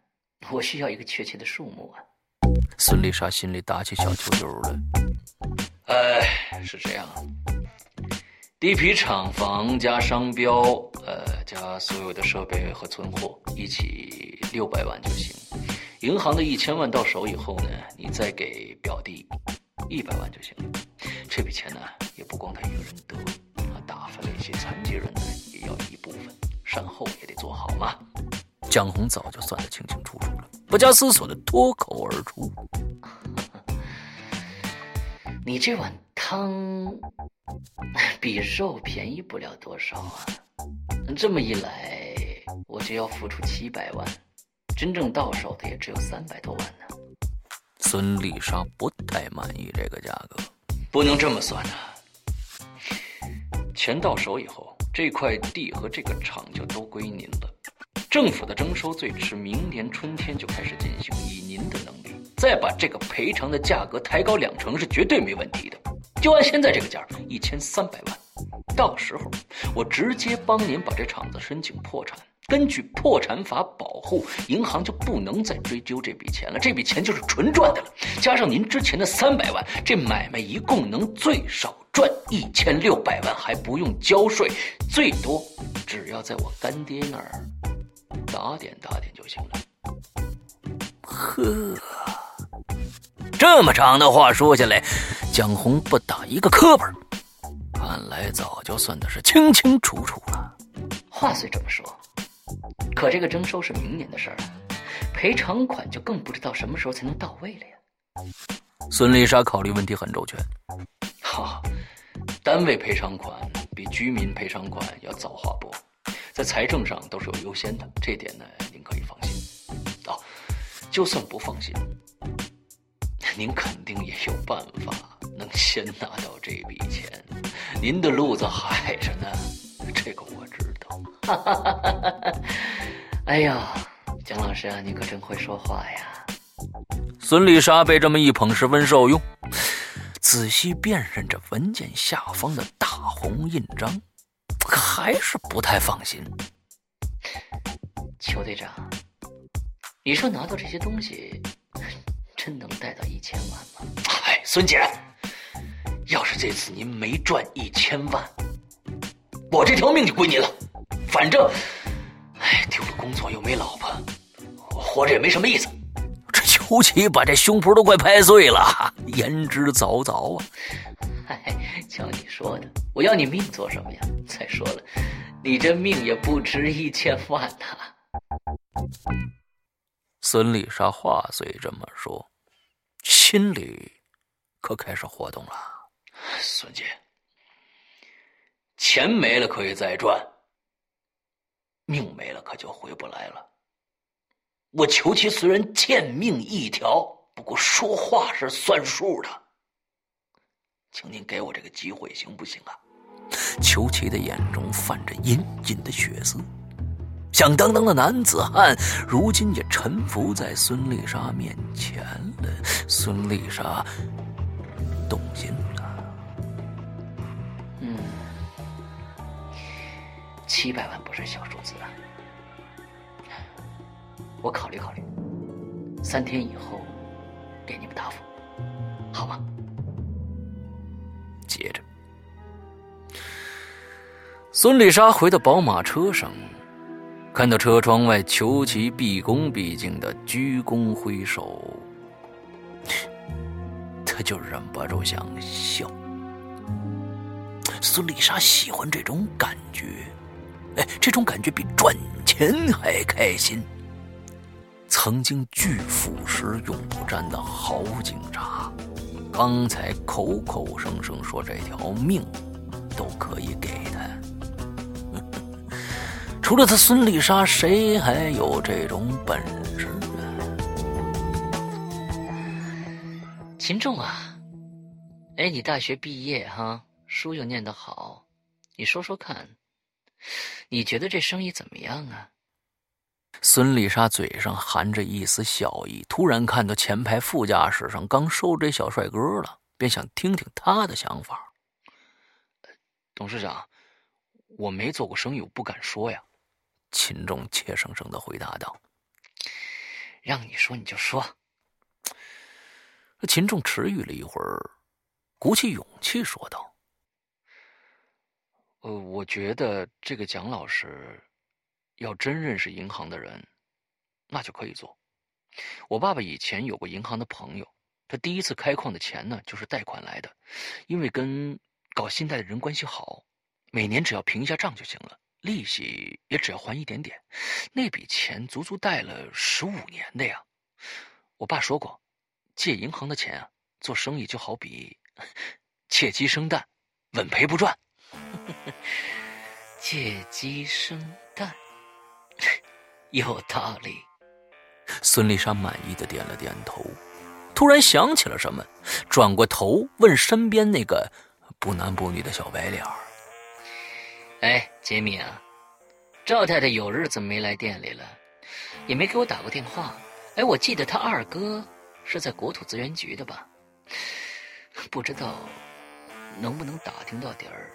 我需要一个确切的数目啊！孙丽莎心里打起小九九了。哎，是这样，地皮、厂房加商标，呃，加所有的设备和存货，一起六百万就行。银行的一千万到手以后呢，你再给表弟一百万就行了。这笔钱呢，也不光他一个人得，他打发了一些残疾人呢，也要一部分，善后也得做好嘛。蒋红早就算得清清楚楚了，不加思索的脱口而出：“ [laughs] 你这碗汤 [laughs] 比肉便宜不了多少啊！这么一来，我就要付出七百万，真正到手的也只有三百多万呢。”孙丽莎不太满意这个价格，不能这么算啊！钱到手以后，这块地和这个厂就都归您了。政府的征收最迟明年春天就开始进行，以您的能力，再把这个赔偿的价格抬高两成是绝对没问题的。就按现在这个价，一千三百万，到时候我直接帮您把这厂子申请破产，根据破产法保护，银行就不能再追究这笔钱了，这笔钱就是纯赚的了。加上您之前的三百万，这买卖一共能最少赚一千六百万，还不用交税，最多只要在我干爹那儿。打点打点就行了。呵，这么长的话说下来，蒋红不打一个磕巴，看来早就算的是清清楚楚了。话虽这么说，可这个征收是明年的事儿，赔偿款就更不知道什么时候才能到位了呀。孙丽莎考虑问题很周全。哈，单位赔偿款比居民赔偿款要早划拨，在财政上都是有优先的，这点呢您可以放心。哦，就算不放心，您肯定也有办法能先拿到这笔钱。您的路子海着呢，这个我知道。[laughs] 哎呀，蒋老师啊，你可真会说话呀！孙丽莎被这么一捧，十分受用。仔细辨认着文件下方的大红印章，可还是不太放心。邱队长，你说拿到这些东西，真能贷到一千万吗？哎，孙姐，要是这次您没赚一千万，我这条命就归您了。反正，哎，丢了工作又没老婆，活着也没什么意思。这尤其把这胸脯都快拍碎了，言之凿凿啊！嗨，瞧你说的，我要你命做什么呀？再说了，你这命也不值一千万呐。孙丽莎话虽这么说，心里可开始活动了。孙姐，钱没了可以再赚，命没了可就回不来了。我裘奇虽然贱命一条，不过说话是算数的，请您给我这个机会，行不行啊？裘奇的眼中泛着隐隐的血色，响当当的男子汉，如今也臣服在孙丽莎面前了。孙丽莎动心了，七百万不是小数字啊。我考虑考虑，三天以后给你们答复，好吗？接着，孙丽莎回到宝马车上，看到车窗外裘奇毕恭毕敬的鞠躬挥手，他就忍不住想笑。孙丽莎喜欢这种感觉，哎，这种感觉比赚钱还开心。曾经拒腐蚀永不沾的好警察，刚才口口声声说这条命都可以给他，[laughs] 除了他孙丽莎，谁还有这种本事呢？秦仲啊，哎，你大学毕业哈，书又念得好，你说说看，你觉得这生意怎么样啊？孙丽莎嘴上含着一丝笑意，突然看到前排副驾驶上刚收这小帅哥了，便想听听他的想法。董事长，我没做过生意，我不敢说呀。秦仲怯生生的回答道：“让你说你就说。”秦仲迟疑了一会儿，鼓起勇气说道：“呃，我觉得这个蒋老师……”要真认识银行的人，那就可以做。我爸爸以前有过银行的朋友，他第一次开矿的钱呢，就是贷款来的。因为跟搞信贷的人关系好，每年只要平一下账就行了，利息也只要还一点点。那笔钱足足贷了十五年的呀。我爸说过，借银行的钱啊，做生意就好比 [laughs] 借鸡生蛋，稳赔不赚。[laughs] 借鸡生蛋。[laughs] 有道理，孙丽莎满意的点了点头，突然想起了什么，转过头问身边那个不男不女的小白脸儿：“哎，杰米啊，赵太太有日子没来店里了，也没给我打过电话。哎，我记得她二哥是在国土资源局的吧？[laughs] 不知道能不能打听到点儿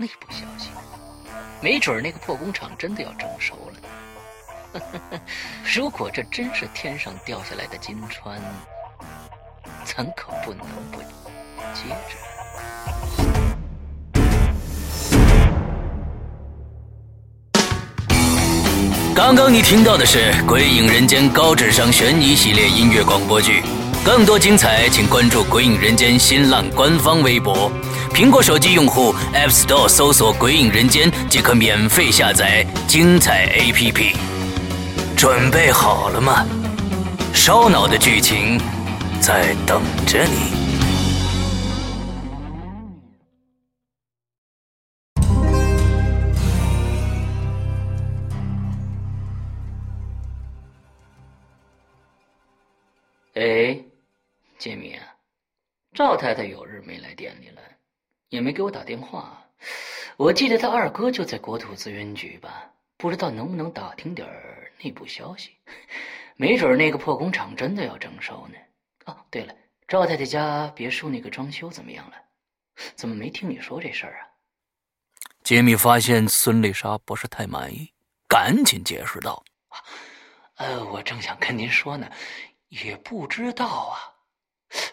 内部消息？没准那个破工厂真的要征收了呢。[laughs] ”如果这真是天上掉下来的金川，咱可不能不接着。刚刚你听到的是《鬼影人间》高智商悬疑系列音乐广播剧，更多精彩，请关注《鬼影人间》新浪官方微博。苹果手机用户 App Store 搜索“鬼影人间”即可免费下载精彩 APP。准备好了吗？烧脑的剧情在等着你。哎，杰米，赵太太有日没来店里了，也没给我打电话。我记得他二哥就在国土资源局吧，不知道能不能打听点内部消息。没准那个破工厂真的要征收呢。哦，对了，赵太太家别墅那个装修怎么样了？怎么没听你说这事儿啊？杰米发现孙丽莎不是太满意，赶紧解释道：“呃，我正想跟您说呢。”也不知道啊，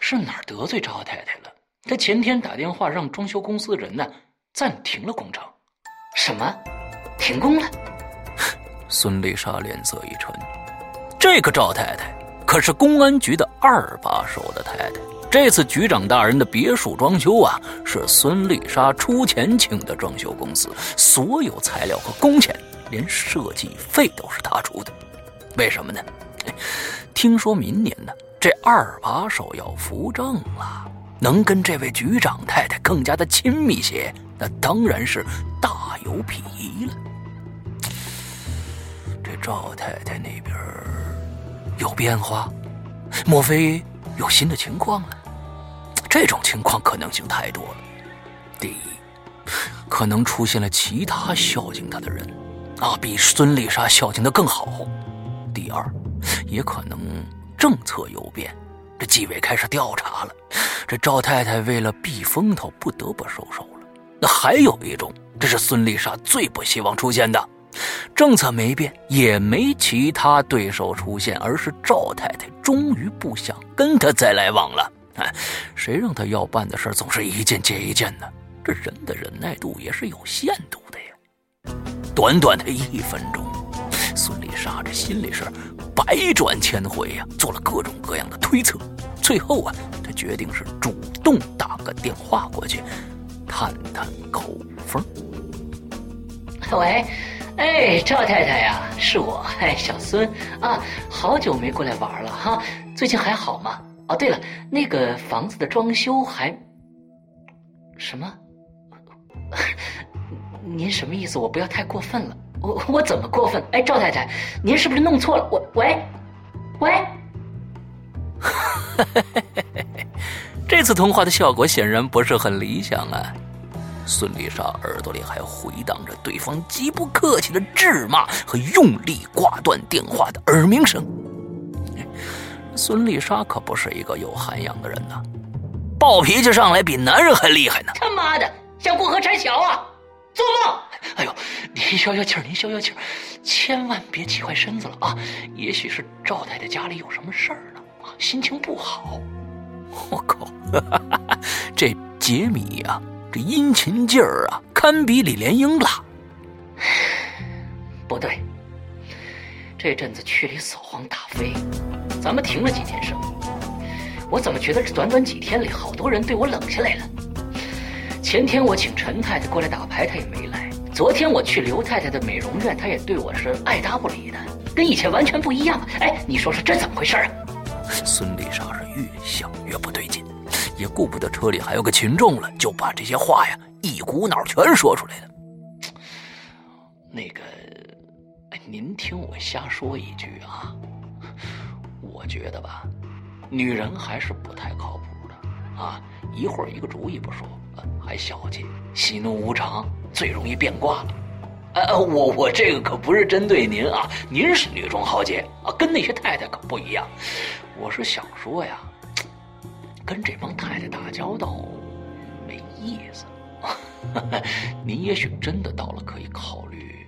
是哪儿得罪赵太太了？他前天打电话让装修公司的人呢暂停了工程。什么？停工了？[laughs] 孙丽莎脸色一沉，这个赵太太可是公安局的二把手的太太。这次局长大人的别墅装修啊，是孙丽莎出钱请的装修公司，所有材料和工钱，连设计费都是他出的。为什么呢？[laughs] 听说明年呢，这二把手要扶正了，能跟这位局长太太更加的亲密些，那当然是大有裨益了。这赵太太那边有变化，莫非有新的情况了？这种情况可能性太多了。第一，可能出现了其他孝敬他的人，啊，比孙丽莎孝敬的更好。第二。也可能政策有变，这纪委开始调查了，这赵太太为了避风头，不得不收手了。那还有一种，这是孙丽莎最不希望出现的，政策没变，也没其他对手出现，而是赵太太终于不想跟他再来往了。哎，谁让他要办的事总是一件接一件呢？这人的忍耐度也是有限度的呀。短短的一分钟，孙丽莎这心里是。百转千回呀，做了各种各样的推测，最后啊，她决定是主动打个电话过去，探探口风。喂，哎，赵太太呀，是我，哎，小孙啊，好久没过来玩了哈，最近还好吗？哦，对了，那个房子的装修还什么？[laughs] 您什么意思？我不要太过分了。我我怎么过分？哎，赵太太，您是不是弄错了？我喂，喂，[laughs] 这次通话的效果显然不是很理想啊！孙丽莎耳朵里还回荡着对方极不客气的质骂和用力挂断电话的耳鸣声。孙丽莎可不是一个有涵养的人呐，暴脾气上来比男人还厉害呢！他妈的，想过河拆桥啊！做梦！哎呦，您消消气儿，您消消气儿，千万别气坏身子了啊！也许是赵太太家里有什么事儿呢，啊，心情不好。我靠，[laughs] 这杰米呀，这殷勤劲儿啊，堪比李莲英了。不对，这阵子区里扫黄打非，咱们停了几天生意，我怎么觉得这短短几天里，好多人对我冷下来了？前天我请陈太太过来打牌，她也没来。昨天我去刘太太的美容院，她也对我是爱答不理的，跟以前完全不一样。哎，你说说这怎么回事啊？孙丽莎是越想越不对劲，也顾不得车里还有个群众了，就把这些话呀一股脑全说出来了。那个，您听我瞎说一句啊，我觉得吧，女人还是不太靠谱的啊，一会儿一个主意不说。还小气，喜怒无常，最容易变卦了。呃，我我这个可不是针对您啊，您是女中豪杰啊，跟那些太太可不一样。我是想说呀，跟这帮太太打交道没意思。[laughs] 您也许真的到了可以考虑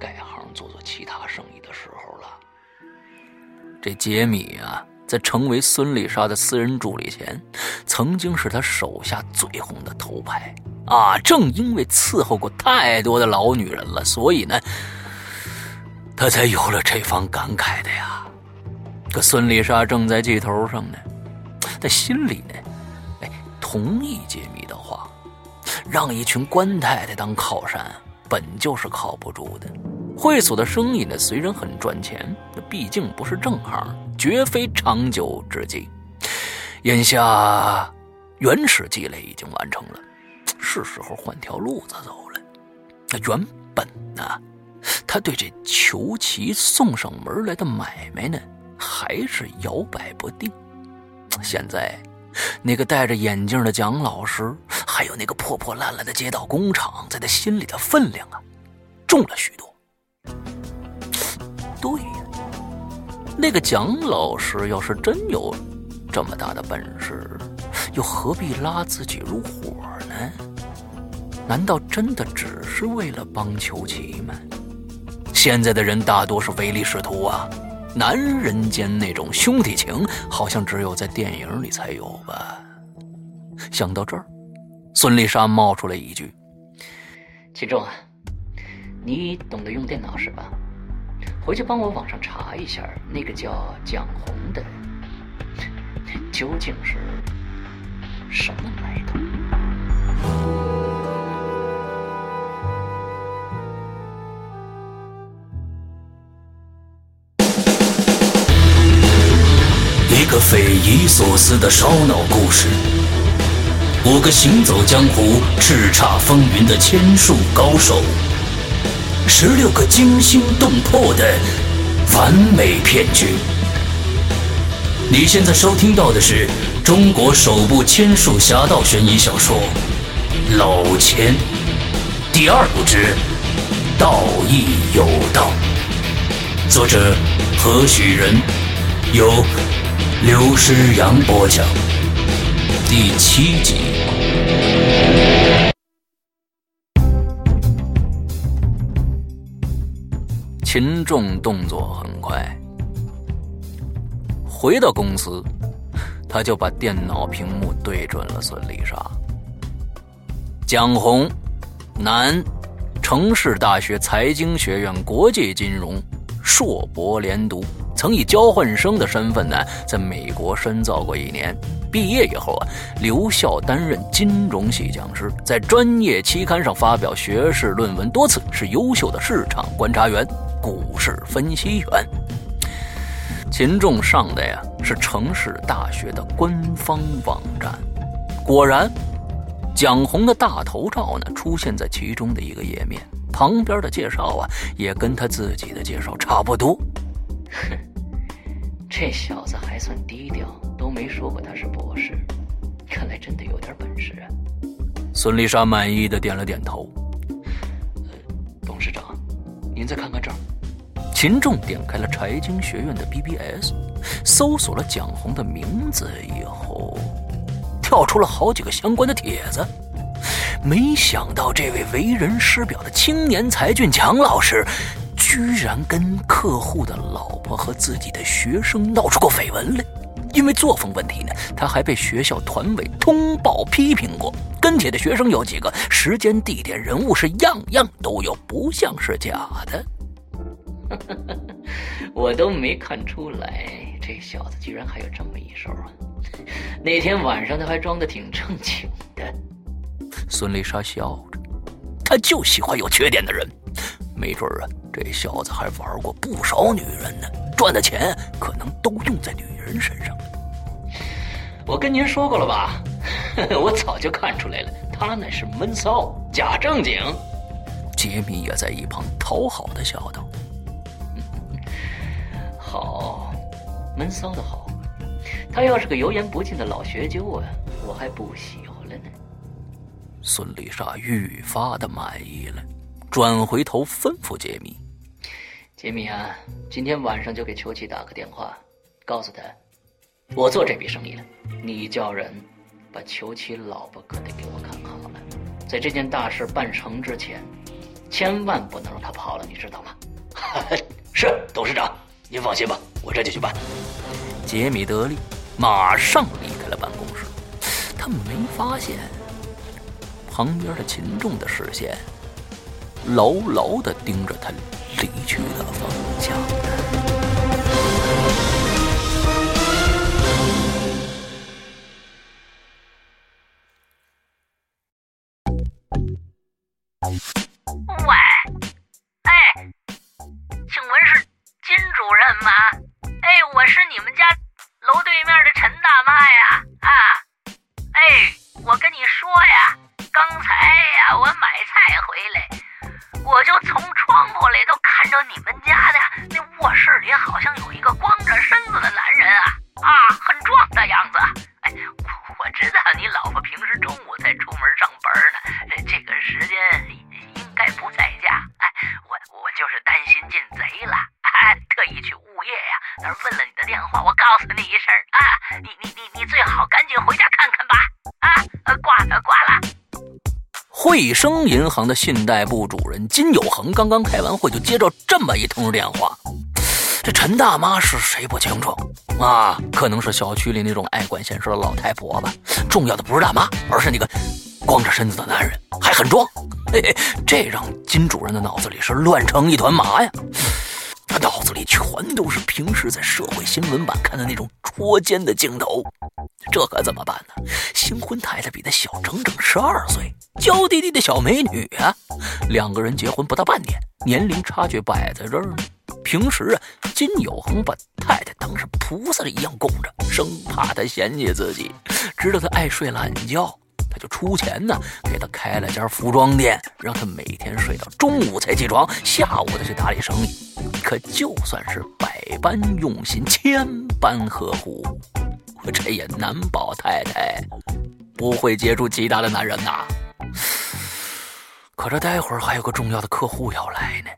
改行做做其他生意的时候了。这杰米啊。在成为孙丽莎的私人助理前，曾经是她手下最红的头牌啊！正因为伺候过太多的老女人了，所以呢，他才有了这番感慨的呀。可孙丽莎正在气头上呢，在心里呢，哎，同意揭秘的话，让一群官太太当靠山，本就是靠不住的。会所的生意呢，虽然很赚钱，那毕竟不是正行，绝非长久之计。眼下原始积累已经完成了，是时候换条路子走了。那原本呢，他对这裘奇送上门来的买卖呢，还是摇摆不定。现在，那个戴着眼镜的蒋老师，还有那个破破烂烂的街道工厂，在他心里的分量啊，重了许多。对，那个蒋老师要是真有这么大的本事，又何必拉自己入伙呢？难道真的只是为了帮裘奇吗？现在的人大多是唯利是图啊，男人间那种兄弟情，好像只有在电影里才有吧？想到这儿，孙丽莎冒出来一句：“秦仲啊，你懂得用电脑是吧？”回去帮我网上查一下，那个叫蒋红的究竟是什么来头？一个匪夷所思的烧脑故事，五个行走江湖、叱咤风云的千术高手。十六个惊心动魄的完美骗局。你现在收听到的是中国首部千术侠盗悬疑小说《老千》第二部之《道义有道》，作者何许人？由刘诗阳播讲，第七集。秦仲动作很快，回到公司，他就把电脑屏幕对准了孙丽莎。蒋红，男，城市大学财经学院国际金融硕博连读，曾以交换生的身份呢，在美国深造过一年。毕业以后啊，留校担任金融系讲师，在专业期刊上发表学士论文多次，是优秀的市场观察员。股市分析员秦仲上的呀是城市大学的官方网站，果然，蒋红的大头照呢出现在其中的一个页面，旁边的介绍啊也跟他自己的介绍差不多。哼，[laughs] 这小子还算低调，都没说过他是博士，看来真的有点本事啊。孙丽莎满意的点了点头。董事长，您再看看这儿。秦仲点开了财经学院的 BBS，搜索了蒋红的名字以后，跳出了好几个相关的帖子。没想到这位为人师表的青年才俊蒋老师，居然跟客户的老婆和自己的学生闹出过绯闻来。因为作风问题呢，他还被学校团委通报批评过。跟帖的学生有几个，时间、地点、人物是样样都有，不像是假的。[laughs] 我都没看出来，这小子居然还有这么一手啊！那天晚上他还装的挺正经的。孙丽莎笑着，他就喜欢有缺点的人。没准啊，这小子还玩过不少女人呢，赚的钱可能都用在女人身上了。我跟您说过了吧？[laughs] 我早就看出来了，他那是闷骚，假正经。杰米也在一旁讨好的笑道。好，闷骚的好。他要是个油盐不进的老学究啊，我还不喜欢了呢。孙丽莎愈发的满意了，转回头吩咐杰米：“杰米啊，今天晚上就给邱琪打个电话，告诉他，我做这笔生意了。你叫人把邱琪老婆可得给我看好了，在这件大事办成之前，千万不能让他跑了，你知道吗？” [laughs] 是，董事长。您放心吧，我这就去办。杰米德利，马上离开了办公室。他没发现旁边的秦仲的视线牢牢的盯着他离去的方向。喂，哎，请问是金主任吗？哎，我是你们家楼对面的陈大妈呀！啊，哎，我跟你说呀，刚才呀，我买菜回来，我就从窗户里都看着你们家的那卧室里好像有一个光着身子的男人啊，啊，很壮的样子。哎，我我知道你老婆平时中午才出门上班呢，这个时间。告诉你一声啊，你你你你最好赶紧回家看看吧，啊，挂了挂了。汇生银行的信贷部主任金有恒刚刚开完会，就接到这么一通电话。这陈大妈是谁不清楚啊？可能是小区里那种爱管闲事的老太婆吧。重要的不是大妈，而是那个。光着身子的男人还很壮，嘿嘿，这让金主任的脑子里是乱成一团麻呀！全都是平时在社会新闻版看的那种捉奸的镜头，这可怎么办呢？新婚太太比他小整整十二岁，娇滴滴的小美女啊！两个人结婚不到半年，年龄差距摆在这儿呢。平时啊，金有恒把太太当成菩萨一样供着，生怕她嫌弃自己，知道她爱睡懒觉。就出钱呢，给他开了家服装店，让他每天睡到中午才起床，下午再去打理生意。可就算是百般用心，千般呵护，我这也难保太太不会接触其他的男人呐。[sighs] 可这待会儿还有个重要的客户要来呢。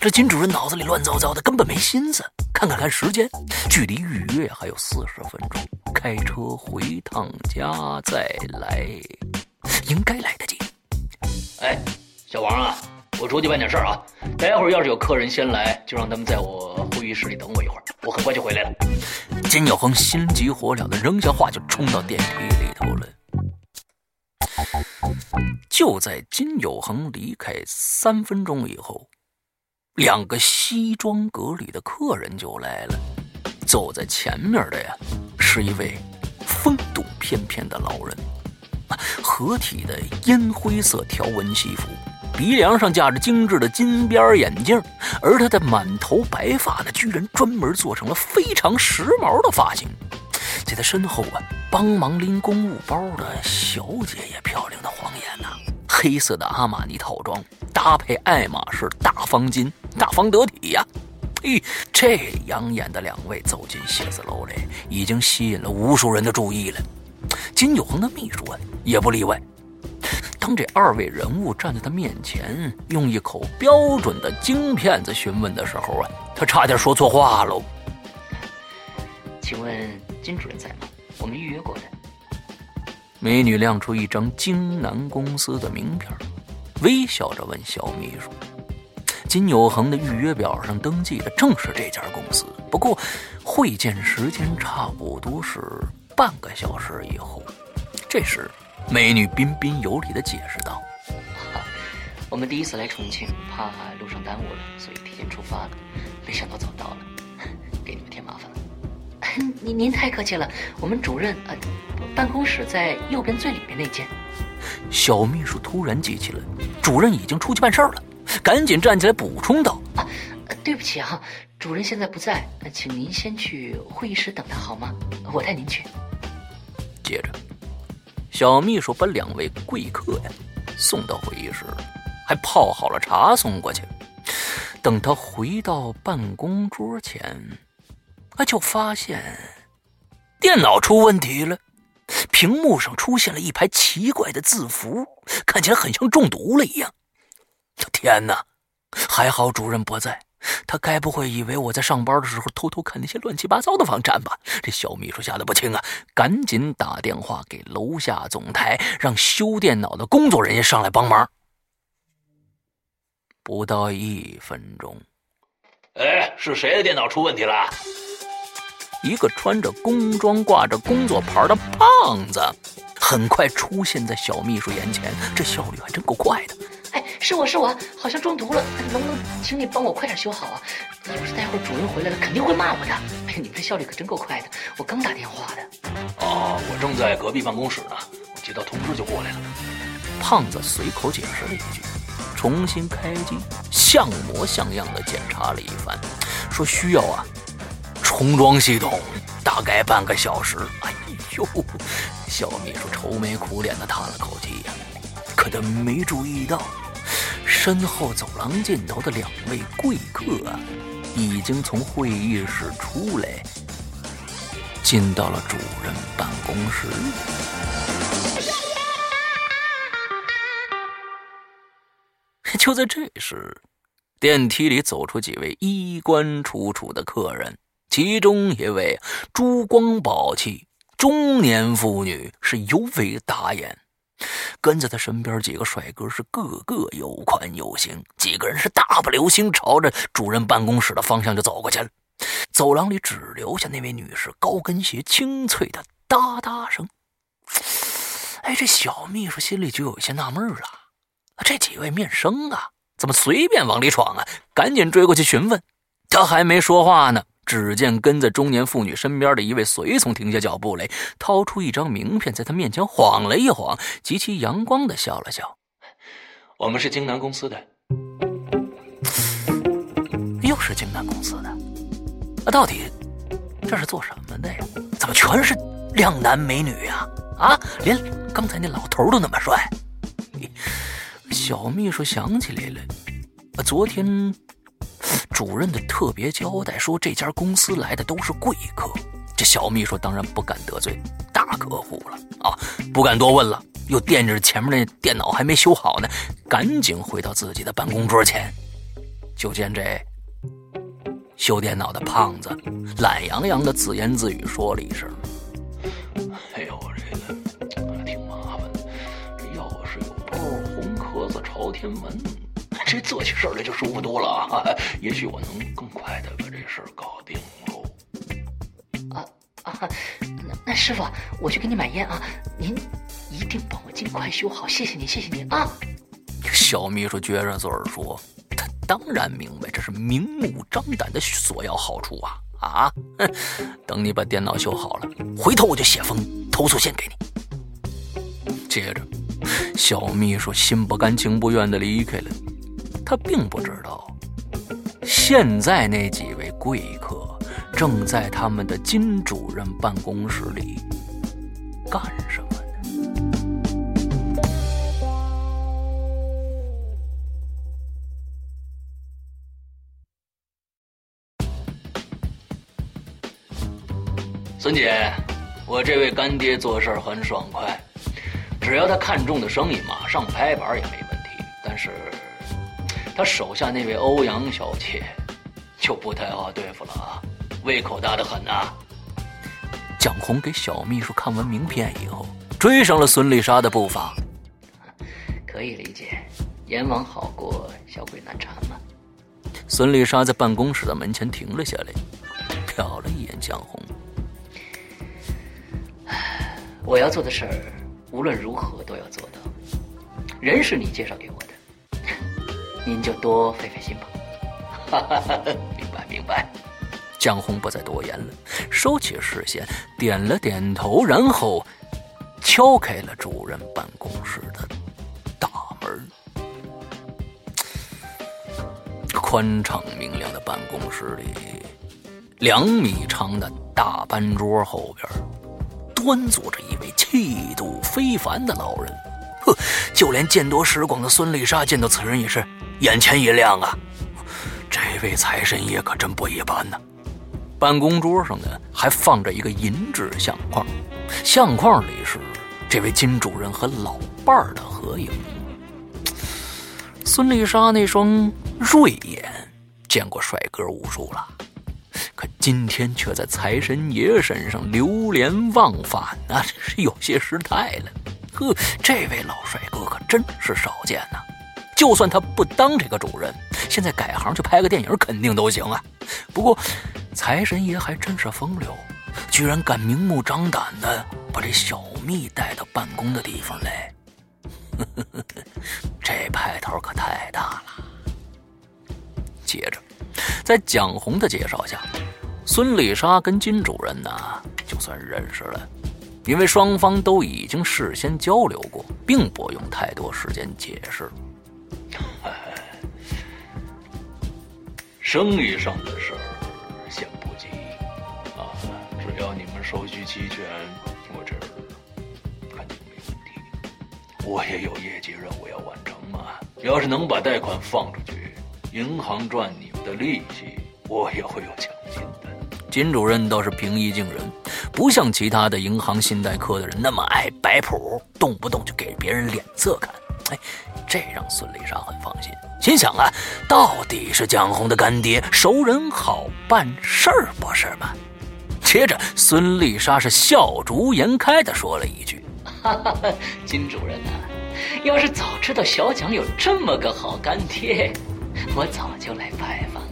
这金主任脑子里乱糟糟的，根本没心思。看看看时间，距离预约还有四十分钟，开车回趟家再来，应该来得及。哎，小王啊，我出去办点事儿啊，待会儿要是有客人先来，就让他们在我会议室里等我一会儿，我很快就回来了。金有恒心急火燎的扔下话，就冲到电梯里头了。就在金有恒离开三分钟以后。两个西装革履的客人就来了，走在前面的呀，是一位风度翩翩的老人，合体的烟灰色条纹西服，鼻梁上架着精致的金边眼镜，而他的满头白发呢，居然专门做成了非常时髦的发型。在他身后啊，帮忙拎公务包的小姐也漂亮的晃眼呐，黑色的阿玛尼套装搭配爱马仕大方巾。大方得体呀！嘿，这养眼的两位走进写字楼里，已经吸引了无数人的注意了。金有恒的秘书啊，也不例外。当这二位人物站在他面前，用一口标准的京片子询问的时候啊，他差点说错话喽。请问金主任在吗？我们预约过的。美女亮出一张京南公司的名片，微笑着问小秘书。金有恒的预约表上登记的正是这家公司，不过会见时间差不多是半个小时以后。这时，美女彬彬有礼地解释道：“我们第一次来重庆，怕路上耽误了，所以提前出发了。没想到早到了，[laughs] 给你们添麻烦了。[laughs] 您您太客气了。我们主任呃，办公室在右边最里面那间。”小秘书突然记起了，主任已经出去办事儿了。赶紧站起来补充道：“啊，对不起啊，主任现在不在，请您先去会议室等他好吗？我带您去。”接着，小秘书把两位贵客呀送到会议室，还泡好了茶送过去。等他回到办公桌前，他就发现电脑出问题了，屏幕上出现了一排奇怪的字符，看起来很像中毒了一样。天哪！还好主任不在，他该不会以为我在上班的时候偷偷看那些乱七八糟的网站吧？这小秘书吓得不轻啊，赶紧打电话给楼下总台，让修电脑的工作人员上来帮忙。不到一分钟，哎，是谁的电脑出问题了？一个穿着工装、挂着工作牌的胖子，很快出现在小秘书眼前，这效率还真够快的。哎是我是我，好像中毒了，能不能请你帮我快点修好啊？要是待会儿主人回来了，肯定会骂我的。哎，你们这效率可真够快的，我刚打电话的。哦，我正在隔壁办公室呢，我接到通知就过来了。胖子随口解释了一句，重新开机，像模像样的检查了一番，说需要啊重装系统，大概半个小时。哎呦，小秘书愁眉苦脸的叹了口气呀，可他没注意到，身后走廊尽头的两位贵客啊，已经从会议室出来，进到了主任办公室。就在这时，电梯里走出几位衣冠楚楚的客人，其中一位珠光宝气、中年妇女是尤为打眼。跟在他身边几个帅哥是个个有款有型，几个人是大步流星朝着主任办公室的方向就走过去了。走廊里只留下那位女士高跟鞋清脆的哒哒声。哎，这小秘书心里就有些纳闷了。这几位面生啊，怎么随便往里闯啊？赶紧追过去询问。他还没说话呢，只见跟在中年妇女身边的一位随从停下脚步来，掏出一张名片，在她面前晃了一晃，极其阳光的笑了笑：“我们是京南公司的。”又是京南公司的，那到底这是做什么的呀？怎么全是靓男美女呀？啊，连刚才那老头都那么帅。小秘书想起来了，昨天主任的特别交代说，这家公司来的都是贵客。这小秘书当然不敢得罪大客户了啊，不敢多问了，又惦记着前面那电脑还没修好呢，赶紧回到自己的办公桌前。就见这修电脑的胖子懒洋洋的自言自语说了一声：“哎呦，这个挺麻烦的，这要是有包红壳子朝天门，这做起事来就舒服多了啊！[laughs] 也许我能更快的把这事儿搞定喽。”啊啊，那那师傅，我去给你买烟啊，您一定帮我尽快修好，谢谢您，谢谢您啊！小秘书撅着嘴儿说。当然明白，这是明目张胆的索要好处啊！啊，[laughs] 等你把电脑修好了，回头我就写封投诉信给你。接着，小秘书心不甘情不愿的离开了。他并不知道，现在那几位贵客正在他们的金主任办公室里干什么。孙姐，我这位干爹做事很爽快，只要他看中的生意，马上拍板也没问题。但是，他手下那位欧阳小姐就不太好对付了啊，胃口大的很呐。蒋红给小秘书看完名片以后，追上了孙丽莎的步伐。可以理解，阎王好过小鬼难缠嘛。孙丽莎在办公室的门前停了下来，瞟了一眼蒋红。我要做的事儿，无论如何都要做到。人是你介绍给我的，您就多费费心吧。哈哈哈，明白明白。江红不再多言了，收起视线，点了点头，然后敲开了主任办公室的大门。宽敞明亮的办公室里，两米长的大班桌后边。端坐着一位气度非凡的老人，呵，就连见多识广的孙丽莎见到此人也是眼前一亮啊！这位财神爷可真不一般呢。办公桌上呢还放着一个银质相框，相框里是这位金主任和老伴儿的合影。孙丽莎那双锐眼见过帅哥无数了。可今天却在财神爷身上流连忘返啊，这是有些失态了。呵，这位老帅哥可真是少见呐！就算他不当这个主任，现在改行去拍个电影肯定都行啊。不过，财神爷还真是风流，居然敢明目张胆的把这小蜜带到办公的地方来。[laughs] 这派头可太大了。接着，在蒋红的介绍下，孙丽莎跟金主任呢就算认识了，因为双方都已经事先交流过，并不用太多时间解释。[laughs] 生意上的事儿先不急啊，只要你们手续齐全，我这儿肯定没问题。我也有业绩任务要完成嘛，要是能把贷款放出去，银行赚你们的利息，我也会有奖金的。金主任倒是平易近人，不像其他的银行信贷科的人那么爱摆谱，动不动就给别人脸色看。哎，这让孙丽莎很放心，心想啊，到底是蒋红的干爹，熟人好办事儿，不是吗？接着，孙丽莎是笑逐颜开的说了一句：“哈哈，金主任呐，要是早知道小蒋有这么个好干爹，我早就来拜访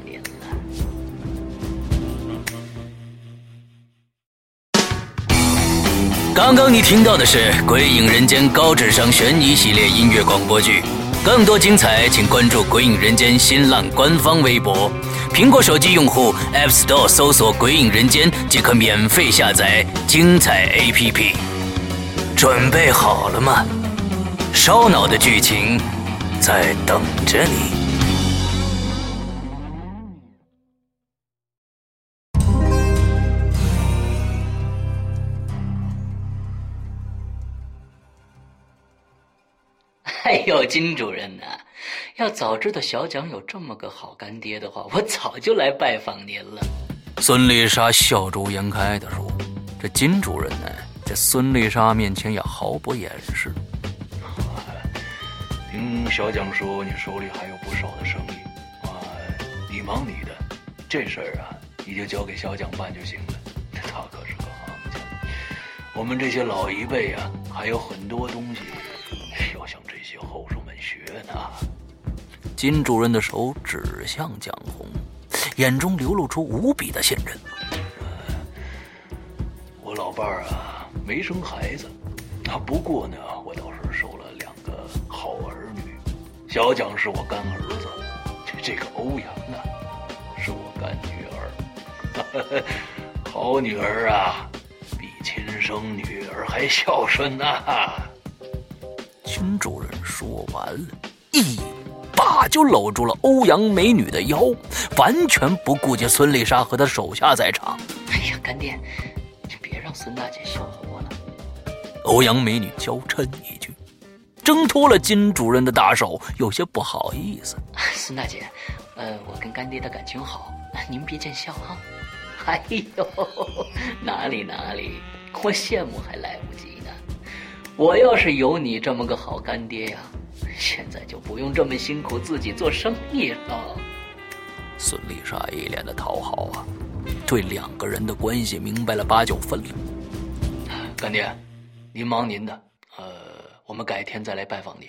刚刚你听到的是《鬼影人间》高智商悬疑系列音乐广播剧。更多精彩，请关注《鬼影人间》新浪官方微博。苹果手机用户 App Store 搜索“鬼影人间”即可免费下载精彩 APP。准备好了吗？烧脑的剧情在等着你。金主任呐，要早知道小蒋有这么个好干爹的话，[laughs] 我早就来拜访您了。孙丽莎笑逐颜开的说：“这金主任呢，在孙丽莎面前也毫不掩饰。听小蒋说，你手里还有不少的生意啊，你忙你的，这事儿啊，你就交给小蒋办就行了。[laughs] 他可是个行家，我们这些老一辈啊，还有很多东西要向这些后生们学呢。”金主任的手指向蒋红，眼中流露出无比的信任。我老伴儿啊，没生孩子，啊，不过呢，我倒是收了两个好儿女。小蒋是我干儿子，这这个欧阳啊，是我干女儿。[laughs] 好女儿啊，比亲生女儿还孝顺呐。金主任说完了，一把就搂住了欧阳美女的腰，完全不顾及孙丽莎和她手下在场。哎呀，干爹，你别让孙大姐笑话我了。欧阳美女娇嗔一句，挣脱了金主任的大手，有些不好意思。孙大姐，呃，我跟干爹的感情好，[laughs] 您别见笑啊。[laughs] 哎呦，哪 [laughs] 里哪里，我羡慕还来不及呢。我要是有你这么个好干爹呀！现在就不用这么辛苦自己做生意了。孙丽莎一脸的讨好啊，对两个人的关系明白了八九分了。干爹，您忙您的，呃，我们改天再来拜访您。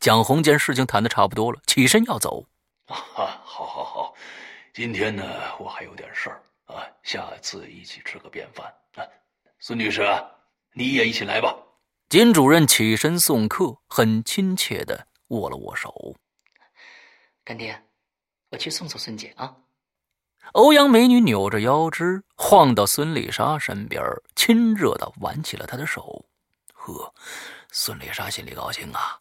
蒋红见事情谈的差不多了，起身要走。啊，好好好，今天呢我还有点事儿啊，下次一起吃个便饭啊。孙女士，你也一起来吧。金主任起身送客，很亲切的握了握手。干爹，我去送送孙姐啊。欧阳美女扭着腰肢，晃到孙丽莎身边，亲热的挽起了她的手。呵，孙丽莎心里高兴啊，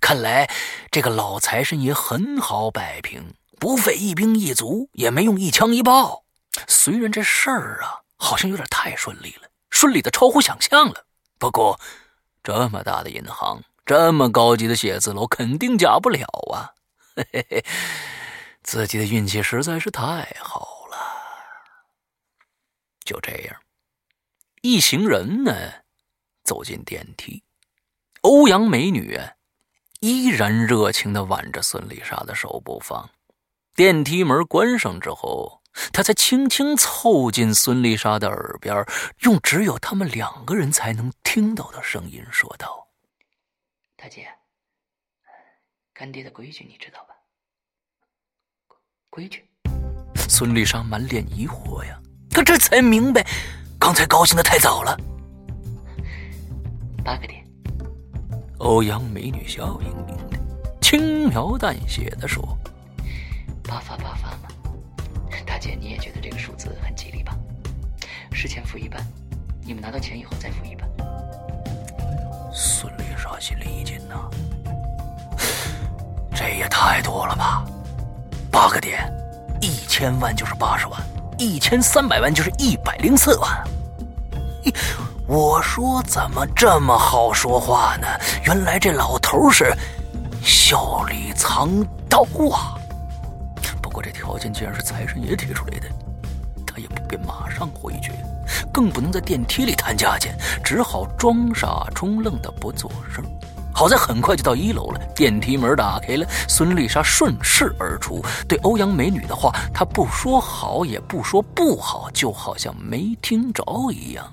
看来这个老财神爷很好摆平，不费一兵一卒，也没用一枪一炮。虽然这事儿啊，好像有点太顺利了，顺利的超乎想象了。不过。这么大的银行，这么高级的写字楼，肯定假不了啊！嘿嘿嘿，自己的运气实在是太好了。就这样，一行人呢走进电梯，欧阳美女依然热情的挽着孙丽莎的手不放。电梯门关上之后。他才轻轻凑近孙丽莎的耳边，用只有他们两个人才能听到的声音说道：“大姐，干爹的规矩你知道吧？规矩。”孙丽莎满脸疑惑呀，她这才明白，刚才高兴的太早了。八个点。欧阳美女笑盈盈的，轻描淡写的说：“八发八发嘛，大姐你也觉得这个数字很吉利吧？事前付一半，你们拿到钱以后再付一半。”孙丽莎心里一紧呐，这也太多了吧？八个点，一千万就是八十万，一千三百万就是一百零四万。我说怎么这么好说话呢？原来这老头是笑里藏刀啊！不过这条件既然是财神爷提出来的，他也不便马上回绝，更不能在电梯里谈价钱，只好装傻充愣的不做声。好在很快就到一楼了，电梯门打开了，孙丽莎顺势而出。对欧阳美女的话，她不说好也不说不好，就好像没听着一样。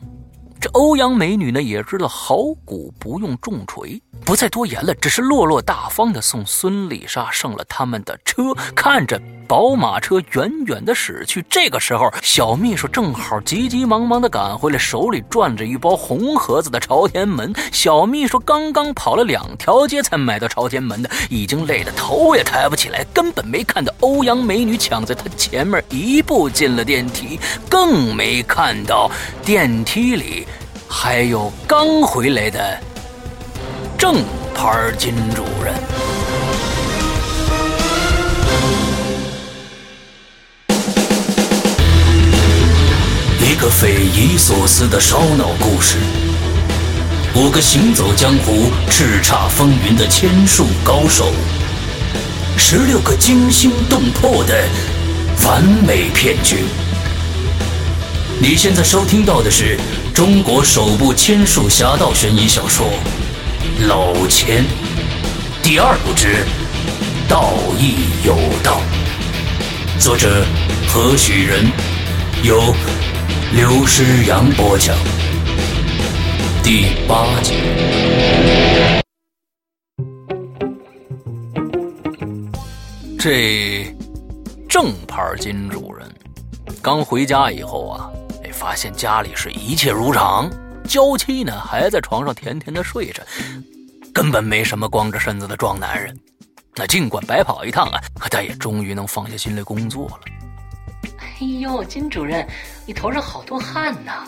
这欧阳美女呢，也知道好鼓不用重锤，不再多言了，只是落落大方的送孙丽莎上了他们的车，看着宝马车远远的驶去。这个时候，小秘书正好急急忙忙的赶回来，手里攥着一包红盒子的朝天门。小秘书刚刚跑了两条街才买到朝天门的，已经累得头也抬不起来，根本没看到欧阳美女抢在他前面一步进了电梯，更没看到电梯里。还有刚回来的正牌金主任。一个匪夷所思的烧脑故事，五个行走江湖、叱咤风云的千术高手，十六个惊心动魄的完美骗局。你现在收听到的是。中国首部千术侠盗悬疑小说《老千》第二部之《道义有道》，作者何许人？由刘诗阳播讲。第八集。这正牌金主人刚回家以后啊。发现家里是一切如常，娇妻呢还在床上甜甜的睡着，根本没什么光着身子的壮男人。那尽管白跑一趟啊，他也终于能放下心来工作了。哎呦，金主任，你头上好多汗呐！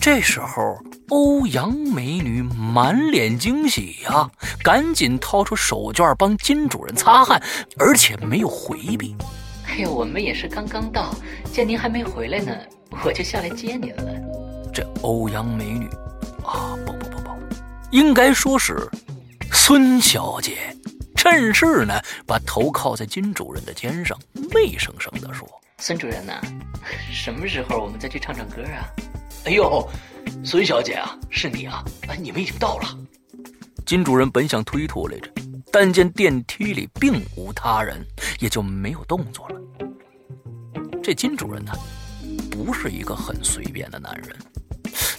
这时候，欧阳美女满脸惊喜呀，赶紧掏出手绢帮金主任擦汗，而且没有回避。哎呦，我们也是刚刚到，见您还没回来呢，我就下来接您了。这欧阳美女啊，不不不不，应该说是孙小姐，趁势呢把头靠在金主任的肩上，媚生生的说：“孙主任呐，什么时候我们再去唱唱歌啊？”哎呦，孙小姐啊，是你啊！哎，你们已经到了。金主任本想推脱来着。但见电梯里并无他人，也就没有动作了。这金主任呢，不是一个很随便的男人，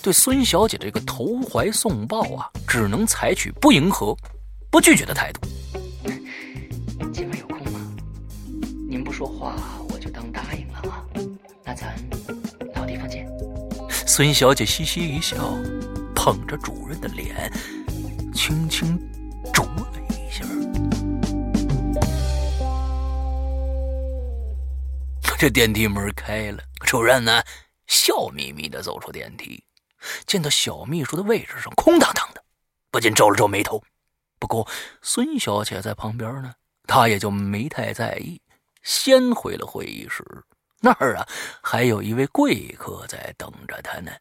对孙小姐这个投怀送抱啊，只能采取不迎合、不拒绝的态度。今晚有空吗？您不说话，我就当答应了啊。那咱老地方见。孙小姐嘻嘻一笑，捧着主任的脸，轻轻这电梯门开了，主任呢笑眯眯的走出电梯，见到小秘书的位置上空荡荡的，不禁皱了皱眉头。不过孙小姐在旁边呢，她也就没太在意，先回了会议室。那儿啊，还有一位贵客在等着她呢。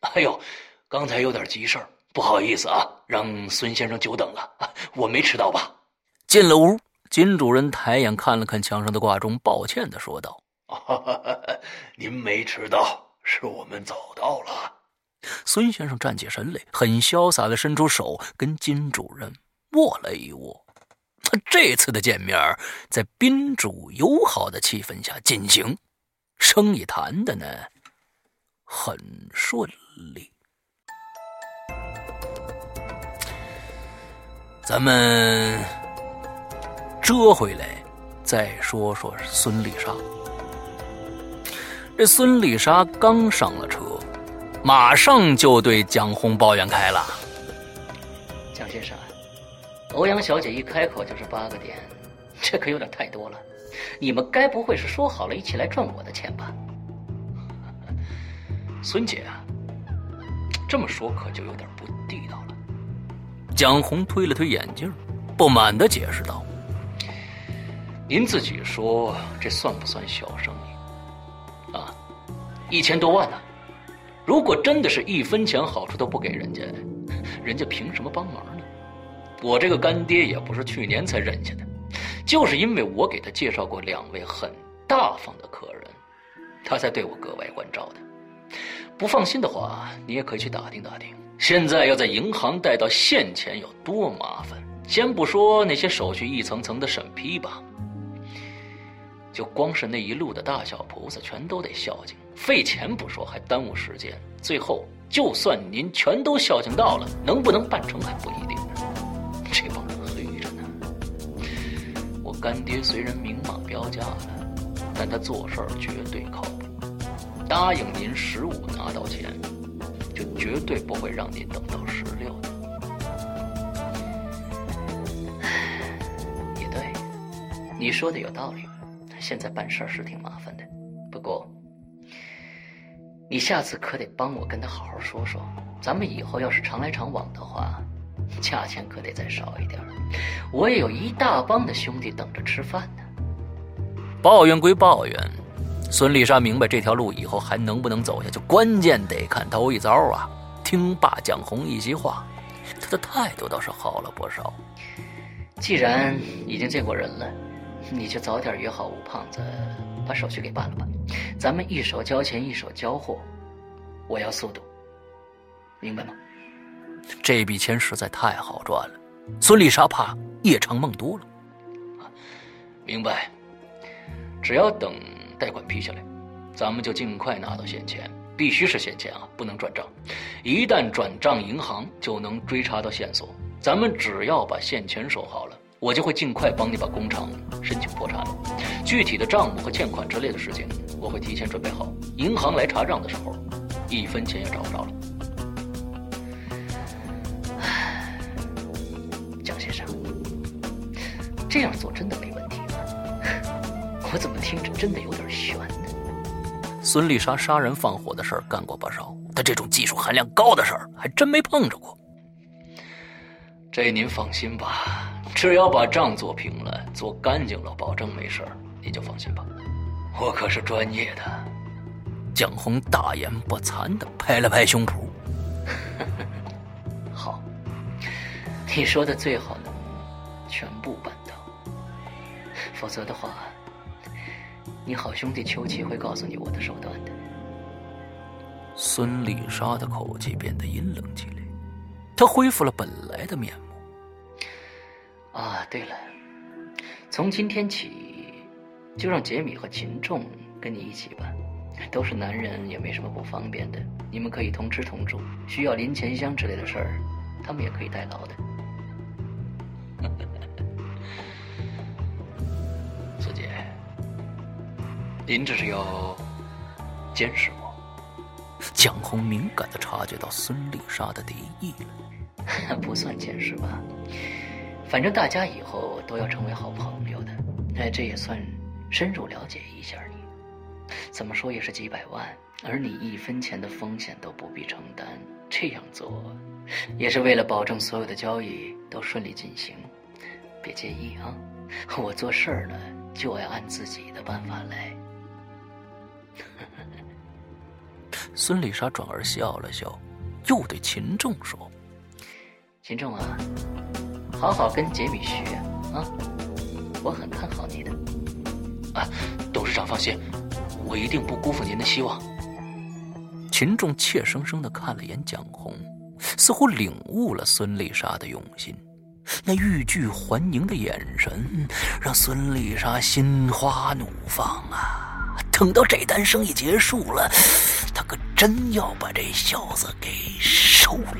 哎呦，刚才有点急事儿，不好意思啊，让孙先生久等了。[laughs] 我没迟到吧？进了屋，金主任抬眼看了看墙上的挂钟，抱歉的说道。[laughs] 您没迟到，是我们早到了。孙先生站起身来，很潇洒的伸出手跟金主任握了一握。他这次的见面，在宾主友好的气氛下进行，生意谈的呢很顺利。咱们折回来再说说孙丽莎。这孙丽莎刚上了车，马上就对蒋红抱怨开了：“蒋先生，欧阳小姐一开口就是八个点，这可有点太多了。你们该不会是说好了一起来赚我的钱吧？[laughs] 孙姐啊，这么说可就有点不地道了。蒋红推了推眼镜，不满的解释道：“您自己说，这算不算小生意？啊，一千多万呢！如果真的是一分钱好处都不给人家，[laughs] 人家凭什么帮忙呢？我这个干爹也不是去年才认下的，就是因为我给他介绍过两位很大方的客人，他才对我格外关照的。不放心的话，你也可以去打听打听。”现在要在银行贷到现钱有多麻烦？先不说那些手续一层层的审批吧，就光是那一路的大小菩萨全都得孝敬，费钱不说，还耽误时间。最后，就算您全都孝敬到了，能不能办成还不一定呢。这帮人黑着呢。我干爹虽然明码标价了，但他做事儿绝对靠谱，答应您十五拿到钱。就绝对不会让您等到十六的。也对，你说的有道理。现在办事儿是挺麻烦的，不过你下次可得帮我跟他好好说说。咱们以后要是常来常往的话，价钱可得再少一点。我也有一大帮的兄弟等着吃饭呢。抱怨归抱怨。孙丽莎明白这条路以后还能不能走下去，关键得看头一遭啊！听罢蒋红一席话，他的态度倒是好了不少。既然已经见过人了，你就早点约好吴胖子，把手续给办了吧。咱们一手交钱一手交货，我要速度，明白吗？这笔钱实在太好赚了，孙丽莎怕夜长梦多了。明白，只要等。贷款批下来，咱们就尽快拿到现钱，必须是现钱啊，不能转账。一旦转账银行，就能追查到线索。咱们只要把现钱收好了，我就会尽快帮你把工厂申请破产。具体的账目和欠款之类的事情，我会提前准备好。银行来查账的时候，一分钱也找不着了。蒋先生，这样做真的没问题吗。[laughs] 我怎么听着真的有点悬呢？孙丽莎杀人放火的事儿干过不少，但这种技术含量高的事儿还真没碰着过。这您放心吧，只要把账做平了、做干净了，保证没事儿，您就放心吧。我可是专业的。蒋红大言不惭的拍了拍胸脯：“ [laughs] 好，你说的最好能全部办到，否则的话。”你好兄弟邱奇会告诉你我的手段的。孙丽莎的口气变得阴冷起来，她恢复了本来的面目。啊，对了，从今天起，就让杰米和秦仲跟你一起吧。都是男人，也没什么不方便的。你们可以同吃同住，需要零钱箱之类的事儿，他们也可以代劳的。[laughs] 您这是要监视我？蒋红敏感的察觉到孙丽莎的敌意了，[laughs] 不算监视吧？反正大家以后都要成为好朋友的，哎，这也算深入了解一下你。怎么说也是几百万，而你一分钱的风险都不必承担，这样做也是为了保证所有的交易都顺利进行。别介意啊，我做事儿呢就爱按自己的办法来。[laughs] 孙丽莎转而笑了笑，又对秦仲说：“秦仲啊，好好跟杰米学啊，我很看好你的。”啊，董事长放心，我一定不辜负您的希望。秦仲怯生生的看了眼蒋红，似乎领悟了孙丽莎的用心，那欲拒还迎的眼神让孙丽莎心花怒放啊。等到这单生意结束了，他可真要把这小子给收了。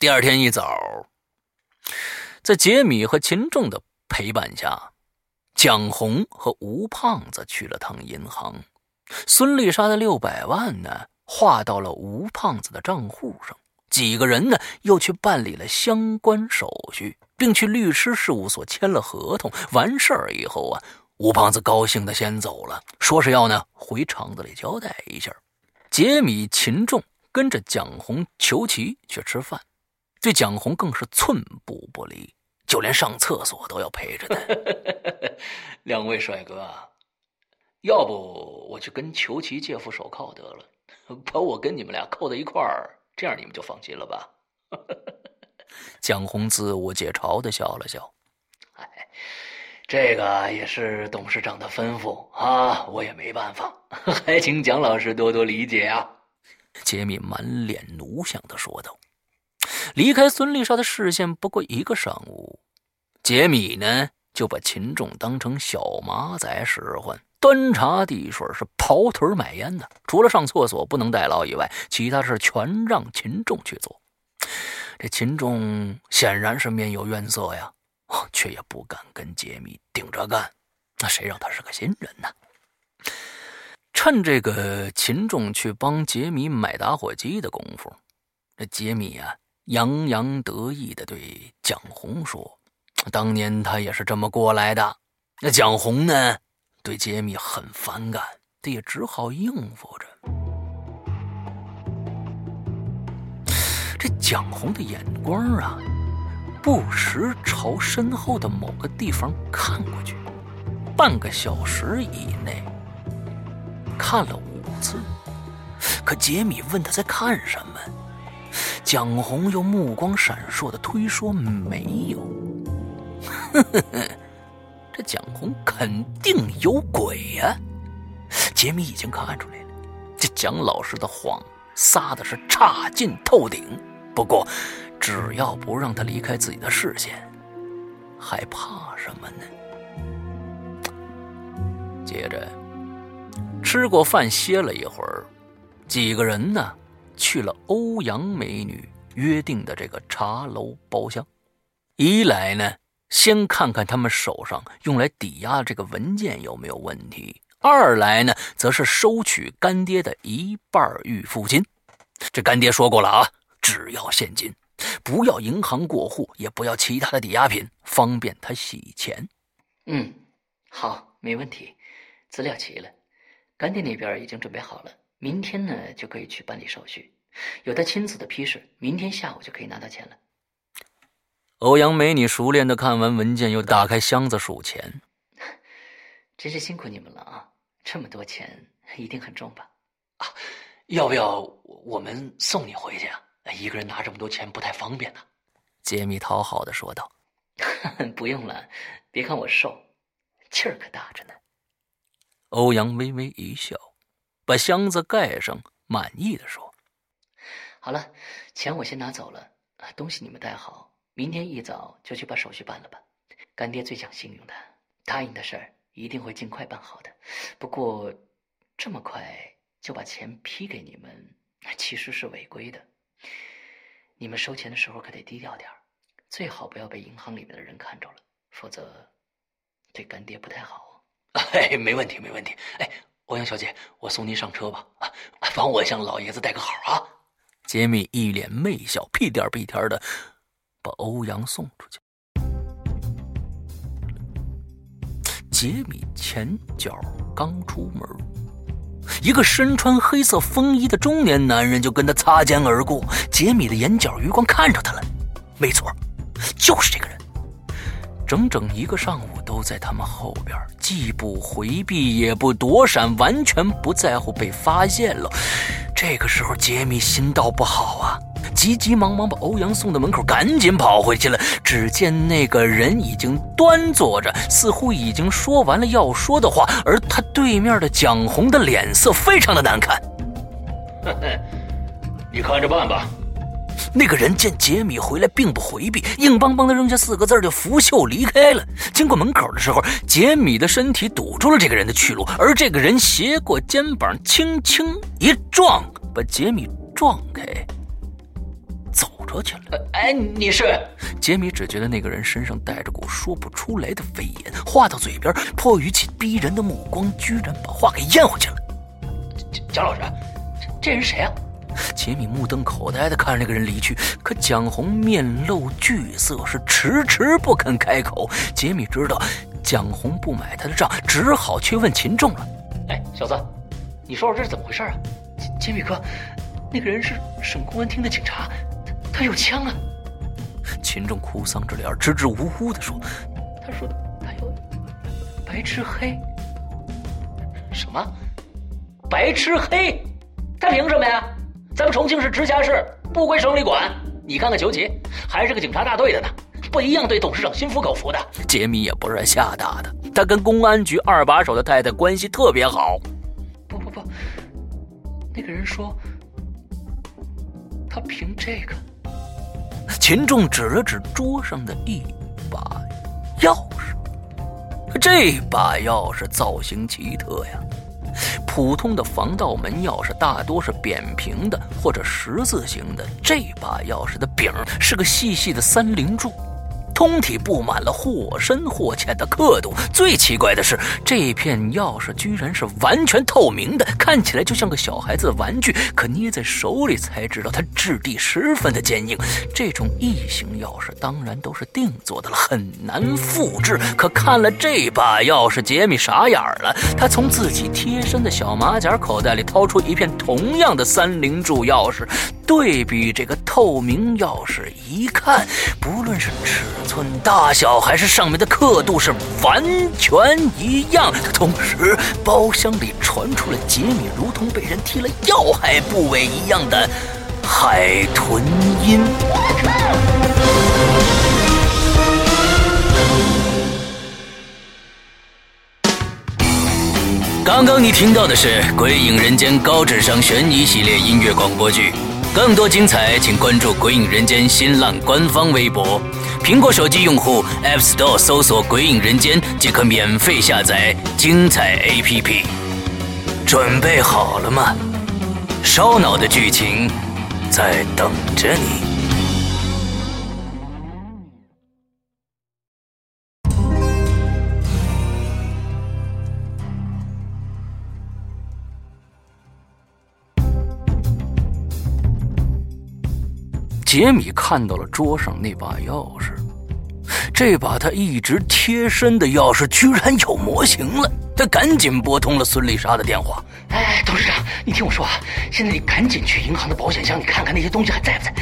第二天一早，在杰米和秦仲的陪伴下，蒋红和吴胖子去了趟银行，孙丽莎的六百万呢，划到了吴胖子的账户上。几个人呢，又去办理了相关手续，并去律师事务所签了合同。完事儿以后啊，吴胖子高兴的先走了，说是要呢回厂子里交代一下。杰米、秦仲跟着蒋红、裘奇去吃饭，对蒋红更是寸步不离，就连上厕所都要陪着他。[laughs] 两位帅哥。要不我去跟裘奇借副手铐得了，把我跟你们俩扣在一块儿，这样你们就放心了吧？[laughs] 蒋红自我解嘲的笑了笑，哎，这个也是董事长的吩咐啊，我也没办法，还请蒋老师多多理解啊。杰米满脸奴相的说道。离开孙丽莎的视线不过一个上午，杰米呢就把秦仲当成小马仔使唤。端茶递水，是跑腿买烟的。除了上厕所不能代劳以外，其他事全让秦仲去做。这秦仲显然是面有怨色呀，却也不敢跟杰米顶着干。那谁让他是个新人呢？趁这个秦仲去帮杰米买打火机的功夫，这杰米啊洋洋得意的对蒋红说：“ [tsk] 当年他也是这么过来的。”那蒋红呢？对杰米很反感，他也只好应付着。这蒋红的眼光啊，不时朝身后的某个地方看过去，半个小时以内看了五次。可杰米问他在看什么，蒋红又目光闪烁的推说没有。[laughs] 这蒋红肯定有鬼呀！杰米已经看出来了，这蒋老师的谎撒的是差劲透顶。不过，只要不让他离开自己的视线，还怕什么呢？接着，吃过饭歇了一会儿，几个人呢去了欧阳美女约定的这个茶楼包厢。一来呢。先看看他们手上用来抵押这个文件有没有问题。二来呢，则是收取干爹的一半预付金。这干爹说过了啊，只要现金，不要银行过户，也不要其他的抵押品，方便他洗钱。嗯，好，没问题，资料齐了，干爹那边已经准备好了，明天呢就可以去办理手续，有他亲自的批示，明天下午就可以拿到钱了。欧阳美女熟练的看完文件，又打开箱子数钱。[laughs] 真是辛苦你们了啊！这么多钱，一定很重吧？啊，要不要我们送你回去啊？一个人拿这么多钱不太方便呢。杰米讨好的说道：“ [laughs] 不用了，别看我瘦，气儿可大着呢。”欧阳微微一笑，把箱子盖上，满意的说：“好了，钱我先拿走了，东西你们带好。”明天一早就去把手续办了吧，干爹最讲信用的，答应的事儿一定会尽快办好的。不过，这么快就把钱批给你们，其实是违规的。你们收钱的时候可得低调点最好不要被银行里面的人看着了，否则对干爹不太好。[laughs] 哎，没问题，没问题。哎，欧阳小姐，我送您上车吧。啊，帮我向老爷子带个好啊。杰米一脸媚笑，屁颠屁颠的。把欧阳送出去。杰米前脚刚出门，一个身穿黑色风衣的中年男人就跟他擦肩而过。杰米的眼角余光看着他了，没错，就是这个。整整一个上午都在他们后边，既不回避也不躲闪，完全不在乎被发现了。这个时候，杰米心道不好啊。急急忙忙把欧阳送到门口，赶紧跑回去了。只见那个人已经端坐着，似乎已经说完了要说的话，而他对面的蒋红的脸色非常的难看。你看着办吧。那个人见杰米回来，并不回避，硬邦邦的扔下四个字就拂袖离开了。经过门口的时候，杰米的身体堵住了这个人的去路，而这个人斜过肩膀，轻轻一撞，把杰米撞开。走出去了。哎，你是？杰米只觉得那个人身上带着股说不出来的威严，话到嘴边，迫于其逼人的目光，居然把话给咽回去了。蒋老师，这这人谁啊？[laughs] 杰米目瞪口呆地看着那个人离去，可蒋红面露惧色，是迟迟不肯开口。杰米知道蒋红不买他的账，只好去问秦仲了。哎，小子，你说说这是怎么回事啊？杰杰米哥，那个人是省公安厅的警察，他他有枪啊！秦仲哭丧着脸，支支吾吾地说：“他说他有白吃黑。什么？白吃黑？他凭什么呀？咱们重庆是直辖市不归省里管。你看看裘奇，还是个警察大队的呢，不一样对董事长心服口服的。杰米也不是吓大的，他跟公安局二把手的太太关系特别好。不不不，那个人说他凭这个。”秦众指了指桌上的一把钥匙，这把钥匙造型奇特呀。普通的防盗门钥匙大多是扁平的或者十字形的，这把钥匙的柄是个细细的三棱柱。通体布满了或深或浅的刻度。最奇怪的是，这片钥匙居然是完全透明的，看起来就像个小孩子的玩具。可捏在手里才知道，它质地十分的坚硬。这种异形钥匙当然都是定做的了，很难复制。可看了这把钥匙，杰米傻眼了。他从自己贴身的小马甲口袋里掏出一片同样的三棱柱钥匙，对比这个透明钥匙一看，不论是尺。寸大小还是上面的刻度是完全一样的。同时，包厢里传出了杰米如同被人踢了要害部位一样的海豚音。刚刚你听到的是《鬼影人间》高智商悬疑系列音乐广播剧。更多精彩，请关注《鬼影人间》新浪官方微博。苹果手机用户 App Store 搜索“鬼影人间”即可免费下载精彩 APP。准备好了吗？烧脑的剧情在等着你。杰米看到了桌上那把钥匙，这把他一直贴身的钥匙居然有模型了。他赶紧拨通了孙丽莎的电话。哎，董事长，你听我说啊，现在你赶紧去银行的保险箱，你看看那些东西还在不在。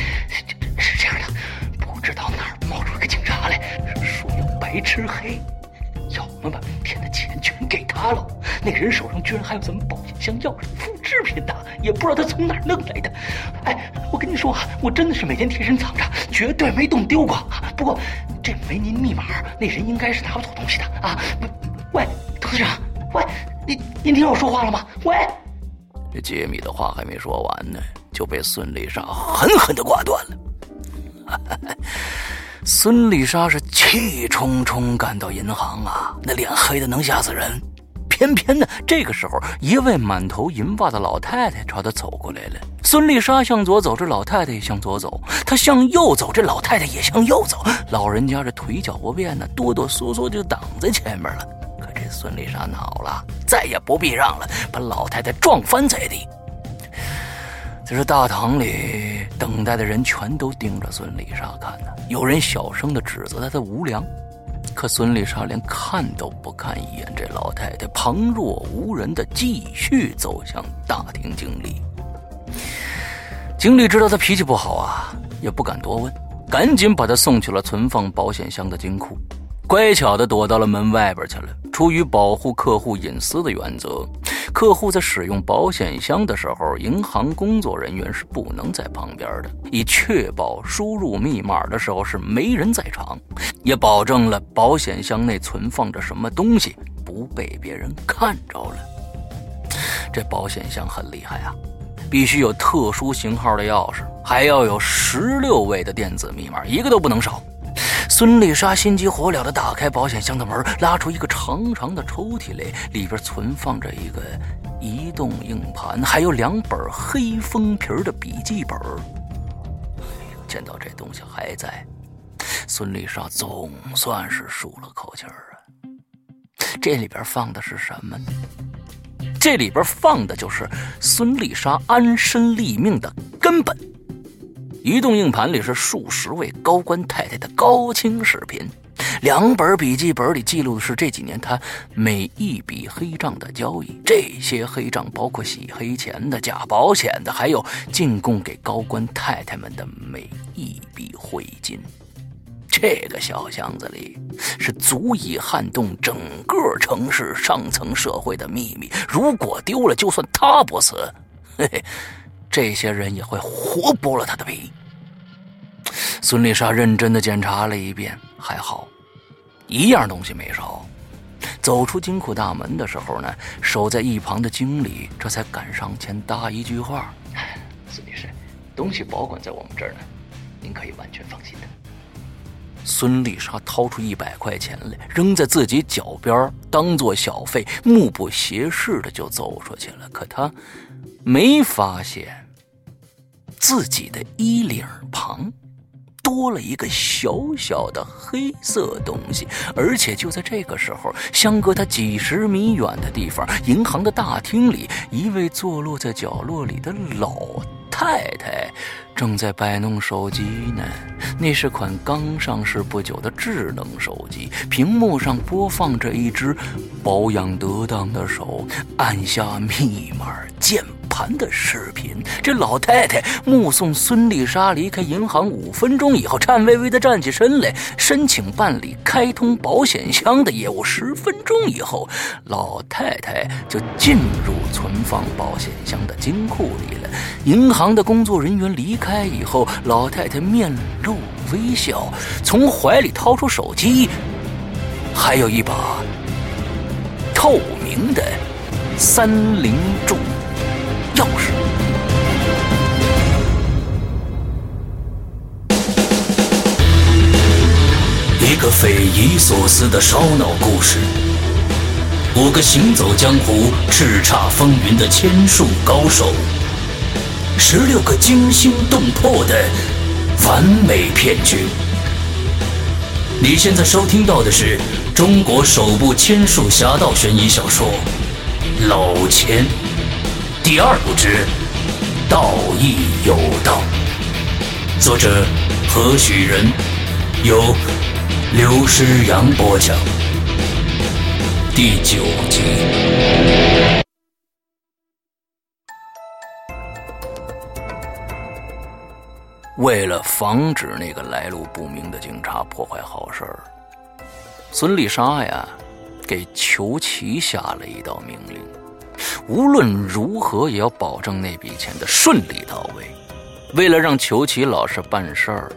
是这样的，不知道哪儿冒出一个警察来，说要白吃黑，们把明天的钱全给他了。那个人手上居然还有咱们保险箱钥匙复制品的，也不知道他从哪儿弄来的。哎，我跟你说啊，我真的是每天贴身藏着，绝对没动丢过。不过这没您密码，那人应该是拿不走东西的啊。喂，董事长，喂，您您听我说话了吗？喂，这杰米的话还没说完呢，就被孙丽莎狠狠的挂断了。孙丽莎是气冲冲赶到银行啊，那脸黑的能吓死人。偏偏呢，这个时候，一位满头银发的老太太朝她走过来了。孙丽莎向左走，这老太太也向左走；她向右走，这老太太也向右走。老人家这腿脚不便呢，哆哆嗦嗦就挡在前面了。可这孙丽莎恼了，再也不避让了，把老太太撞翻在地。在这大堂里等待的人全都盯着孙丽莎看呢，有人小声的指责她的无良。可孙丽莎连看都不看一眼这老太太，旁若无人的继续走向大厅经理。经理知道她脾气不好啊，也不敢多问，赶紧把她送去了存放保险箱的金库，乖巧的躲到了门外边去了。出于保护客户隐私的原则，客户在使用保险箱的时候，银行工作人员是不能在旁边的，以确保输入密码的时候是没人在场，也保证了保险箱内存放着什么东西不被别人看着了。这保险箱很厉害啊，必须有特殊型号的钥匙，还要有十六位的电子密码，一个都不能少。孙丽莎心急火燎地打开保险箱的门，拉出一个长长的抽屉来，里边存放着一个移动硬盘，还有两本黑封皮的笔记本。见到这东西还在，孙丽莎总算是舒了口气儿啊。这里边放的是什么呢？这里边放的就是孙丽莎安身立命的根本。移动硬盘里是数十位高官太太的高清视频，两本笔记本里记录的是这几年他每一笔黑账的交易。这些黑账包括洗黑钱的、假保险的，还有进贡给高官太太们的每一笔汇金。这个小箱子里是足以撼动整个城市上层社会的秘密。如果丢了，就算他不死，嘿嘿。这些人也会活剥了他的皮。孙丽莎认真的检查了一遍，还好，一样东西没少。走出金库大门的时候呢，守在一旁的经理这才赶上前搭一句话：“ [laughs] 孙女士，东西保管在我们这儿呢，您可以完全放心的。”孙丽莎掏出一百块钱来，扔在自己脚边，当做小费，目不斜视的就走出去了。可他没发现。自己的衣领旁多了一个小小的黑色东西，而且就在这个时候，相隔他几十米远的地方，银行的大厅里，一位坐落在角落里的老太太正在摆弄手机呢。那是款刚上市不久的智能手机，屏幕上播放着一只保养得当的手按下密码键。盘的视频，这老太太目送孙丽莎离开银行五分钟以后，颤巍巍地站起身来，申请办理开通保险箱的业务。十分钟以后，老太太就进入存放保险箱的金库里了。银行的工作人员离开以后，老太太面露微笑，从怀里掏出手机，还有一把透明的三菱重。钥匙。一个匪夷所思的烧脑故事，五个行走江湖、叱咤风云的千术高手，十六个惊心动魄的完美骗局。你现在收听到的是中国首部千术侠盗悬疑小说《老千》。第二部之《道义有道》，作者何许人？由刘诗阳播讲。第九集。为了防止那个来路不明的警察破坏好事儿，孙丽莎呀，给裘奇下了一道命令。无论如何也要保证那笔钱的顺利到位。为了让裘奇老实办事儿，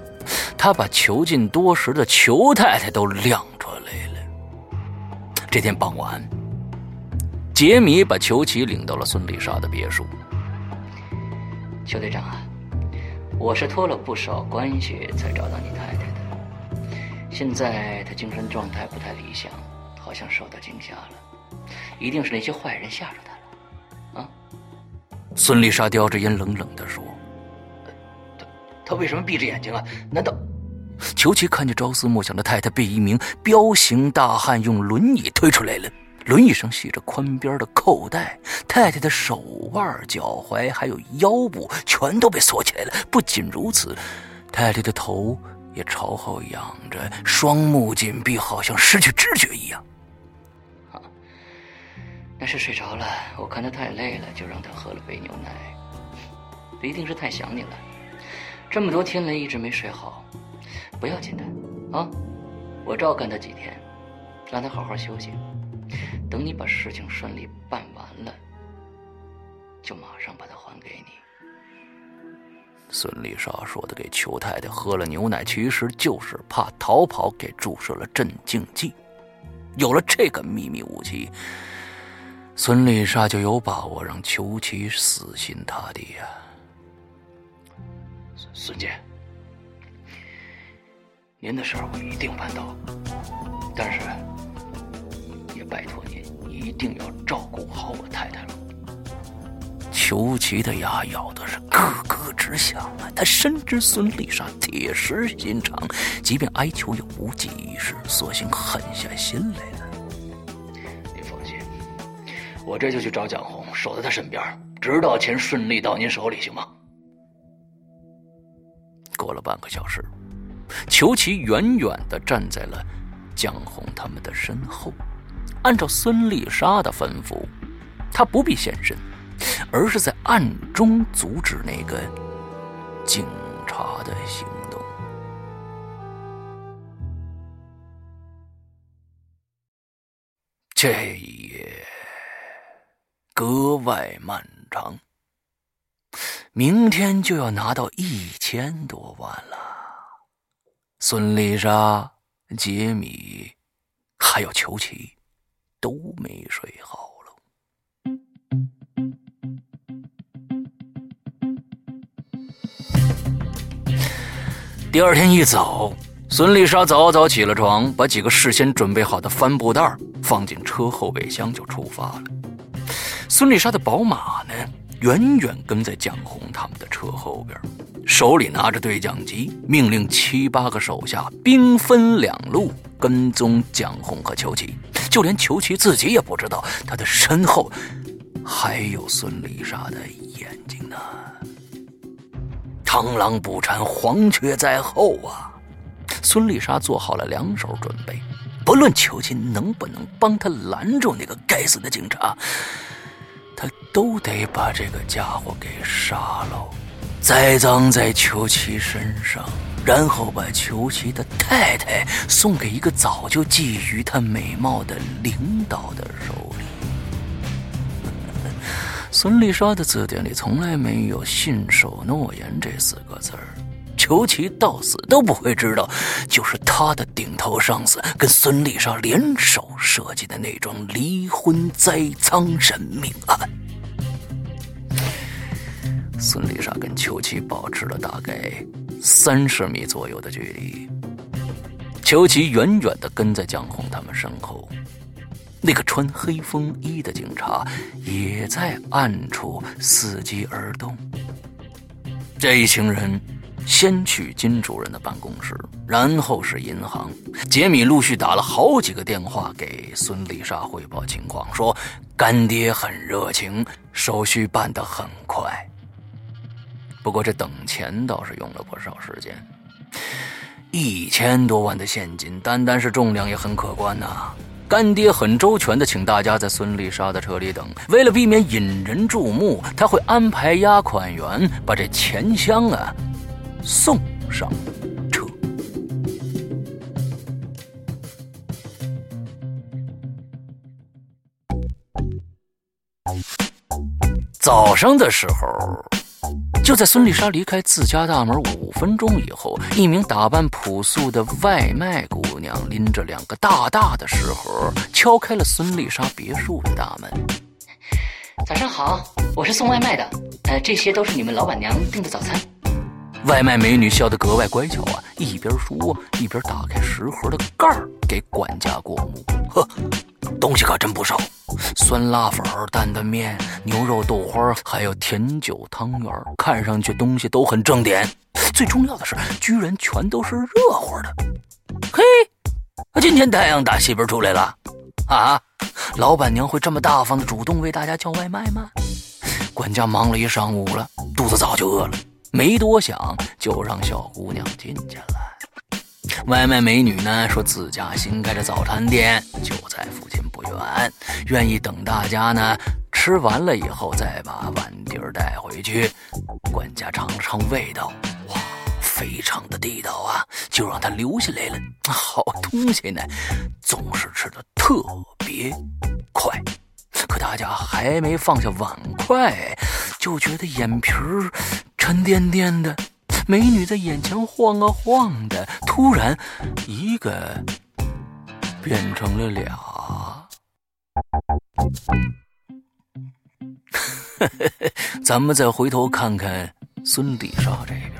他把囚禁多时的裘太太都亮出来了。这天傍晚，杰米把裘奇领到了孙丽莎的别墅。裘队长啊，我是托了不少关系才找到你太太的。现在她精神状态不太理想，好像受到惊吓了。一定是那些坏人吓着他了，啊！孙丽莎叼着烟，冷冷地说：“他他为什么闭着眼睛啊？难道……”裘奇看见朝思暮想的太太被一名彪形大汉用轮椅推出来了，轮椅上系着宽边的扣带，太太的手腕、脚踝还有腰部全都被锁起来了。不仅如此，太太的头也朝后仰着，双目紧闭，好像失去知觉一样。那是睡着了，我看他太累了，就让他喝了杯牛奶。[laughs] 一定是太想你了，这么多天来一直没睡好，不要紧的，啊，我照看他几天，让他好好休息。等你把事情顺利办完了，就马上把他还给你。孙丽莎说的给裘太太喝了牛奶，其实就是怕逃跑，给注射了镇静剂。有了这个秘密武器。孙丽莎就有把握让裘奇死心塌地呀。孙姐，您的事儿我一定办到，但是也拜托您一定要照顾好我太太了。裘奇的牙咬的是咯咯直响啊！他深知孙丽莎铁石心肠，即便哀求也无济于事，索性狠下心来了。我这就去找蒋红，守在他身边，直到钱顺利到您手里，行吗？过了半个小时，裘奇远远的站在了蒋红他们的身后，按照孙丽莎的吩咐，他不必现身，而是在暗中阻止那个警察的行动。这一格外漫长。明天就要拿到一千多万了。孙丽莎、杰米还有裘奇都没睡好了。第二天一早，孙丽莎早早起了床，把几个事先准备好的帆布袋放进车后备箱，就出发了。孙丽莎的宝马呢？远远跟在蒋红他们的车后边，手里拿着对讲机，命令七八个手下兵分两路跟踪蒋红和裘奇。就连裘奇自己也不知道，他的身后还有孙丽莎的眼睛呢。螳螂捕蝉，黄雀在后啊！孙丽莎做好了两手准备，不论裘奇能不能帮他拦住那个该死的警察。他都得把这个家伙给杀了，栽赃在裘奇身上，然后把裘奇的太太送给一个早就觊觎他美貌的领导的手里。孙丽莎的字典里从来没有“信守诺言”这四个字儿，裘奇到死都不会知道，就是他的顶头上司跟孙丽莎联手设计的那桩离婚栽赃人命案。孙丽莎跟裘奇保持了大概三十米左右的距离，裘奇远远的跟在蒋红他们身后，那个穿黑风衣的警察也在暗处伺机而动。这一行人先去金主任的办公室，然后是银行。杰米陆续打了好几个电话给孙丽莎汇报情况，说干爹很热情，手续办得很快。不过这等钱倒是用了不少时间，一千多万的现金，单单是重量也很可观呐。干爹很周全的请大家在孙丽莎的车里等，为了避免引人注目，他会安排押款员把这钱箱啊送上车。早上的时候。就在孙丽莎离开自家大门五分钟以后，一名打扮朴素的外卖姑娘拎着两个大大的食盒，敲开了孙丽莎别墅的大门。早上好，我是送外卖的，呃，这些都是你们老板娘订的早餐。外卖美女笑得格外乖巧啊，一边说一边打开食盒的盖儿给管家过目。呵，东西可真不少。酸辣粉、担担面、牛肉豆花，还有甜酒汤圆，看上去东西都很正点。最重要的是，居然全都是热乎的。嘿，今天太阳打西边出来了啊！老板娘会这么大方的主动为大家叫外卖吗？管家忙了一上午了，肚子早就饿了，没多想就让小姑娘进去了。外卖美女呢说自家新开的早餐店就在附近不远，愿意等大家呢吃完了以后再把碗碟带回去。管家尝尝味道，哇，非常的地道啊，就让他留下来了。好东西呢，总是吃的特别快。可大家还没放下碗筷，就觉得眼皮儿沉甸甸的。美女在眼前晃啊晃的，突然，一个变成了俩。[laughs] 咱们再回头看看孙丽莎这边，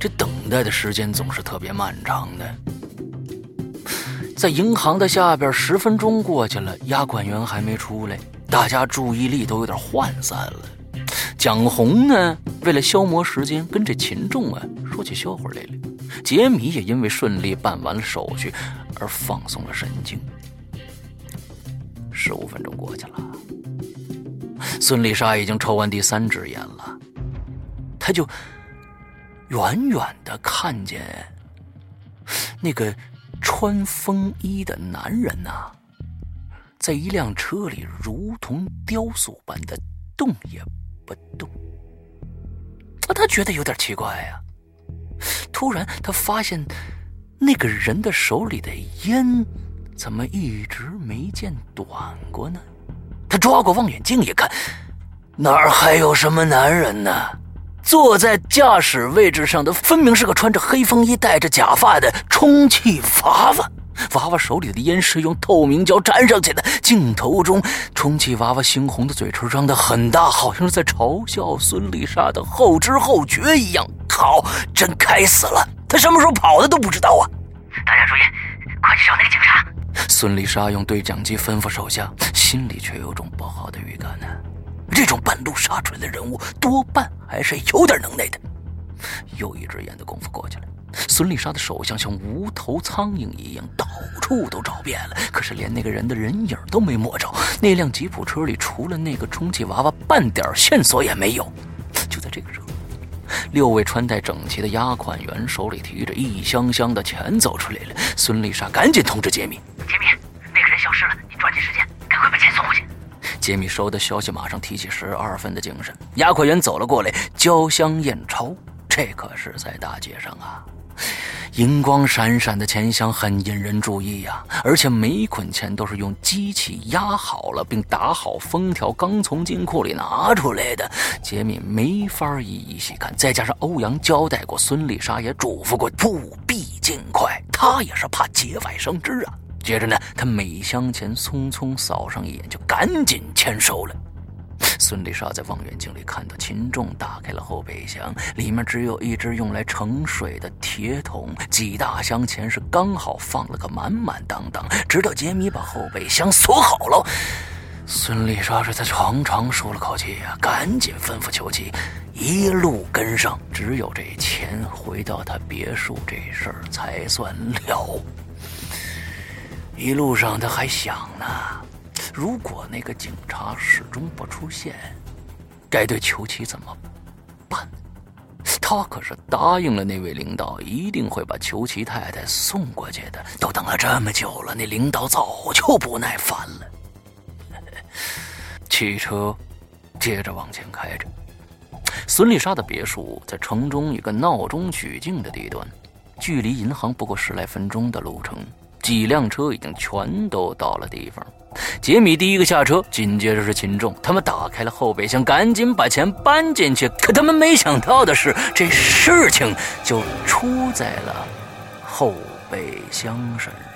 这等待的时间总是特别漫长的。在银行的下边，十分钟过去了，押款员还没出来，大家注意力都有点涣散了。蒋红呢，为了消磨时间，跟这秦仲啊说起笑话来了。杰米也因为顺利办完了手续而放松了神经。十五分钟过去了，孙丽莎已经抽完第三支烟了，她就远远的看见那个穿风衣的男人呐，在一辆车里如同雕塑般的动也不动。啊，他觉得有点奇怪呀。突然，他发现那个人的手里的烟怎么一直没见短过呢？他抓过望远镜一看，哪儿还有什么男人呢？坐在驾驶位置上的分明是个穿着黑风衣、戴着假发的充气娃娃。娃娃手里的烟是用透明胶粘上去的。镜头中，充气娃娃猩红的嘴唇张得很大，好像是在嘲笑孙丽莎的后知后觉一样。靠，真该死了！他什么时候跑的都不知道啊！大家注意，快去找那个警察！孙丽莎用对讲机吩咐手下，心里却有种不好的预感呢。这种半路杀出来的人物，多半还是有点能耐的。又一只眼的功夫过去了。孙丽莎的手像像无头苍蝇一样，到处都找遍了，可是连那个人的人影都没摸着。那辆吉普车里除了那个充气娃娃，半点线索也没有。就在这个时候，六位穿戴整齐的押款员手里提着一箱箱的钱走出来了。孙丽莎赶紧通知杰米：“杰米，那个人消失了，你抓紧时间，赶快把钱送回去。”杰米收到消息，马上提起十二分的精神。押款员走了过来，交箱验钞，这可是在大街上啊。银光闪闪的钱箱很引人注意呀，而且每捆钱都是用机器压好了并打好封条，刚从金库里拿出来的。杰米没法一一细看，再加上欧阳交代过，孙丽莎也嘱咐过，务必尽快。他也是怕节外生枝啊。接着呢，他每箱钱匆匆扫上一眼，就赶紧签收了。孙丽莎在望远镜里看到秦仲打开了后备箱，里面只有一只用来盛水的铁桶，几大箱钱是刚好放了个满满当当。直到杰米把后备箱锁好了，孙丽莎这才长长舒了口气呀，赶紧吩咐裘奇一路跟上。只有这钱回到他别墅这事儿才算了。一路上他还想呢。如果那个警察始终不出现，该对裘奇怎么办？他可是答应了那位领导，一定会把裘奇太太送过去的。都等了这么久了，那领导早就不耐烦了。[laughs] 汽车接着往前开着，孙丽莎的别墅在城中一个闹中取静的地段，距离银行不过十来分钟的路程。几辆车已经全都到了地方。杰米第一个下车，紧接着是秦仲。他们打开了后备箱，赶紧把钱搬进去。可他们没想到的是，这事情就出在了后备箱身上。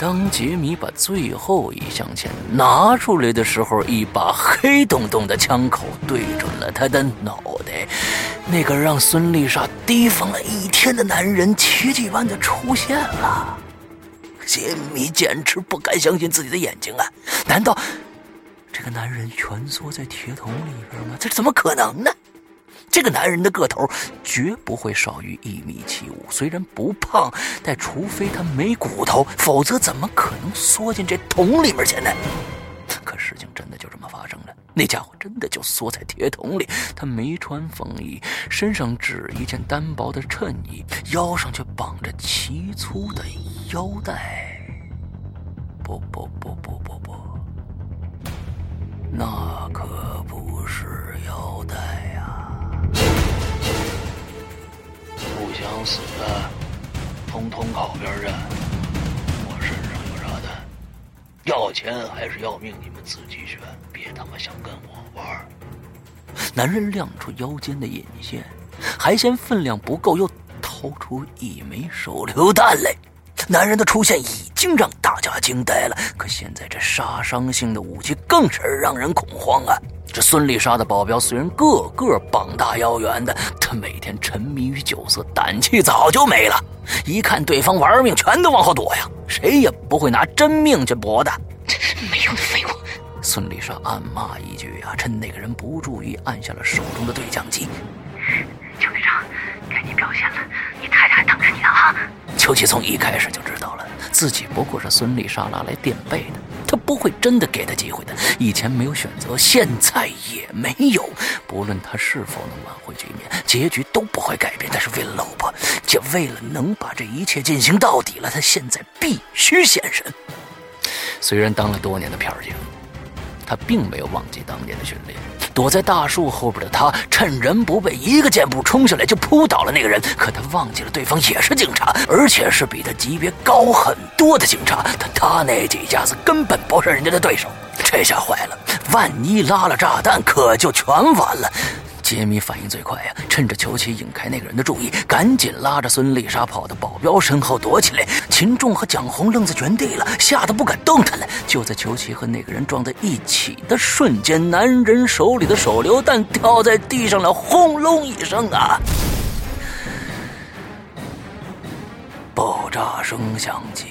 当杰米把最后一箱钱拿出来的时候，一把黑洞洞的枪口对准了他的脑袋。那个让孙丽莎提防了一天的男人，奇迹般的出现了。杰米简直不敢相信自己的眼睛啊！难道这个男人蜷缩在铁桶里边吗？这怎么可能呢？这个男人的个头绝不会少于一米七五，虽然不胖，但除非他没骨头，否则怎么可能缩进这桶里面去呢？可事情真的就这么发生了，那家伙真的就缩在铁桶里。他没穿风衣，身上只一件单薄的衬衣，腰上却绑着奇粗的腰带。不不不不不不，那可不是腰带呀！不想死的，通通靠边站！我身上有炸弹，要钱还是要命，你们自己选，别他妈想跟我玩！男人亮出腰间的引线，还嫌分量不够，又掏出一枚手榴弹来。男人的出现已经让大家惊呆了，可现在这杀伤性的武器更是让人恐慌啊！这孙丽莎的保镖虽然个个膀大腰圆的，他每天沉迷于酒色，胆气早就没了。一看对方玩命，全都往后躲呀，谁也不会拿真命去搏的。没用的废物！孙丽莎暗骂一句啊，趁那个人不注意，按下了手中的对讲机。邱队长，该你表现了，你太太等着你呢啊！秋琪从一开始就知道了，自己不过是孙丽莎拉来垫背的，他不会真的给他机会的。以前没有选择，现在也没有。不论他是否能挽回局面，结局都不会改变。但是为了老婆，也为了能把这一切进行到底了，他现在必须现身。虽然当了多年的片警，他并没有忘记当年的训练。躲在大树后边的他，趁人不备，一个箭步冲下来就扑倒了那个人。可他忘记了，对方也是警察，而且是比他级别高很多的警察。他他那几下子根本不是人家的对手。这下坏了，万一拉了炸弹，可就全完了。杰米反应最快呀，趁着裘奇引开那个人的注意，赶紧拉着孙丽莎跑到保镖身后躲起来。秦仲和蒋红愣在原地了，吓得不敢动弹了。就在裘奇和那个人撞在一起的瞬间，男人手里的手榴弹掉在地上了，轰隆一声啊！爆炸声响起，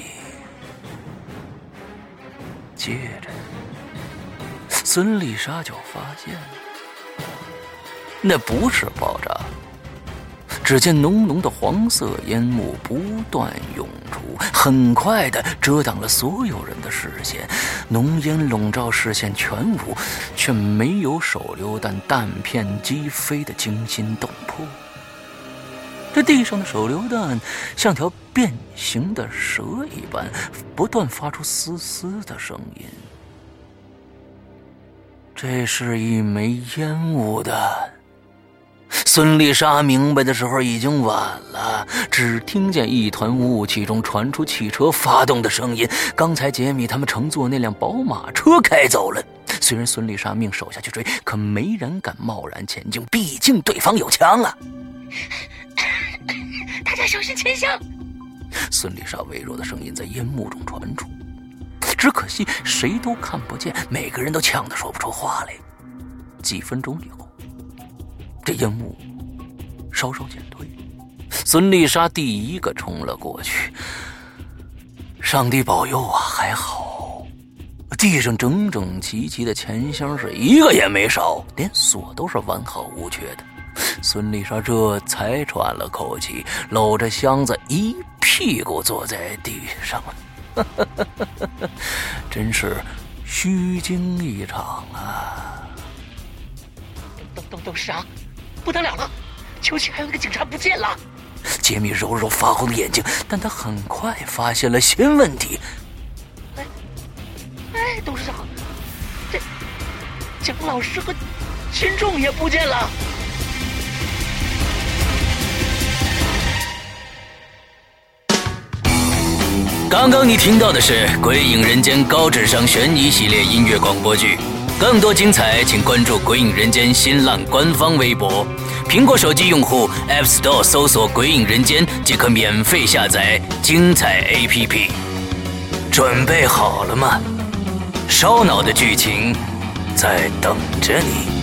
接着孙丽莎就发现。那不是爆炸，只见浓浓的黄色烟雾不断涌出，很快的遮挡了所有人的视线。浓烟笼罩视线全无，却没有手榴弹弹片击飞的惊心动魄。这地上的手榴弹像条变形的蛇一般，不断发出嘶嘶的声音。这是一枚烟雾弹。孙丽莎明白的时候已经晚了，只听见一团雾气中传出汽车发动的声音。刚才杰米他们乘坐那辆宝马车开走了。虽然孙丽莎命手下去追，可没人敢贸然前进，毕竟对方有枪啊！[laughs] 大家小心前行。孙丽莎微弱的声音在烟幕中传出，只可惜谁都看不见，每个人都呛得说不出话来。几分钟以后。这烟雾稍稍减退，孙丽莎第一个冲了过去。上帝保佑啊，还好，地上整整齐齐的钱箱是一个也没少，连锁都是完好无缺的。孙丽莎这才喘了口气，搂着箱子一屁股坐在地上，[laughs] 真是虚惊一场啊！董董董事长。不得了了！秋瑾还有那个警察不见了。杰米揉揉发红的眼睛，但他很快发现了新问题。哎，哎，董事长，这蒋老师和群众也不见了。刚刚你听到的是《鬼影人间》高智商悬疑系列音乐广播剧。更多精彩，请关注《鬼影人间》新浪官方微博。苹果手机用户 App Store 搜索“鬼影人间”即可免费下载精彩 APP。准备好了吗？烧脑的剧情在等着你。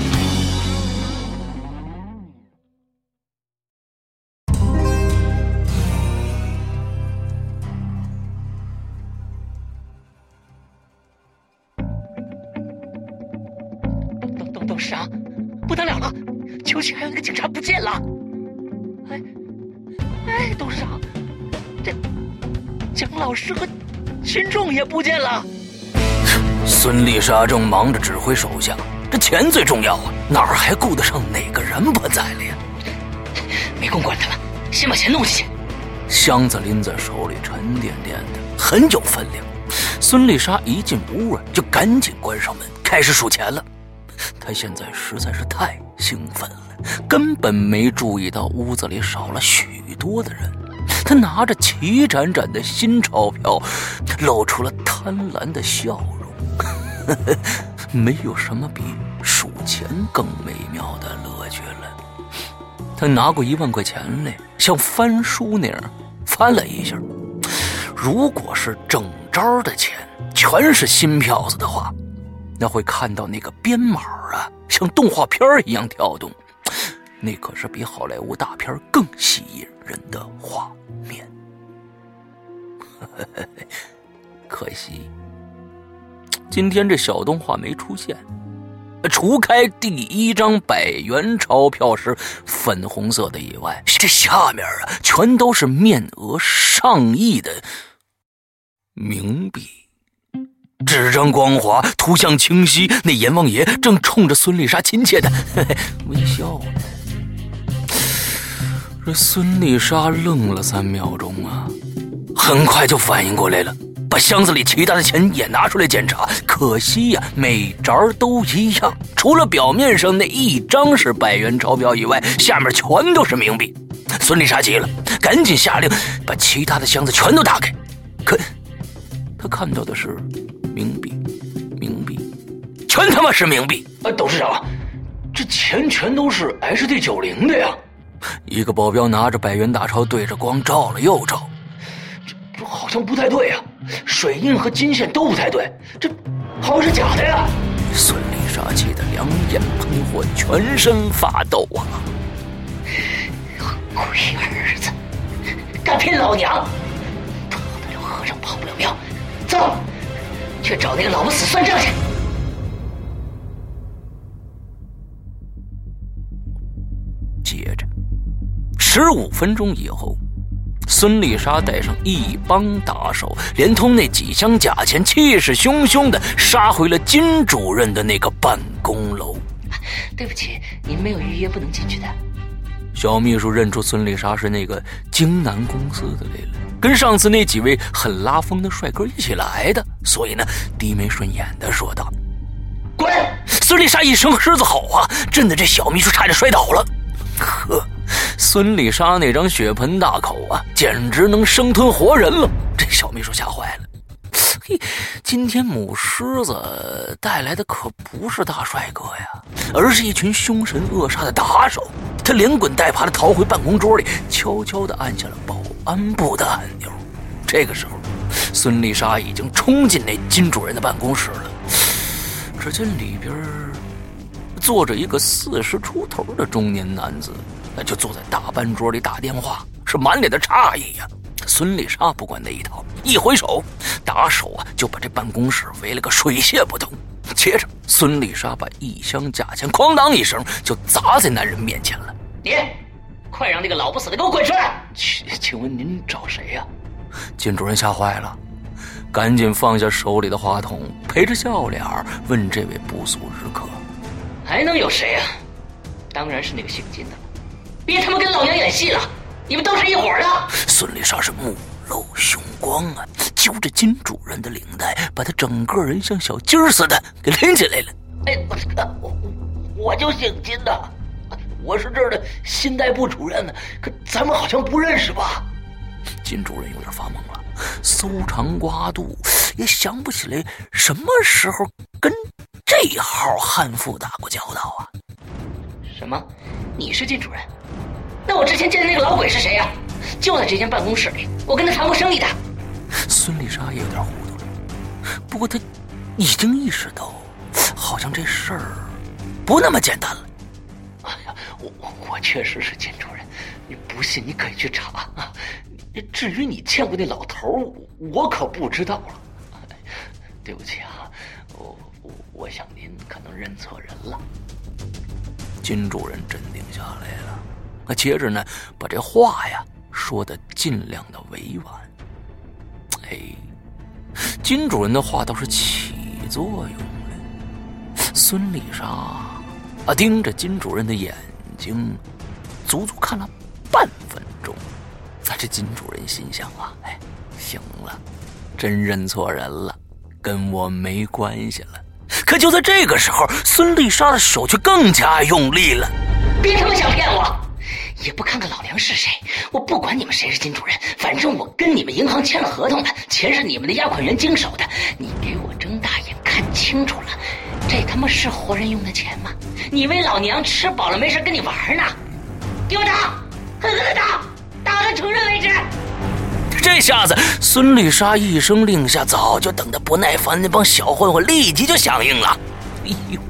老师和群众也不见了。孙丽莎正忙着指挥手下，这钱最重要啊，哪儿还顾得上哪个人不在了呀？没空管他们，先把钱弄进去。箱子拎在手里，沉甸甸的，很有分量。孙丽莎一进屋啊，就赶紧关上门，开始数钱了。她现在实在是太兴奋了。根本没注意到屋子里少了许多的人。他拿着齐展展的新钞票，露出了贪婪的笑容。[laughs] 没有什么比数钱更美妙的乐趣了。他拿过一万块钱来，像翻书那样翻了一下。如果是整张的钱，全是新票子的话，那会看到那个编码啊，像动画片一样跳动。那可是比好莱坞大片更吸引人人的画面，[laughs] 可惜今天这小动画没出现。除开第一张百元钞票是粉红色的以外，这下面啊全都是面额上亿的冥币。纸张光滑，图像清晰，那阎王爷正冲着孙丽莎亲切的 [laughs] 微笑呢。这孙丽莎愣了三秒钟啊，很快就反应过来了。把箱子里其他的钱也拿出来检查，可惜呀，每张都一样，除了表面上那一张是百元钞票以外，下面全都是冥币。孙丽莎急了，赶紧下令把其他的箱子全都打开。可他看到的是冥币，冥币，全他妈是冥币！哎，董事长，这钱全都是 HD 九零的呀！[laughs] 一个保镖拿着百元大钞对着光照了又照。这这好像不太对呀，水印和金线都不太对，这好像是假的呀！孙丽莎气得两眼喷火，全身发抖啊！龟儿子，敢骗老娘！跑得了和尚跑不了庙，走，去找那个老不死算账去！十五分钟以后。孙丽莎带上一帮打手，连同那几箱假钱，气势汹汹的杀回了金主任的那个办公楼。对不起，您没有预约，不能进去的。小秘书认出孙丽莎是那个京南公司的来了，跟上次那几位很拉风的帅哥一起来的，所以呢，低眉顺眼的说道：“滚！”孙丽莎一声狮子吼啊，震得这小秘书差点摔倒了。呵。孙丽莎那张血盆大口啊，简直能生吞活人了！这小秘书吓坏了。嘿，今天母狮子带来的可不是大帅哥呀，而是一群凶神恶煞的打手。他连滚带爬的逃回办公桌里，悄悄的按下了保安部的按钮。这个时候，孙丽莎已经冲进那金主任的办公室了。只见里边坐着一个四十出头的中年男子。那就坐在大班桌里打电话，是满脸的诧异呀。孙丽莎不管那一套，一挥手，打手啊就把这办公室围了个水泄不通。接着，孙丽莎把一箱假钱哐当一声就砸在男人面前了。你，快让那个老不死的给我滚出来！请请问您找谁呀？金主任吓坏了，赶紧放下手里的话筒，陪着笑脸问这位不速之客：“还能有谁啊？当然是那个姓金的。”别他妈跟老娘演戏了！你们都是一伙的。孙丽莎是目露凶光啊，揪着金主任的领带，把他整个人像小鸡儿似的给拎起来了。哎，我我我就姓金的，我是这儿的新代部主任呢。可咱们好像不认识吧？金主任有点发懵了，搜肠刮肚，也想不起来什么时候跟这号悍妇打过交道啊。什么？你是金主任？那我之前见的那个老鬼是谁呀？就在这间办公室里，我跟他谈过生意的。孙丽莎也有点糊涂了，不过她已经意识到，好像这事儿不那么简单了。哎呀，我我我确实是金主任，你不信你可以去查啊。至于你见过那老头，我可不知道了。对不起啊，我我我想您可能认错人了。金主任镇定下来了。那接着呢，把这话呀说的尽量的委婉。哎，金主任的话倒是起作用了。孙丽莎啊，盯着金主任的眼睛，足足看了半分钟。咱这金主任心想啊，哎，行了，真认错人了，跟我没关系了。可就在这个时候，孙丽莎的手却更加用力了。别他妈想骗我！也不看看老娘是谁！我不管你们谁是金主任，反正我跟你们银行签了合同的，钱是你们的押款员经手的。你给我睁大眼看清楚了，这他妈是活人用的钱吗？你以为老娘吃饱了没事跟你玩呢？给我打，狠狠的打，打到承认为止！这下子，孙丽莎一声令下，早就等得不耐烦那帮小混混立即就响应了。哎呦！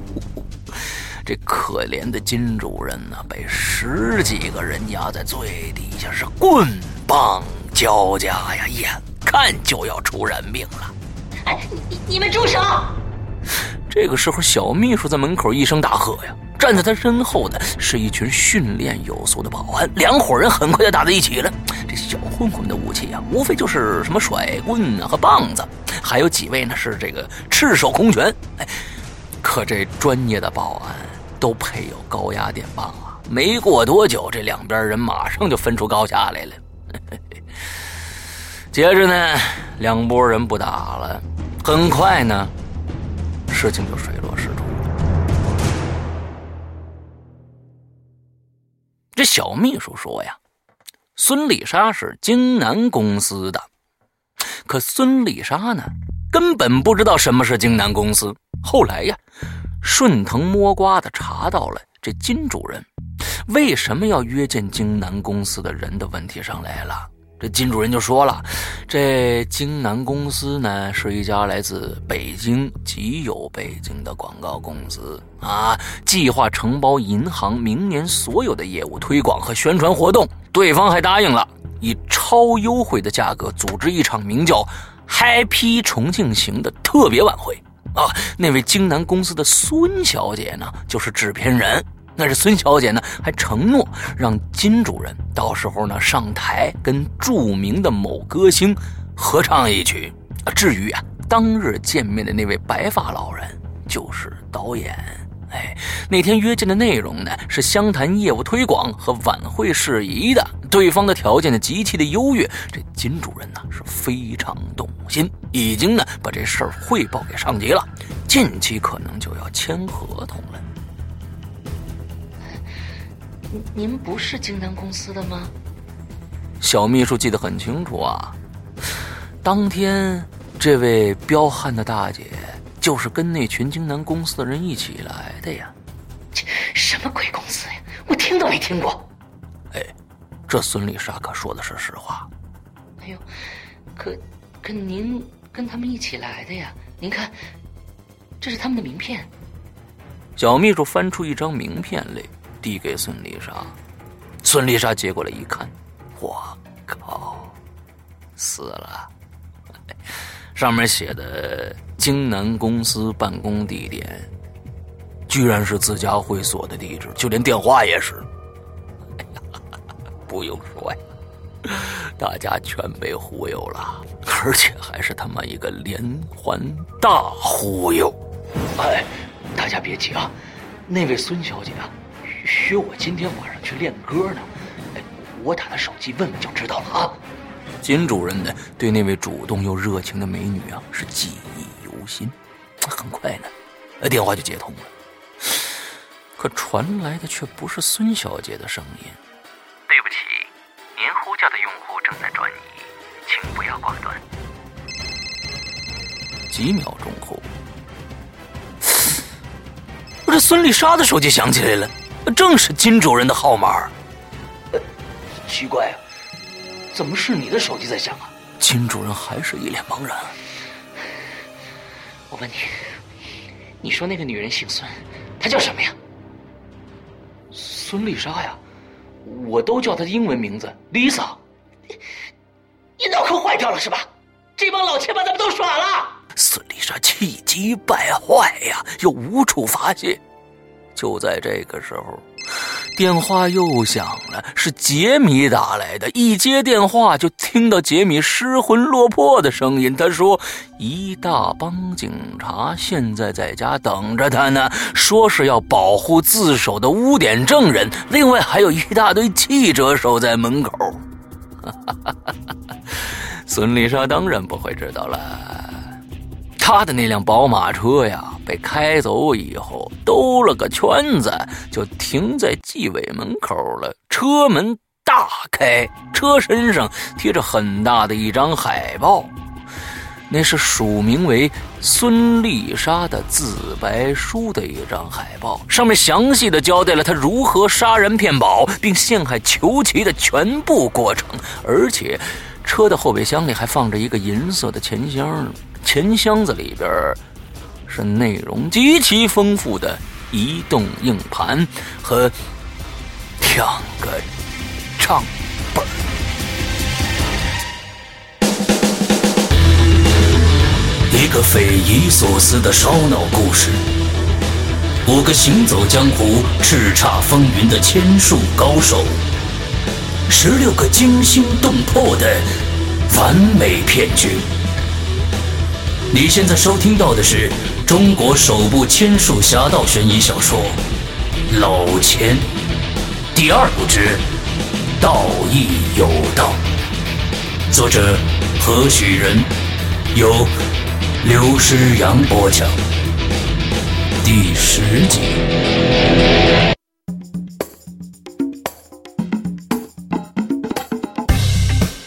这可怜的金主任呢，被十几个人压在最底下，是棍棒交加呀，眼看就要出人命了。哎，你你们住手！这个时候，小秘书在门口一声大喝呀，站在他身后的是一群训练有素的保安，两伙人很快就打在一起了。这小混混的武器啊，无非就是什么甩棍啊和棒子，还有几位呢是这个赤手空拳。哎，可这专业的保安都配有高压电棒啊。没过多久，这两边人马上就分出高下来了。接着呢，两拨人不打了，很快呢，事情就水落石出。这小秘书说呀，孙丽莎是京南公司的，可孙丽莎呢，根本不知道什么是京南公司。后来呀，顺藤摸瓜的查到了这金主任。为什么要约见京南公司的人的问题上来了？这金主任就说了：“这京南公司呢，是一家来自北京、极有背景的广告公司啊，计划承包银行明年所有的业务推广和宣传活动。对方还答应了，以超优惠的价格组织一场名叫 ‘Happy 重庆行’的特别晚会啊。那位京南公司的孙小姐呢，就是制片人。”那是孙小姐呢，还承诺让金主任到时候呢上台跟著名的某歌星合唱一曲。至于啊，当日见面的那位白发老人就是导演。哎，那天约见的内容呢是相谈业务推广和晚会事宜的。对方的条件呢极其的优越，这金主任呢是非常动心，已经呢把这事儿汇报给上级了，近期可能就要签合同了。您不是京南公司的吗？小秘书记得很清楚啊，当天这位彪悍的大姐就是跟那群京南公司的人一起来的呀。什么鬼公司呀？我听都没听过。哎，这孙丽莎可说的是实话。哎呦，可可您跟他们一起来的呀？您看，这是他们的名片。小秘书翻出一张名片来。递给孙丽莎，孙丽莎接过来一看，我靠，死了！上面写的京南公司办公地点，居然是自家会所的地址，就连电话也是。[laughs] 不用说呀，大家全被忽悠了，而且还是他妈一个连环大忽悠！哎，大家别急啊，那位孙小姐啊。约我今天晚上去练歌呢，哎，我打他手机问问就知道了啊。金主任呢，对那位主动又热情的美女啊，是记忆犹新。很快呢，电话就接通了，可传来的却不是孙小姐的声音。对不起，您呼叫的用户正在转移，请不要挂断。几秒钟后，[sighs] 我这孙丽莎的手机响起来了。正是金主任的号码，奇怪啊，怎么是你的手机在响啊？金主任还是一脸茫然。我问你，你说那个女人姓孙，她叫什么呀？孙丽莎呀，我都叫她英文名字 Lisa。你脑壳坏掉了是吧？这帮老千把咱们都耍了！孙丽莎气急败坏呀，又无处发泄。就在这个时候，电话又响了，是杰米打来的。一接电话，就听到杰米失魂落魄的声音。他说：“一大帮警察现在在家等着他呢，说是要保护自首的污点证人，另外还有一大堆记者守在门口。[laughs] ”孙丽莎当然不会知道了，他的那辆宝马车呀。被开走以后，兜了个圈子，就停在纪委门口了。车门大开，车身上贴着很大的一张海报，那是署名为孙丽莎的自白书的一张海报，上面详细的交代了她如何杀人骗保并陷害裘奇的全部过程。而且，车的后备箱里还放着一个银色的钱箱，钱箱子里边。是内容极其丰富的移动硬盘和两个账本一个匪夷所思的烧脑故事，五个行走江湖、叱咤风云的千术高手，十六个惊心动魄的完美骗局。你现在收听到的是中国首部千术侠盗悬疑小说《老千》第二部之《道义有道》，作者何许人，由刘诗阳播讲，第十集。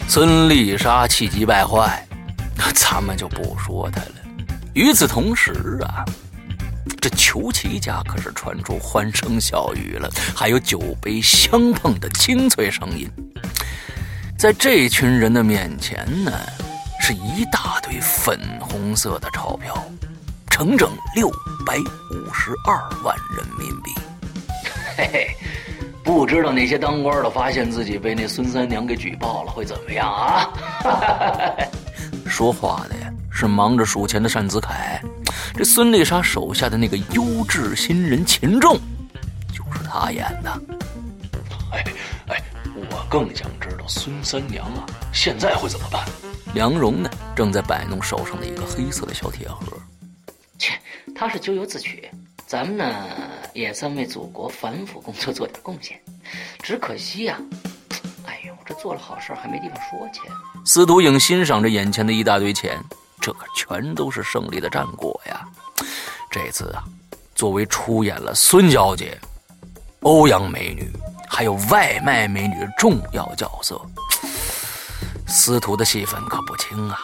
孙丽莎气急败坏。咱们就不说他了。与此同时啊，这裘奇家可是传出欢声笑语了，还有酒杯相碰的清脆声音。在这群人的面前呢，是一大堆粉红色的钞票，整整六百五十二万人民币。嘿嘿，不知道那些当官的发现自己被那孙三娘给举报了会怎么样啊？说话的呀是忙着数钱的单子凯，这孙丽莎手下的那个优质新人秦仲，就是他演的。哎哎，我更想知道孙三娘啊，现在会怎么办？梁荣呢，正在摆弄手上的一个黑色的小铁盒。切，他是咎由自取，咱们呢也算为祖国反腐工作做点贡献，只可惜呀。这做了好事还没地方说去。司徒影欣赏着眼前的一大堆钱，这可全都是胜利的战果呀！这次啊，作为出演了孙小姐、欧阳美女还有外卖美女重要角色，司徒的戏份可不轻啊！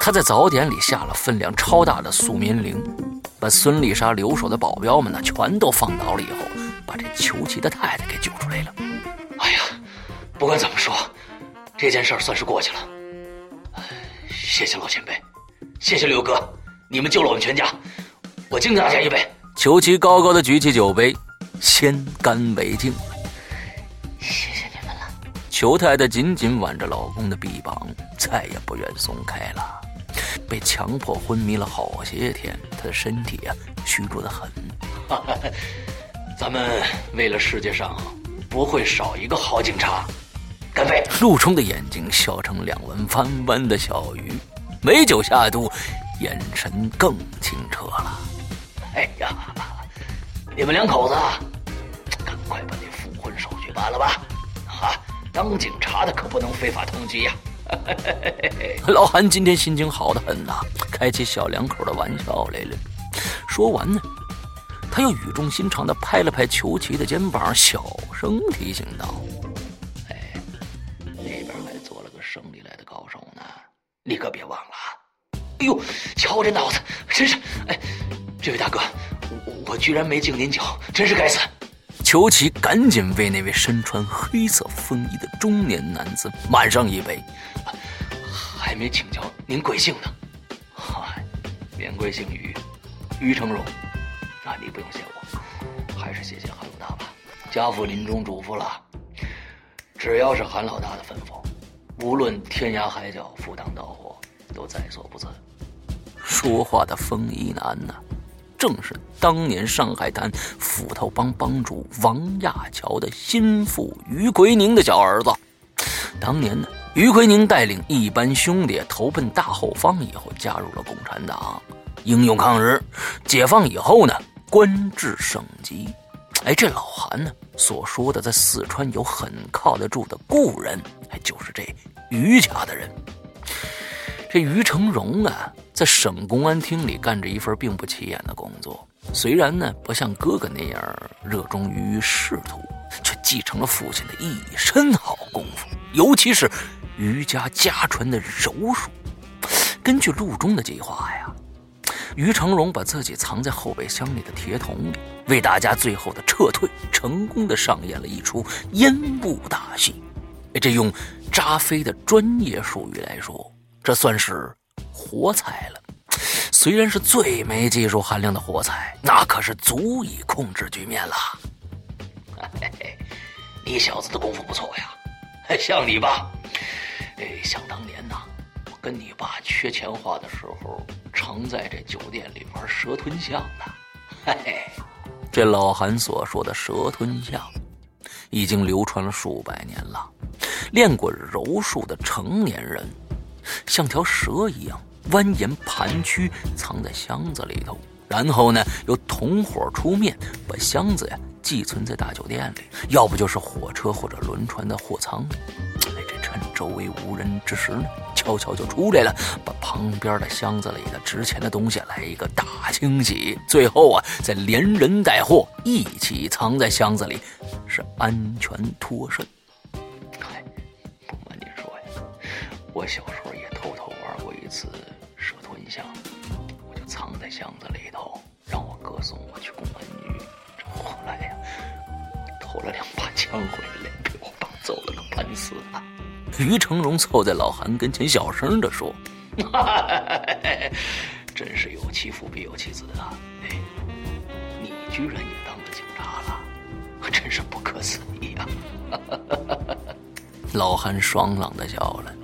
他在早点里下了分量超大的素面令，把孙丽莎留守的保镖们呢全都放倒了以后，把这裘奇的太太给救出来了。不管怎么说，这件事儿算是过去了。谢谢老前辈，谢谢刘哥，你们救了我们全家，我敬大家一杯。裘奇高高的举起酒杯，先干为敬。谢谢你们了。裘太太紧紧挽着老公的臂膀，再也不愿松开了。被强迫昏迷了好些天，她的身体啊虚弱的很。[laughs] 咱们为了世界上不会少一个好警察。干杯！陆冲的眼睛笑成两弯弯弯的小鱼，美酒下肚，眼神更清澈了。哎呀，你们两口子，赶快把那复婚手续办了吧！啊，当警察的可不能非法通缉呀！[laughs] 老韩今天心情好的很呐，开起小两口的玩笑来了。说完呢，他又语重心长的拍了拍裘奇的肩膀，小声提醒道。你可别忘了啊！哎呦，瞧我这脑子，真是……哎，这位大哥，我我居然没敬您酒，真是该死！裘奇赶紧为那位身穿黑色风衣的中年男子满上一杯，还没请教您贵姓呢？嗨，免贵姓于，于成荣。那，你不用谢我，还是谢谢韩老大吧。家父临终嘱咐了，只要是韩老大的吩咐。无论天涯海角、赴汤蹈火，都在所不辞。说话的风衣男呢，正是当年上海滩斧头帮帮主王亚樵的心腹于奎宁的小儿子。当年呢，于奎宁带领一班兄弟投奔大后方以后，加入了共产党，英勇抗日。解放以后呢，官至省级。哎，这老韩呢所说的在四川有很靠得住的故人，哎，就是这于家的人。这于成荣啊，在省公安厅里干着一份并不起眼的工作。虽然呢不像哥哥那样热衷于仕途，却继承了父亲的一身好功夫，尤其是于家家传的柔术。根据陆中的计划呀。于成龙把自己藏在后备箱里的铁桶里，为大家最后的撤退成功的上演了一出烟雾大戏。这用扎飞的专业术语来说，这算是活踩了。虽然是最没技术含量的活踩，那可是足以控制局面了。嘿 [laughs] 嘿，你小子的功夫不错呀，[laughs] 像你吧？哎，想当年呐，跟你爸缺钱花的时候，常在这酒店里玩蛇吞象呢。嘿嘿，这老韩所说的蛇吞象，已经流传了数百年了。练过柔术的成年人，像条蛇一样蜿蜒盘曲，藏在箱子里头。然后呢，由同伙出面把箱子呀寄存在大酒店里，要不就是火车或者轮船的货舱里。哎，这趁周围无人之时呢，悄悄就出来了，把旁边的箱子里的值钱的东西来一个大清洗，最后啊，再连人带货一起藏在箱子里，是安全脱身。嗨，不瞒您说呀，我小时候也偷偷玩过一次蛇吞象。我就藏在箱子里头，让我哥送我去公安局。这后来呀，偷了两把枪回来，被我爸揍了个半死啊！于成荣凑在老韩跟前，小声的说：[laughs] “真是有其父必有其子啊！哎，你居然也当了警察了，真是不可思议啊！” [laughs] 老韩爽朗的笑了，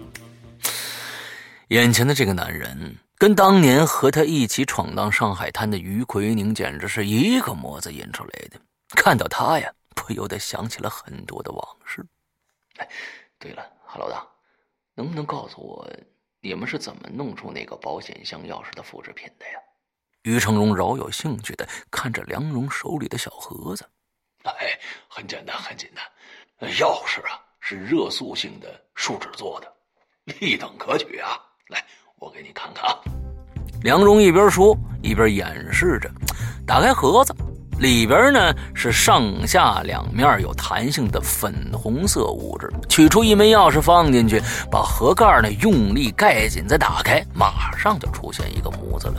眼前的这个男人。跟当年和他一起闯荡上海滩的于奎宁简直是一个模子印出来的。看到他呀，不由得想起了很多的往事。哎，对了，哈老大，能不能告诉我，你们是怎么弄出那个保险箱钥匙的复制品的呀？于成龙饶有兴趣的看着梁荣手里的小盒子。哎，很简单，很简单，钥匙啊是热塑性的树脂做的，一等可取啊！来。我给你看看啊！梁荣一边说一边演示着，打开盒子，里边呢是上下两面有弹性的粉红色物质。取出一枚钥匙放进去，把盒盖呢用力盖紧，再打开，马上就出现一个模子了。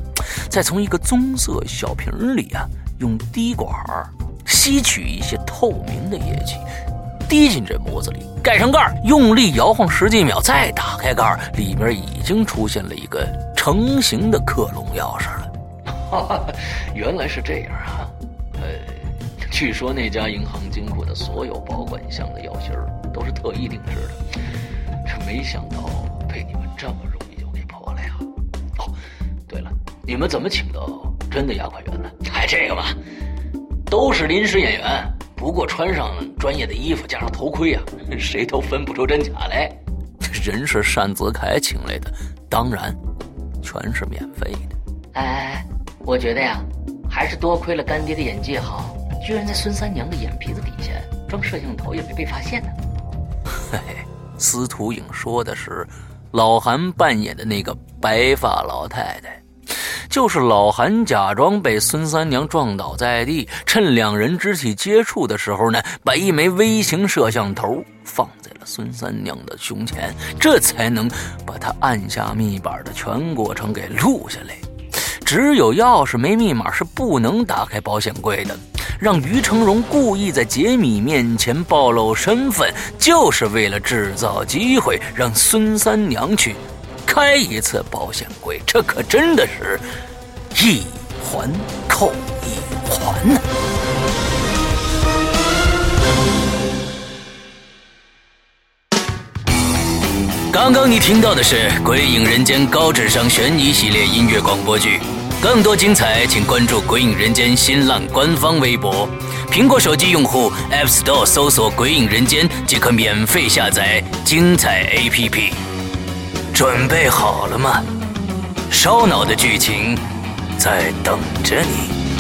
再从一个棕色小瓶里啊，用滴管吸取一些透明的液体。滴进这模子里，盖上盖用力摇晃十几秒，再打开盖里边已经出现了一个成型的克隆钥匙了。哈 [laughs] 哈原来是这样啊！呃，据说那家银行金库的所有保管箱的钥芯都是特意定制的，这没想到被你们这么容易就给破了呀！哦，对了，你们怎么请到真的押款员呢？哎，这个嘛，都是临时演员。不过穿上专业的衣服，加上头盔啊，[laughs] 谁都分不出真假来。[laughs] 人是单子凯请来的，当然全是免费的。哎，我觉得呀，还是多亏了干爹的演技好，居然在孙三娘的眼皮子底下装摄像头也没被发现呢。嘿嘿，司徒影说的是老韩扮演的那个白发老太太。就是老韩假装被孙三娘撞倒在地，趁两人肢体接触的时候呢，把一枚微型摄像头放在了孙三娘的胸前，这才能把他按下密码的全过程给录下来。只有钥匙没密码是不能打开保险柜的。让于成荣故意在杰米面前暴露身份，就是为了制造机会让孙三娘去。开一次保险柜，这可真的是一环扣一环呢。刚刚你听到的是《鬼影人间》高智商悬疑系列音乐广播剧，更多精彩，请关注《鬼影人间》新浪官方微博。苹果手机用户 App Store 搜索《鬼影人间》即可免费下载精彩 APP。准备好了吗？烧脑的剧情在等着你。